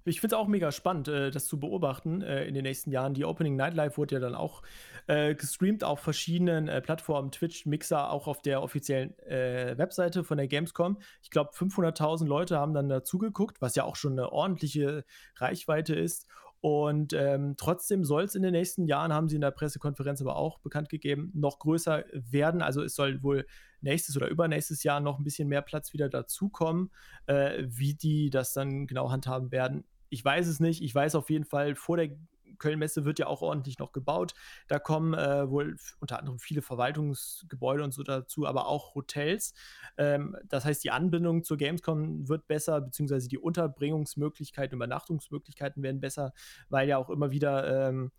Ich finde es auch mega spannend, äh, das zu beobachten äh, in den nächsten Jahren. Die Opening Night Live wurde ja dann auch äh, gestreamt auf verschiedenen äh, Plattformen, Twitch, Mixer, auch auf der offiziellen äh, Webseite von der Gamescom. Ich glaube, 500.000 Leute haben dann dazugeguckt, was ja auch schon eine ordentliche Reichweite ist. Und ähm, trotzdem soll es in den nächsten Jahren, haben sie in der Pressekonferenz aber auch bekannt gegeben, noch größer werden. Also es soll wohl nächstes oder übernächstes Jahr noch ein bisschen mehr Platz wieder dazukommen. Äh, wie die das dann genau handhaben werden, ich weiß es nicht. Ich weiß auf jeden Fall, vor der Köln-Messe wird ja auch ordentlich noch gebaut. Da kommen äh, wohl unter anderem viele Verwaltungsgebäude und so dazu, aber auch Hotels. Ähm, das heißt, die Anbindung zur Gamescom wird besser, beziehungsweise die Unterbringungsmöglichkeiten, Übernachtungsmöglichkeiten werden besser, weil ja auch immer wieder ähm,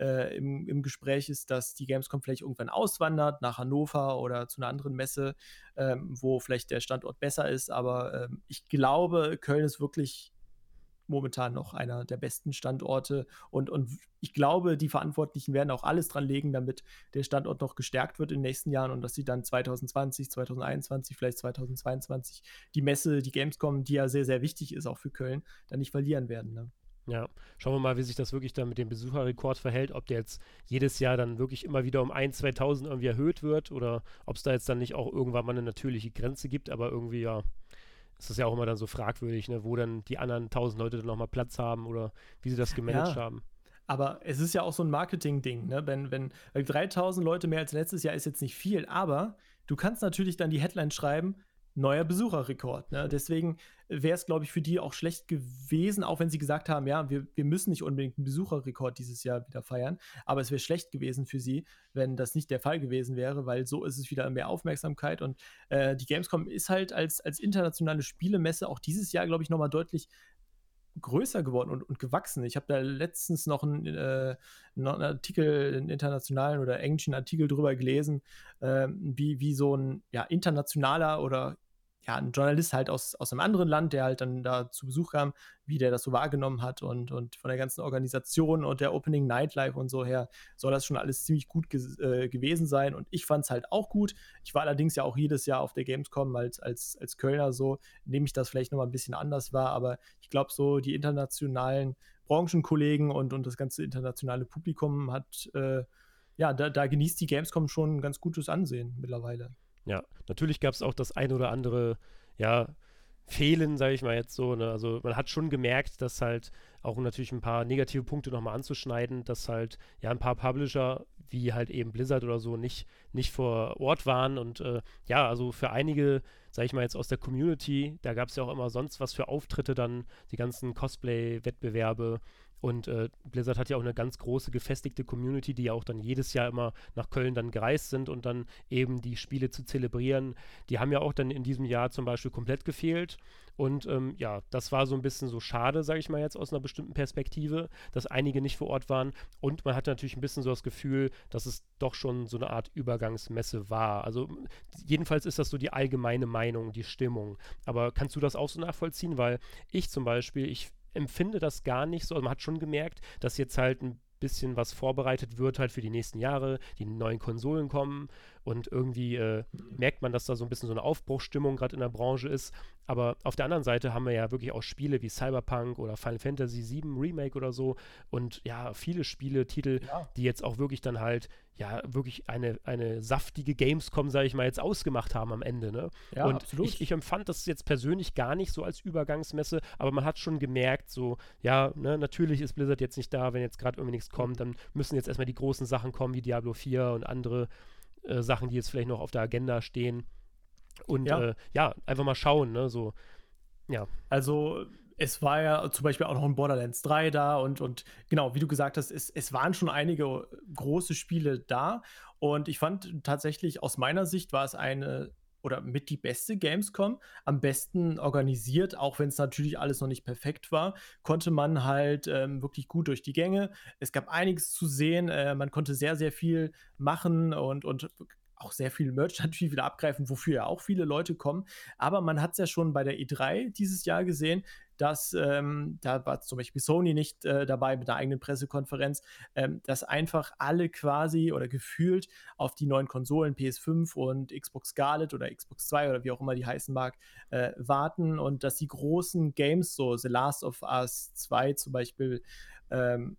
äh, im, im, Gespräch ist, dass die Gamescom vielleicht irgendwann auswandert nach Hannover oder zu einer anderen Messe, ähm, wo vielleicht der Standort besser ist. Aber ähm, ich glaube, Köln ist wirklich momentan noch einer der besten Standorte. Und, und ich glaube, die Verantwortlichen werden auch alles dran legen, damit der Standort noch gestärkt wird in den nächsten Jahren und dass sie dann 2020, 2021, vielleicht 2022 die Messe, die Gamescom, die ja sehr, sehr wichtig ist auch für Köln, dann nicht verlieren werden. Ne? Ja, schauen wir mal, wie sich das wirklich dann mit dem Besucherrekord verhält, ob der jetzt jedes Jahr dann wirklich immer wieder um 1, 2000 irgendwie erhöht wird oder ob es da jetzt dann nicht auch irgendwann mal eine natürliche Grenze gibt, aber irgendwie ja, ist das ja auch immer dann so fragwürdig, ne, wo dann die anderen tausend Leute dann nochmal Platz haben oder wie sie das gemanagt ja. haben. Aber es ist ja auch so ein Marketing-Ding, ne? Wenn, wenn, 3000 Leute mehr als letztes Jahr ist jetzt nicht viel, aber du kannst natürlich dann die Headline schreiben, neuer Besucherrekord. Ne? Deswegen wäre es, glaube ich, für die auch schlecht gewesen, auch wenn sie gesagt haben, ja, wir, wir müssen nicht unbedingt einen Besucherrekord dieses Jahr wieder feiern, aber es wäre schlecht gewesen für sie, wenn das nicht der Fall gewesen wäre, weil so ist es wieder mehr Aufmerksamkeit und äh, die Gamescom ist halt als, als internationale Spielemesse auch dieses Jahr, glaube ich, nochmal deutlich größer geworden und, und gewachsen. Ich habe da letztens noch einen, äh, einen, Artikel, einen internationalen oder englischen Artikel drüber gelesen, äh, wie, wie so ein ja, internationaler oder ja, ein Journalist halt aus, aus einem anderen Land, der halt dann da zu Besuch kam, wie der das so wahrgenommen hat und, und von der ganzen Organisation und der Opening Nightlife und so her soll das schon alles ziemlich gut äh, gewesen sein und ich fand es halt auch gut. Ich war allerdings ja auch jedes Jahr auf der Gamescom als, als, als Kölner so, nehme ich das vielleicht nochmal ein bisschen anders war, aber ich glaube so die internationalen Branchenkollegen und, und das ganze internationale Publikum hat, äh, ja, da, da genießt die Gamescom schon ein ganz gutes Ansehen mittlerweile. Ja, natürlich gab es auch das ein oder andere, ja, Fehlen, sage ich mal jetzt so. Ne? Also man hat schon gemerkt, dass halt auch natürlich ein paar negative Punkte nochmal anzuschneiden, dass halt ja ein paar Publisher wie halt eben Blizzard oder so nicht, nicht vor Ort waren und äh, ja, also für einige, sage ich mal jetzt aus der Community, da gab es ja auch immer sonst was für Auftritte dann, die ganzen Cosplay-Wettbewerbe und äh, Blizzard hat ja auch eine ganz große gefestigte Community, die ja auch dann jedes Jahr immer nach Köln dann gereist sind und dann eben die Spiele zu zelebrieren. Die haben ja auch dann in diesem Jahr zum Beispiel komplett gefehlt. Und ähm, ja, das war so ein bisschen so schade, sage ich mal jetzt aus einer bestimmten Perspektive, dass einige nicht vor Ort waren. Und man hatte natürlich ein bisschen so das Gefühl, dass es doch schon so eine Art Übergangsmesse war. Also jedenfalls ist das so die allgemeine Meinung, die Stimmung. Aber kannst du das auch so nachvollziehen? Weil ich zum Beispiel, ich empfinde das gar nicht so. Also man hat schon gemerkt, dass jetzt halt ein bisschen was vorbereitet wird halt für die nächsten Jahre, die neuen Konsolen kommen und irgendwie äh, merkt man, dass da so ein bisschen so eine Aufbruchsstimmung gerade in der Branche ist. Aber auf der anderen Seite haben wir ja wirklich auch Spiele wie Cyberpunk oder Final Fantasy VII Remake oder so und ja, viele Spiele, Titel, ja. die jetzt auch wirklich dann halt ja, wirklich eine, eine saftige Gamescom, sage ich mal, jetzt ausgemacht haben am Ende. Ne? Ja, und absolut. Ich, ich empfand das jetzt persönlich gar nicht so als Übergangsmesse, aber man hat schon gemerkt, so, ja, ne, natürlich ist Blizzard jetzt nicht da, wenn jetzt gerade irgendwie nichts kommt, dann müssen jetzt erstmal die großen Sachen kommen, wie Diablo 4 und andere äh, Sachen, die jetzt vielleicht noch auf der Agenda stehen. Und ja, äh, ja einfach mal schauen, ne? So, ja. Also es war ja zum Beispiel auch noch ein Borderlands 3 da und, und genau, wie du gesagt hast, es, es waren schon einige große Spiele da. Und ich fand tatsächlich, aus meiner Sicht war es eine oder mit die beste Gamescom, am besten organisiert, auch wenn es natürlich alles noch nicht perfekt war, konnte man halt ähm, wirklich gut durch die Gänge. Es gab einiges zu sehen, äh, man konnte sehr, sehr viel machen und, und auch sehr viel Merch [LAUGHS] natürlich wieder abgreifen, wofür ja auch viele Leute kommen. Aber man hat es ja schon bei der E3 dieses Jahr gesehen, dass ähm, da war zum Beispiel Sony nicht äh, dabei mit der eigenen Pressekonferenz, ähm, dass einfach alle quasi oder gefühlt auf die neuen Konsolen PS5 und Xbox Scarlet oder Xbox 2 oder wie auch immer die heißen mag, äh, warten und dass die großen Games, so The Last of Us 2 zum Beispiel, ähm,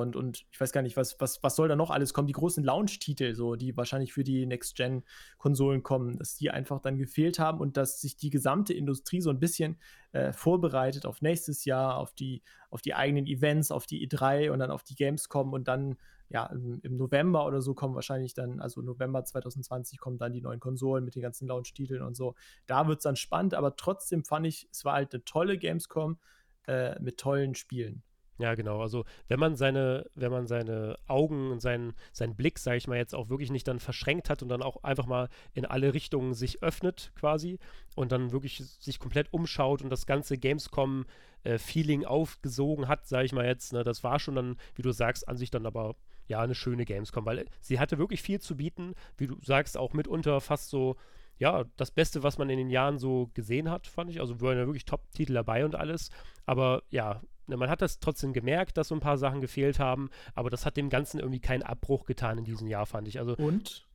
und, und ich weiß gar nicht, was, was, was soll da noch alles kommen? Die großen Launch-Titel, so, die wahrscheinlich für die Next-Gen-Konsolen kommen, dass die einfach dann gefehlt haben und dass sich die gesamte Industrie so ein bisschen äh, vorbereitet auf nächstes Jahr, auf die, auf die eigenen Events, auf die E3 und dann auf die Gamescom und dann ja, im, im, November oder so kommen wahrscheinlich dann, also November 2020 kommen dann die neuen Konsolen mit den ganzen Launch-Titeln und so. Da wird es dann spannend, aber trotzdem fand ich, es war halt eine tolle Gamescom äh, mit tollen Spielen. Ja, genau. Also wenn man seine, wenn man seine Augen und seinen, seinen Blick, sage ich mal, jetzt auch wirklich nicht dann verschränkt hat und dann auch einfach mal in alle Richtungen sich öffnet quasi und dann wirklich sich komplett umschaut und das ganze Gamescom-Feeling äh, aufgesogen hat, sage ich mal jetzt, ne, das war schon dann, wie du sagst, an sich dann aber ja eine schöne Gamescom, weil sie hatte wirklich viel zu bieten, wie du sagst, auch mitunter fast so ja, das Beste, was man in den Jahren so gesehen hat, fand ich. Also waren ja wirklich Top-Titel dabei und alles. Aber ja, Ne, man hat das trotzdem gemerkt, dass so ein paar Sachen gefehlt haben, aber das hat dem Ganzen irgendwie keinen Abbruch getan in diesem Jahr, fand ich. Also, und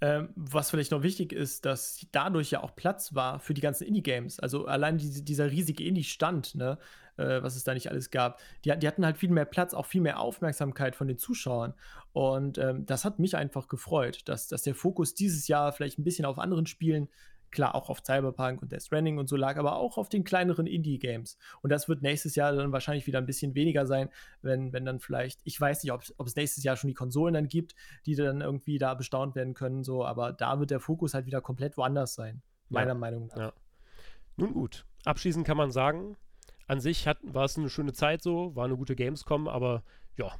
ähm, was vielleicht noch wichtig ist, dass dadurch ja auch Platz war für die ganzen Indie-Games. Also allein die, dieser riesige Indie-Stand, ne, äh, was es da nicht alles gab, die, die, hatten halt viel mehr Platz, auch viel mehr Aufmerksamkeit von den Zuschauern. Und ähm, das hat mich einfach gefreut, dass, dass der Fokus dieses Jahr vielleicht ein bisschen auf anderen Spielen klar auch auf Cyberpunk und Death Stranding und so lag, aber auch auf den kleineren Indie-Games. Und das wird nächstes Jahr dann wahrscheinlich wieder ein bisschen weniger sein, wenn, wenn dann vielleicht, ich weiß nicht, ob, es nächstes Jahr schon die Konsolen dann gibt, die dann irgendwie da bestaunt werden können, so, aber da wird der Fokus halt wieder komplett woanders sein. Meiner ja. Meinung nach. Ja. Nun gut. Abschließend kann man sagen, an sich hat, war es eine schöne Zeit so, war eine gute Gamescom, aber ja,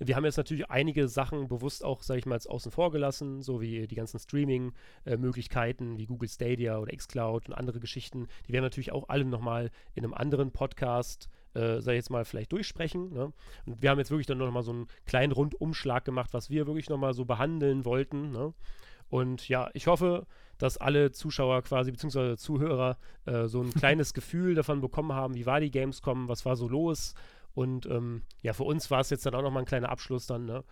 wir haben jetzt natürlich einige Sachen bewusst auch, sage ich mal, außen vor gelassen, so wie die ganzen Streaming-Möglichkeiten wie Google Stadia oder xCloud und andere Geschichten. Die werden natürlich auch alle nochmal in einem anderen Podcast, äh, sag ich jetzt mal, vielleicht durchsprechen. Ne? Und wir haben jetzt wirklich dann nochmal so einen kleinen Rundumschlag gemacht, was wir wirklich nochmal so behandeln wollten. Ne? Und ja, ich hoffe, dass alle Zuschauer quasi, beziehungsweise Zuhörer, äh, so ein [LAUGHS] kleines Gefühl davon bekommen haben, wie war die Gamescom, was war so los. Und ähm, ja, für uns war es jetzt dann auch nochmal ein kleiner Abschluss dann, ne?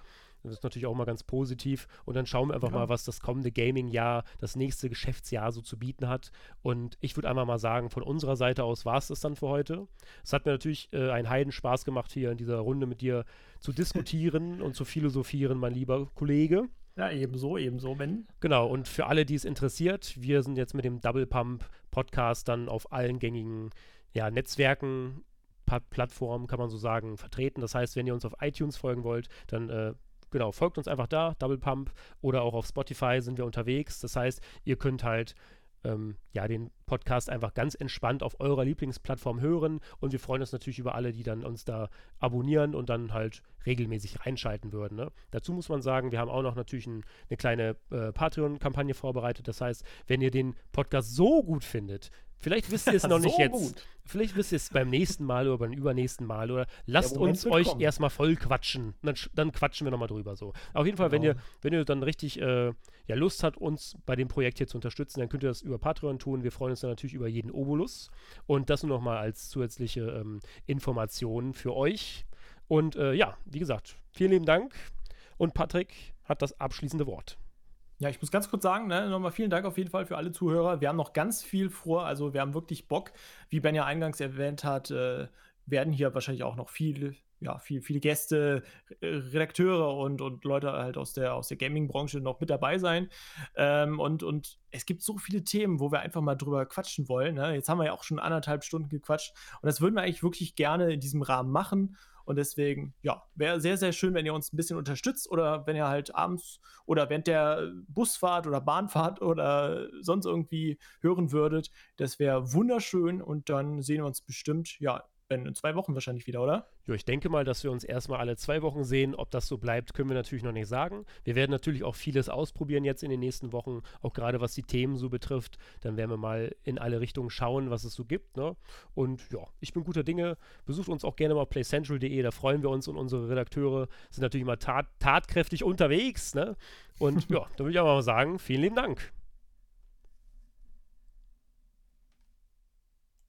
Das ist natürlich auch mal ganz positiv. Und dann schauen wir einfach ja. mal, was das kommende Gaming-Jahr, das nächste Geschäftsjahr so zu bieten hat. Und ich würde einmal mal sagen, von unserer Seite aus war es das dann für heute. Es hat mir natürlich äh, einen Heidenspaß gemacht, hier in dieser Runde mit dir zu diskutieren [LAUGHS] und zu philosophieren, mein lieber Kollege. Ja, ebenso, ebenso, Ben. Genau, und für alle, die es interessiert, wir sind jetzt mit dem Double Pump Podcast dann auf allen gängigen ja, Netzwerken, Plattformen, kann man so sagen, vertreten. Das heißt, wenn ihr uns auf iTunes folgen wollt, dann äh, genau, folgt uns einfach da, Double Pump, oder auch auf Spotify sind wir unterwegs. Das heißt, ihr könnt halt ähm, ja, den Podcast einfach ganz entspannt auf eurer Lieblingsplattform hören. Und wir freuen uns natürlich über alle, die dann uns da abonnieren und dann halt regelmäßig reinschalten würden. Ne? Dazu muss man sagen, wir haben auch noch natürlich ein, eine kleine äh, Patreon-Kampagne vorbereitet. Das heißt, wenn ihr den Podcast so gut findet, Vielleicht wisst ihr es [LAUGHS] noch so nicht jetzt. Gut. Vielleicht wisst ihr es beim nächsten Mal oder beim übernächsten Mal. Oder lasst uns euch kommen. erstmal voll quatschen. Dann, dann quatschen wir nochmal drüber so. Auf jeden Fall, genau. wenn ihr, wenn ihr dann richtig äh, ja, Lust habt, uns bei dem Projekt hier zu unterstützen, dann könnt ihr das über Patreon tun. Wir freuen uns dann natürlich über jeden Obolus. Und das nur nochmal als zusätzliche ähm, Information für euch. Und äh, ja, wie gesagt, vielen lieben Dank. Und Patrick hat das abschließende Wort. Ja, ich muss ganz kurz sagen, ne, nochmal vielen Dank auf jeden Fall für alle Zuhörer. Wir haben noch ganz viel vor, also wir haben wirklich Bock. Wie Ben ja eingangs erwähnt hat, äh, werden hier wahrscheinlich auch noch viele, ja, viel, viele Gäste, äh, Redakteure und, und Leute halt aus der, aus der Gaming-Branche noch mit dabei sein. Ähm, und, und es gibt so viele Themen, wo wir einfach mal drüber quatschen wollen. Ne? Jetzt haben wir ja auch schon anderthalb Stunden gequatscht und das würden wir eigentlich wirklich gerne in diesem Rahmen machen. Und deswegen, ja, wäre sehr, sehr schön, wenn ihr uns ein bisschen unterstützt oder wenn ihr halt abends oder während der Busfahrt oder Bahnfahrt [LAUGHS] oder sonst irgendwie hören würdet. Das wäre wunderschön und dann sehen wir uns bestimmt, ja, in zwei Wochen wahrscheinlich wieder, oder? Ja, ich denke mal, dass wir uns erstmal alle zwei Wochen sehen. Ob das so bleibt, können wir natürlich noch nicht sagen. Wir werden natürlich auch vieles ausprobieren jetzt in den nächsten Wochen, auch gerade was die Themen so betrifft. Dann werden wir mal in alle Richtungen schauen, was es so gibt. Ne? Und ja, ich bin guter Dinge. Besucht uns auch gerne mal auf playcentral.de, da freuen wir uns und unsere Redakteure sind natürlich mal tat tatkräftig unterwegs. Ne? Und [LAUGHS] ja, da würde ich auch mal sagen, vielen lieben Dank.